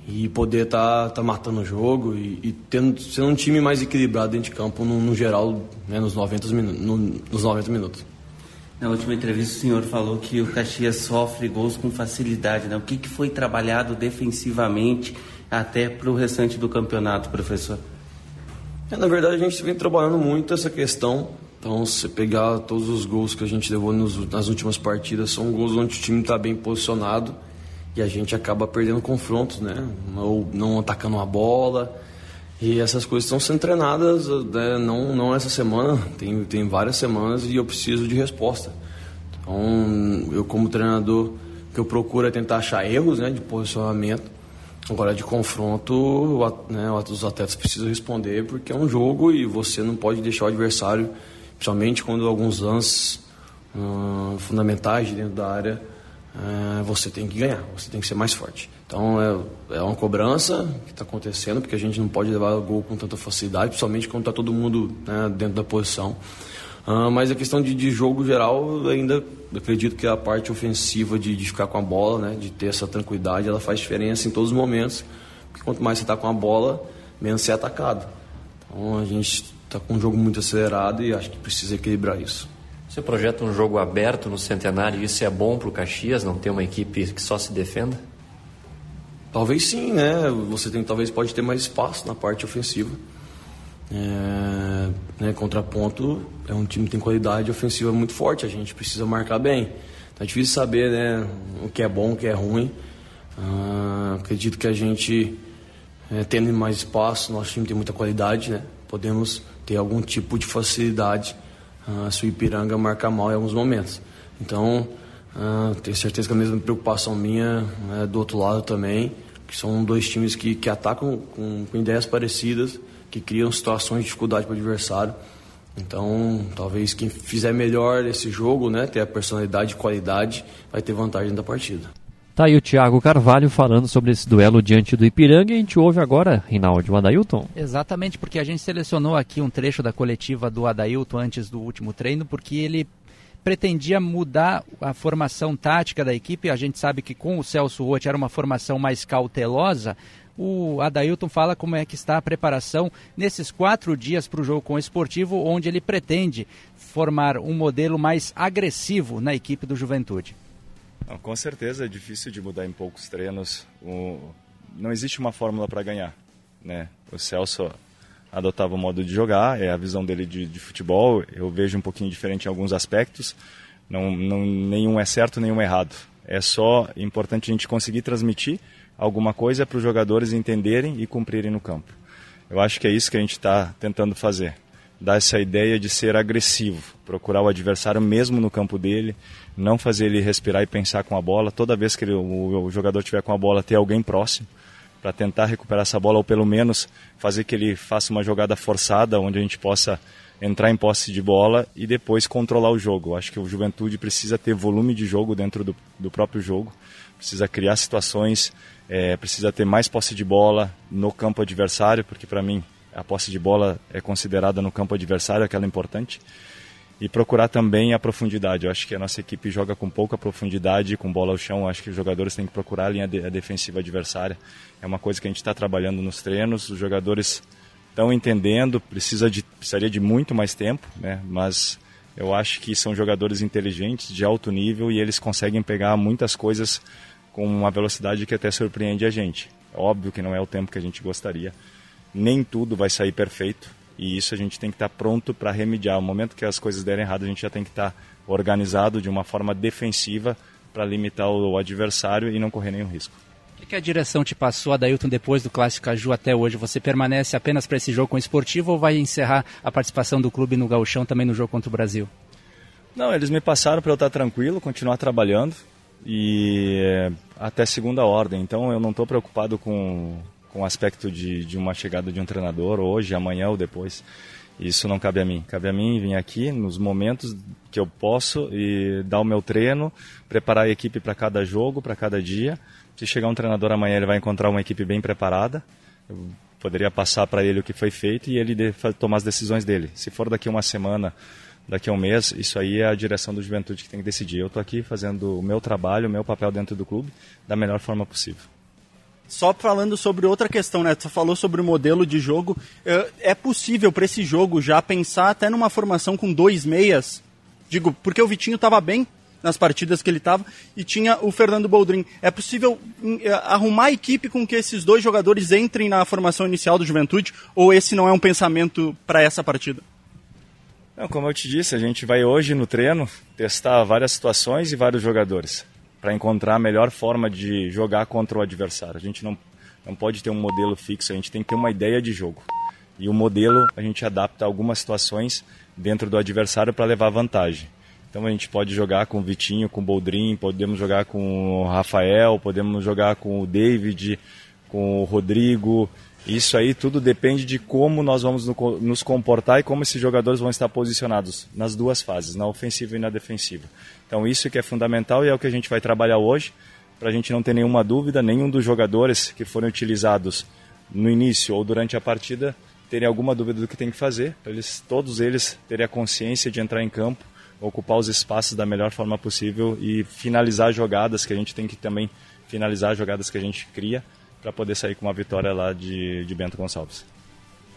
e poder estar tá, tá matando o jogo e, e tendo, sendo um time mais equilibrado dentro de campo no, no geral, né, nos, 90 minu no, nos 90 minutos. Na última entrevista o senhor falou que o Caxias sofre gols com facilidade. Né? O que, que foi trabalhado defensivamente até para o restante do campeonato, professor? É, na verdade, a gente vem trabalhando muito essa questão. Então, se pegar todos os gols que a gente levou nos, nas últimas partidas, são gols onde o time está bem posicionado e a gente acaba perdendo confrontos, né? Ou não atacando a bola. E essas coisas estão sendo treinadas, né? não, não essa semana, tem, tem várias semanas e eu preciso de resposta. Então, eu como treinador, que eu procuro é tentar achar erros né, de posicionamento. Agora, de confronto, né, os atletas precisam responder porque é um jogo e você não pode deixar o adversário, principalmente quando alguns lances hum, fundamentais de dentro da área, eh, você tem que ganhar, você tem que ser mais forte. Então é, é uma cobrança que está acontecendo, porque a gente não pode levar o gol com tanta facilidade, principalmente quando está todo mundo né, dentro da posição. Ah, mas a questão de, de jogo geral, ainda acredito que a parte ofensiva de, de ficar com a bola, né, de ter essa tranquilidade, ela faz diferença em todos os momentos. Porque quanto mais você está com a bola, menos você é atacado. Então a gente está com um jogo muito acelerado e acho que precisa equilibrar isso. Você projeta um jogo aberto no Centenário e isso é bom para o Caxias, não ter uma equipe que só se defenda? Talvez sim, né? Você tem, talvez pode ter mais espaço na parte ofensiva. É, né, contraponto é um time que tem qualidade ofensiva muito forte, a gente precisa marcar bem. Então é difícil saber né, o que é bom, o que é ruim. Ah, acredito que a gente, é, tendo mais espaço, nosso time tem muita qualidade, né? podemos ter algum tipo de facilidade ah, se o Ipiranga marcar mal em alguns momentos. Então, ah, tenho certeza que a mesma preocupação minha é do outro lado também, que são dois times que, que atacam com, com ideias parecidas, que criam situações de dificuldade para o adversário. Então, talvez quem fizer melhor esse jogo, né, ter a personalidade e qualidade, vai ter vantagem da partida. Tá aí o Thiago Carvalho falando sobre esse duelo diante do Ipiranga e a gente ouve agora, Rinaldo, o Adailton. Exatamente, porque a gente selecionou aqui um trecho da coletiva do Adailton antes do último treino, porque ele pretendia mudar a formação tática da equipe. A gente sabe que com o Celso Roth era uma formação mais cautelosa. O Adailton fala como é que está a preparação nesses quatro dias para o jogo com o esportivo, onde ele pretende formar um modelo mais agressivo na equipe do Juventude. Não, com certeza é difícil de mudar em poucos treinos. O... Não existe uma fórmula para ganhar. Né? O Celso adotava o modo de jogar, é a visão dele de, de, futebol. Eu vejo um pouquinho diferente em alguns aspectos. Não, não, nenhum é certo, nenhum é errado. É só importante a gente conseguir transmitir alguma coisa para os jogadores entenderem e cumprirem no campo. Eu acho que é isso que a gente está tentando fazer dar essa ideia de ser agressivo, procurar o adversário mesmo no campo dele, não fazer ele respirar e pensar com a bola. Toda vez que ele, o, o, jogador tiver com a bola, ter alguém próximo para tentar recuperar essa bola ou pelo menos fazer que ele faça uma jogada forçada onde a gente possa entrar em posse de bola e depois controlar o jogo. Acho que o Juventude precisa ter volume de jogo dentro do, do próprio jogo, precisa criar situações, é, precisa ter mais posse de bola no campo adversário, porque para mim a posse de bola é considerada no campo adversário, aquela importante. E procurar também a profundidade. Eu acho que a nossa equipe joga com pouca profundidade, com bola ao chão. Eu acho que os jogadores têm que procurar a linha de, a defensiva adversária. É uma coisa que a gente está trabalhando nos treinos. Os jogadores estão entendendo, precisa de, precisaria de muito mais tempo, né? mas eu acho que são jogadores inteligentes, de alto nível, e eles conseguem pegar muitas coisas com uma velocidade que até surpreende a gente. Óbvio que não é o tempo que a gente gostaria, nem tudo vai sair perfeito e isso a gente tem que estar pronto para remediar. No momento que as coisas derem errado, a gente já tem que estar organizado de uma forma defensiva para limitar o adversário e não correr nenhum risco. O que a direção te passou, Adailton, depois do Clássico Caju até hoje? Você permanece apenas para esse jogo com o esportivo ou vai encerrar a participação do clube no Gauchão também no jogo contra o Brasil? Não, eles me passaram para eu estar tranquilo, continuar trabalhando e é, até segunda ordem. Então eu não estou preocupado com com o aspecto de, de uma chegada de um treinador hoje, amanhã ou depois. Isso não cabe a mim. Cabe a mim vir aqui nos momentos que eu posso e dar o meu treino, preparar a equipe para cada jogo, para cada dia. Se chegar um treinador amanhã, ele vai encontrar uma equipe bem preparada. Eu poderia passar para ele o que foi feito e ele tomar as decisões dele. Se for daqui uma semana, daqui a um mês, isso aí é a direção do Juventude que tem que decidir. Eu estou aqui fazendo o meu trabalho, o meu papel dentro do clube da melhor forma possível. Só falando sobre outra questão, né? Você falou sobre o modelo de jogo. É, é possível para esse jogo já pensar até numa formação com dois meias? Digo, porque o Vitinho estava bem nas partidas que ele estava e tinha o Fernando Boldrin. É possível hum, é, arrumar a equipe com que esses dois jogadores entrem na formação inicial do Juventude? Ou esse não é um pensamento para essa partida? Não, como eu te disse, a gente vai hoje no treino testar várias situações e vários jogadores para encontrar a melhor forma de jogar contra o adversário. A gente não, não pode ter um modelo fixo, a gente tem que ter uma ideia de jogo. E o modelo a gente adapta a algumas situações dentro do adversário para levar vantagem. Então a gente pode jogar com o Vitinho, com o Boldrin, podemos jogar com o Rafael, podemos jogar com o David, com o Rodrigo. Isso aí tudo depende de como nós vamos nos comportar e como esses jogadores vão estar posicionados nas duas fases, na ofensiva e na defensiva. Então isso que é fundamental e é o que a gente vai trabalhar hoje, para a gente não ter nenhuma dúvida, nenhum dos jogadores que foram utilizados no início ou durante a partida terem alguma dúvida do que tem que fazer, para eles, todos eles terem a consciência de entrar em campo, ocupar os espaços da melhor forma possível e finalizar jogadas que a gente tem que também finalizar jogadas que a gente cria para poder sair com uma vitória lá de, de Bento Gonçalves.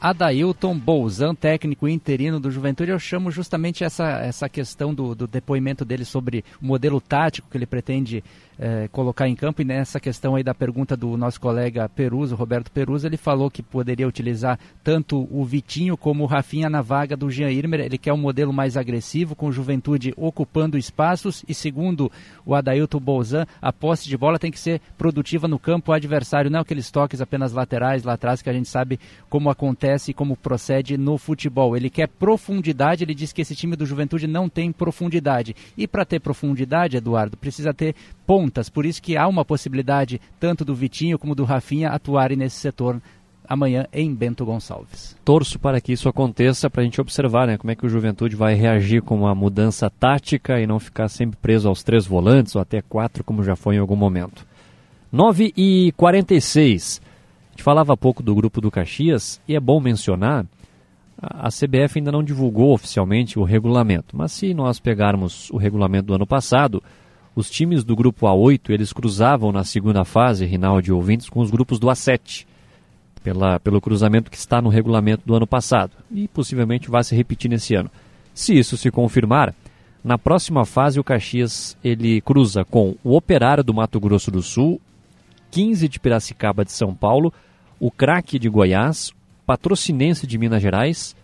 Adailton Bolzan, técnico interino do Juventude, eu chamo justamente essa, essa questão do, do depoimento dele sobre o modelo tático que ele pretende é, colocar em campo. E nessa questão aí da pergunta do nosso colega Peruso, Roberto Peruso, ele falou que poderia utilizar tanto o Vitinho como o Rafinha na vaga do Jean Irmer. Ele quer um modelo mais agressivo, com juventude ocupando espaços. E segundo o Adailton Bolzan, a posse de bola tem que ser produtiva no campo adversário, não aqueles toques apenas laterais lá atrás que a gente sabe como acontece e como procede no futebol. Ele quer profundidade, ele diz que esse time do Juventude não tem profundidade. E para ter profundidade, Eduardo, precisa ter pontas, por isso que há uma possibilidade tanto do Vitinho como do Rafinha atuarem nesse setor amanhã em Bento Gonçalves. Torço para que isso aconteça, para a gente observar né, como é que o Juventude vai reagir com uma mudança tática e não ficar sempre preso aos três volantes ou até quatro, como já foi em algum momento. 9 e 46 A gente falava pouco do grupo do Caxias e é bom mencionar, a CBF ainda não divulgou oficialmente o regulamento, mas se nós pegarmos o regulamento do ano passado, os times do grupo A8 eles cruzavam na segunda fase, Rinaldi ouvintes, com os grupos do A7 pela, pelo cruzamento que está no regulamento do ano passado e possivelmente vai se repetir nesse ano. Se isso se confirmar, na próxima fase o Caxias ele cruza com o Operário do Mato Grosso do Sul, 15 de Piracicaba de São Paulo, o Craque de Goiás, Patrocinense de Minas Gerais,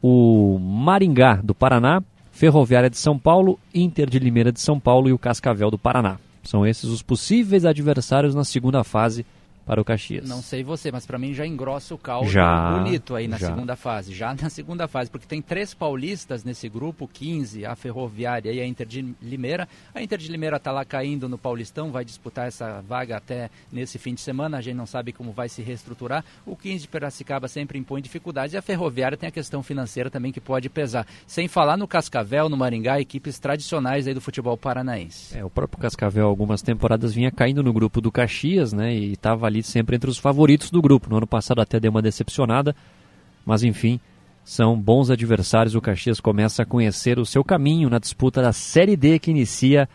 o Maringá do Paraná, Ferroviária de São Paulo, Inter de Limeira de São Paulo e o Cascavel do Paraná. São esses os possíveis adversários na segunda fase para o Caxias. Não sei você, mas para mim já engrossa o caldo Já, bonito aí na já. segunda fase. Já [laughs] na segunda fase, porque tem três paulistas nesse grupo, 15, a Ferroviária e a Inter de Limeira. A Inter de Limeira está lá caindo no Paulistão, vai disputar essa vaga até nesse fim de semana. A gente não sabe como vai se reestruturar. O 15 de Piracicaba sempre impõe dificuldades e a Ferroviária tem a questão financeira também que pode pesar. Sem falar no Cascavel, no Maringá, equipes tradicionais aí do futebol paranaense. É, o próprio Cascavel, algumas temporadas, vinha caindo no grupo do Caxias, né? E estava ali sempre entre os favoritos do grupo. No ano passado até deu uma decepcionada, mas enfim, são bons adversários. O Caxias começa a conhecer o seu caminho na disputa da Série D que inicia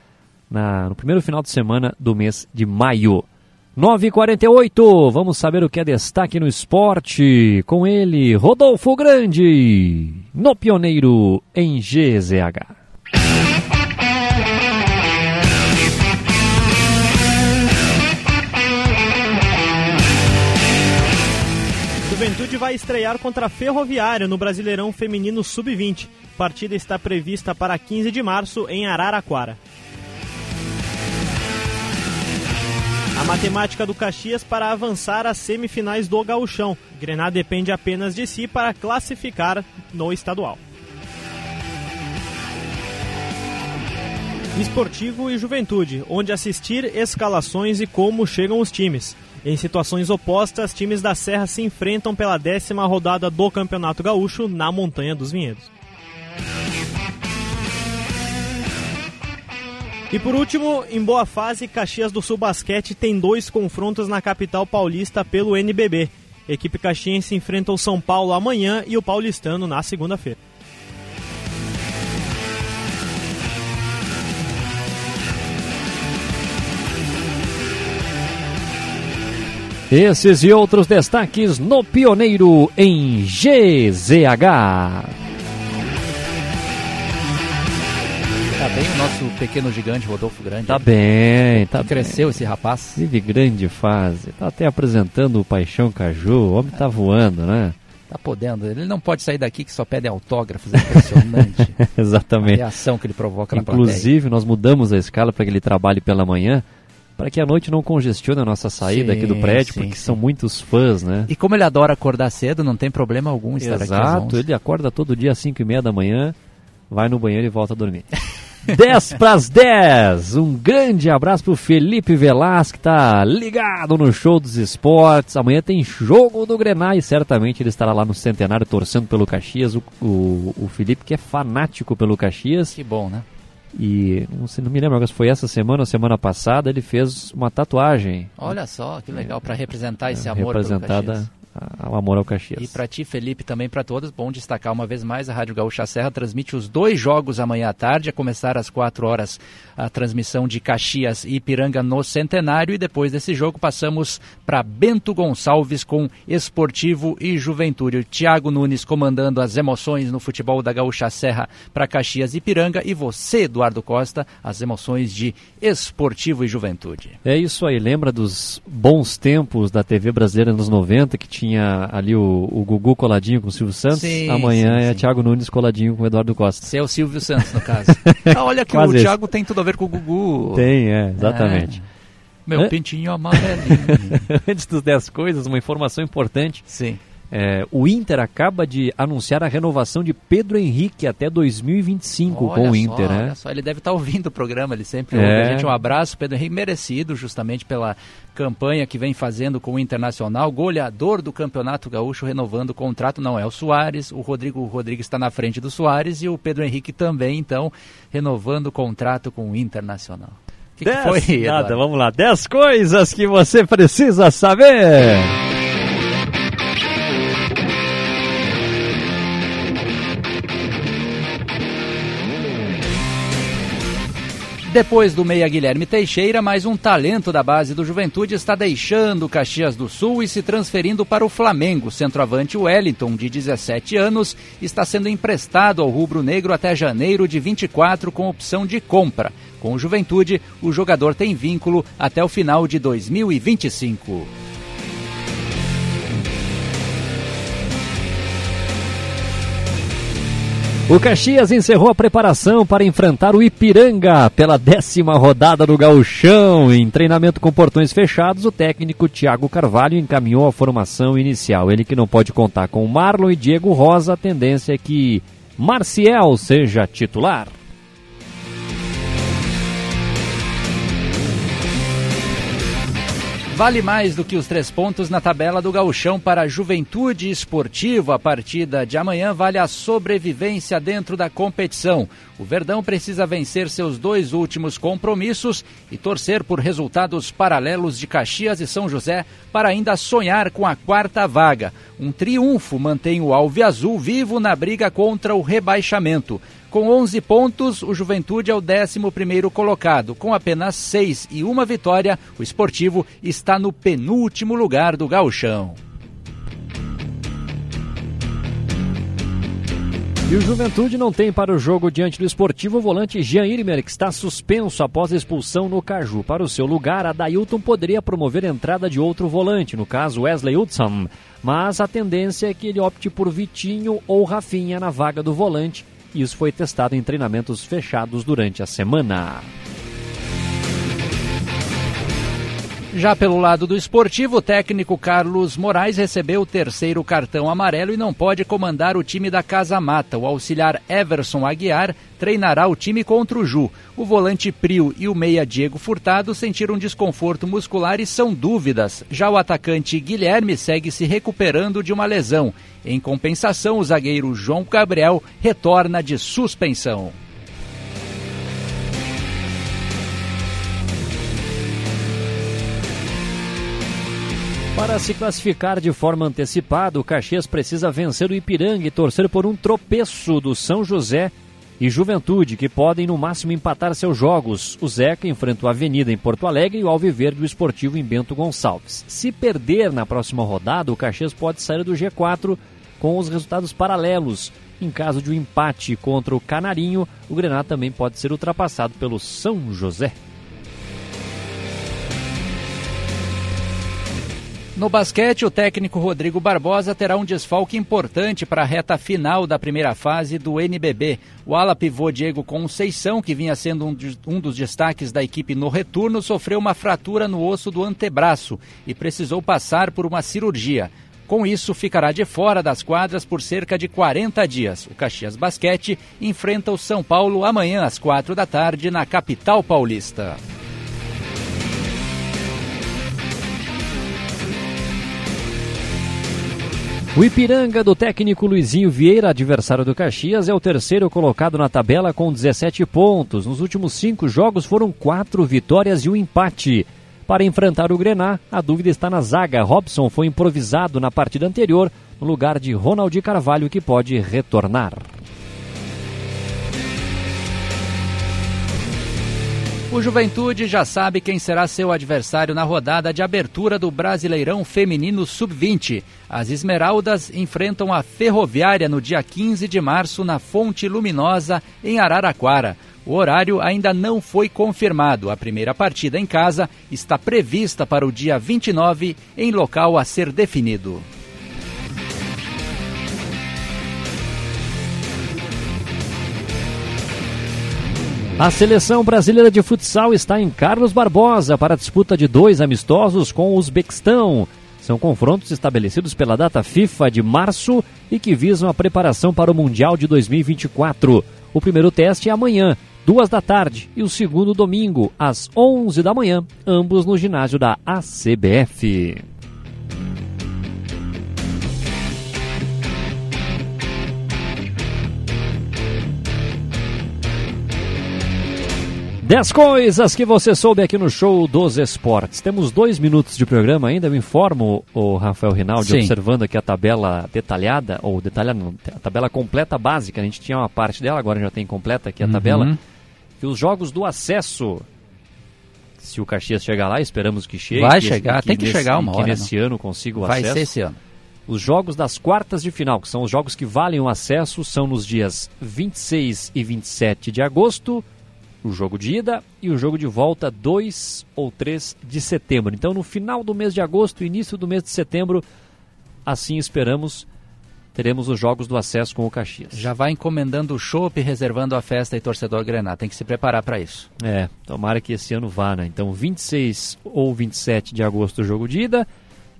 na- no primeiro final de semana do mês de maio. 9h48, vamos saber o que é destaque no esporte. Com ele, Rodolfo Grande, no Pioneiro em GZH. Juventude vai estrear contra a Ferroviária no Brasileirão Feminino Sub-20. Partida está prevista para 15 de março em Araraquara. A matemática do Caxias para avançar às semifinais do Gauchão. Grená depende apenas de si para classificar no estadual. Esportivo e Juventude, onde assistir escalações e como chegam os times. Em situações opostas, times da Serra se enfrentam pela décima rodada do Campeonato Gaúcho na Montanha dos Vinhedos. E por último, em boa fase, Caxias do Sul Basquete tem dois confrontos na capital paulista pelo NBB. Equipe caxiense enfrenta o São Paulo amanhã e o paulistano na segunda-feira. Esses e outros destaques no Pioneiro em GZH. Tá bem o nosso pequeno gigante Rodolfo Grande. Tá bem, tá Cresceu bem. esse rapaz. Vive grande fase. Tá até apresentando o Paixão Caju. O homem tá voando, né? Tá podendo. Ele não pode sair daqui que só pede autógrafos. É impressionante. [laughs] Exatamente. A reação que ele provoca na plateia. Inclusive, nós mudamos a escala para que ele trabalhe pela manhã, para que a noite não congestione a nossa saída aqui do Sim, prédio, sim, porque sim. são muitos fãs, né? E como ele adora acordar cedo, não tem problema algum estar aqui às Exato, 11. ele acorda todo dia às 5 e meia da manhã, vai no banheiro e volta a dormir. 10 para as 10. Um grande abraço pro Felipe Velasco, que tá ligado no show dos esportes. Amanhã tem jogo do Grená e certamente ele estará lá no Centenário torcendo pelo Caxias. O, o, o Felipe, que é fanático pelo Caxias. Que bom, né? E não, sei, não me lembro agora se foi essa semana ou semana passada, ele fez uma tatuagem Olha só, que legal, para representar esse amor pelo representada. Ao amor ao Caxias. E para ti, Felipe, também para todos, bom destacar uma vez mais, a Rádio Gaúcha Serra transmite os dois jogos amanhã à tarde, a começar às 4 horas a transmissão de Caxias e Ipiranga no Centenário e depois desse jogo passamos para Bento Gonçalves com Esportivo e Juventude. O Thiago Nunes comandando as emoções no futebol da Gaúcha Serra para Caxias e Ipiranga e você, Eduardo Costa, as emoções de Esportivo e Juventude. É isso aí, lembra dos bons tempos da TV brasileira nos 90, que tinha ali o, o Gugu coladinho com o Silvio Santos? Sim, Amanhã sim, é sim. Thiago Nunes coladinho com o Eduardo Costa. Você é o Silvio Santos, no caso. [laughs] Ah, olha que Quase o esse. Thiago tem tudo a ver com o Gugu. Tem, é, exatamente. Meu Hã? pintinho amarelinho. [laughs] Antes dos 10 coisas, uma informação importante. Sim. É, o Inter acaba de anunciar a renovação de Pedro Henrique até 2025 Olha com o só, Inter, né? olha só, ele deve estar ouvindo o programa, ele sempre É. ouve a gente. Um abraço, Pedro Henrique, merecido justamente pela campanha que vem fazendo com o Internacional, goleador do Campeonato Gaúcho, renovando o contrato, não é o Soares, o Rodrigo Rodrigues está na frente do Soares e o Pedro Henrique também, então, renovando o contrato com o Internacional. O que, que Dez- foi, Nada, Eduardo? vamos lá. 10 coisas que você precisa saber. Depois do meia Guilherme Teixeira, mais um talento da base do Juventude está deixando Caxias do Sul e se transferindo para o Flamengo. Centroavante Wellington, de 17 anos, está sendo emprestado ao Rubro Negro até janeiro de 24 com opção de compra. Com o Juventude, o jogador tem vínculo até o final de 2025. O Caxias encerrou a preparação para enfrentar o Ipiranga pela décima rodada do Gauchão. Em treinamento com portões fechados, o técnico Thiago Carvalho encaminhou a formação inicial. Ele que não pode contar com Marlon e Diego Rosa, a tendência é que Marcial seja titular. Vale mais do que os três pontos na tabela do Gauchão para a Juventude Esportivo. A partida de amanhã vale a sobrevivência dentro da competição. O Verdão precisa vencer seus dois últimos compromissos e torcer por resultados paralelos de Caxias e São José para ainda sonhar com a quarta vaga. Um triunfo mantém o Alviazul vivo na briga contra o rebaixamento. Com 11 pontos, o Juventude é o 11º colocado. Com apenas 6 e uma vitória, o Esportivo está no penúltimo lugar do gauchão. E o Juventude não tem para o jogo diante do esportivo o volante Jean Irmer, que está suspenso após a expulsão no Caju. Para o seu lugar, a Dailton poderia promover a entrada de outro volante, no caso Wesley Hudson. Mas a tendência é que ele opte por Vitinho ou Rafinha na vaga do volante. Isso foi testado em treinamentos fechados durante a semana. Já pelo lado do esportivo, o técnico Carlos Moraes recebeu o terceiro cartão amarelo e não pode comandar o time da Casa Mata. O auxiliar Everson Aguiar treinará o time contra o Ju. O volante Prio e o meia Diego Furtado sentiram desconforto muscular e são dúvidas. Já o atacante Guilherme segue se recuperando de uma lesão. Em compensação, o zagueiro João Gabriel retorna de suspensão. Para se classificar de forma antecipada, o Caxias precisa vencer o Ipiranga e torcer por um tropeço do São José e Juventude, que podem no máximo empatar seus jogos. O Zeca enfrenta o Avenida em Porto Alegre e o Alviverde o Esportivo em Bento Gonçalves. Se perder na próxima rodada, o Caxias pode sair do G4 com os resultados paralelos. Em caso de um empate contra o Canarinho, o Grená também pode ser ultrapassado pelo São José. No basquete, o técnico Rodrigo Barbosa terá um desfalque importante para a reta final da primeira fase do NBB. O ala pivô Diego Conceição, que vinha sendo um, dos destaques da equipe no retorno, sofreu uma fratura no osso do antebraço e precisou passar por uma cirurgia. Com isso, ficará de fora das quadras por cerca de 40 dias. O Caxias Basquete enfrenta o São Paulo amanhã às 4 da tarde na capital paulista. O Ipiranga do técnico Luizinho Vieira, adversário do Caxias, é o terceiro colocado na tabela com 17 pontos. Nos últimos cinco jogos foram quatro vitórias e um empate. Para enfrentar o Grená, a dúvida está na zaga. Robson foi improvisado na partida anterior, no lugar de Ronaldo Carvalho, que pode retornar. O Juventude já sabe quem será seu adversário na rodada de abertura do Brasileirão Feminino Sub-20. As Esmeraldas enfrentam a Ferroviária no dia 15 de março na Fonte Luminosa, em Araraquara. O horário ainda não foi confirmado. A primeira partida em casa está prevista para o dia 29, em local a ser definido. A seleção brasileira de futsal está em Carlos Barbosa para a disputa de dois amistosos com o Uzbequistão. São confrontos estabelecidos pela data FIFA de março e que visam a preparação para o Mundial de 2024. O primeiro teste é amanhã, duas da tarde, e o segundo domingo, às 11 da manhã, ambos no ginásio da ACBF. Dez coisas que você soube aqui no show dos esportes. Temos dois minutos de programa ainda. Eu informo o Rafael Rinaldi, Sim. observando aqui a tabela detalhada, ou detalhada não, a tabela completa básica. A gente tinha uma parte dela, agora já tem completa aqui a Uhum. tabela. Que os jogos do acesso, se o Caxias chegar lá, esperamos que chegue. Vai e chegar, tem que nesse- chegar uma hora, Que nesse não. ano consiga o Vai acesso. ser esse ano. Os jogos das quartas de final, que são os jogos que valem o acesso, são nos dias 26 e 27 de agosto, o jogo de ida e o jogo de volta 2 ou 3 de setembro. Então, no final do mês de agosto, início do mês de setembro, assim esperamos, teremos os jogos do acesso com o Caxias. Já vai encomendando o chopp, reservando a festa e torcedor Grenar. Tem que se preparar para isso. É, tomara que esse ano vá, né? Então, 26 ou 27 de agosto o jogo de ida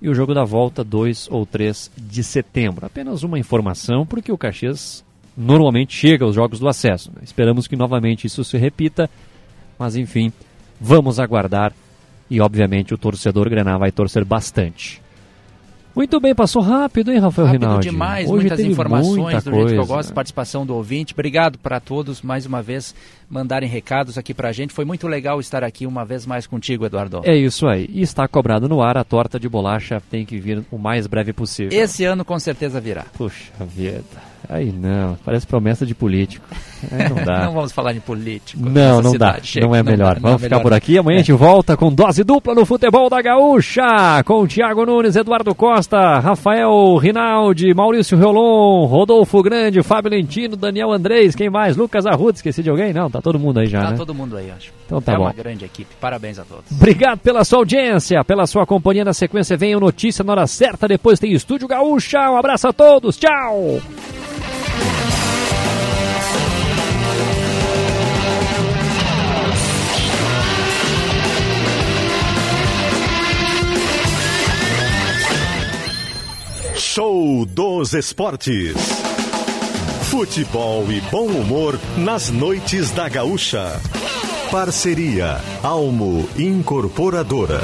e o jogo da volta 2 ou 3 de setembro. Apenas uma informação, porque o Caxias normalmente chega aos jogos do acesso. né? Esperamos que novamente isso se repita, mas enfim, vamos aguardar e obviamente o torcedor Grenar vai torcer bastante. Muito bem, passou rápido, hein, Rafael Rápido Rinaldi? demais, Hoje muitas informações muita do jeito que eu gosto, participação do ouvinte. Obrigado para todos mais uma vez mandarem recados aqui para a gente. Foi muito legal estar aqui uma vez mais contigo, Eduardo. É isso aí. E está cobrado no ar, a torta de bolacha tem que vir o mais breve possível. Esse ano com certeza virá. Puxa vida. Aí não, parece promessa de político. Aí não dá. [laughs] não vamos falar de político. Não, não dá. cidade, chega. Não é melhor. dá, Vamos é ficar melhor por não. aqui. Amanhã a gente volta com dose dupla no futebol da Gaúcha. Com Thiago Nunes, Eduardo Costa, Rafael Rinaldi, Maurício Riolon, Rodolfo Grande, Fábio Lentino, Daniel Andrés, quem mais? Lucas Arruda, esqueci de alguém? Não, tá todo mundo aí já, Tá né? todo mundo aí, acho. Então tá é bom. uma grande equipe. Parabéns a todos. Obrigado pela sua audiência, pela sua companhia. Na sequência vem o Notícia na hora certa. Depois tem Estúdio Gaúcha. Um abraço a todos. Tchau. Show dos Esportes. Futebol e bom humor nas noites da Gaúcha. Parceria Almo Incorporadora.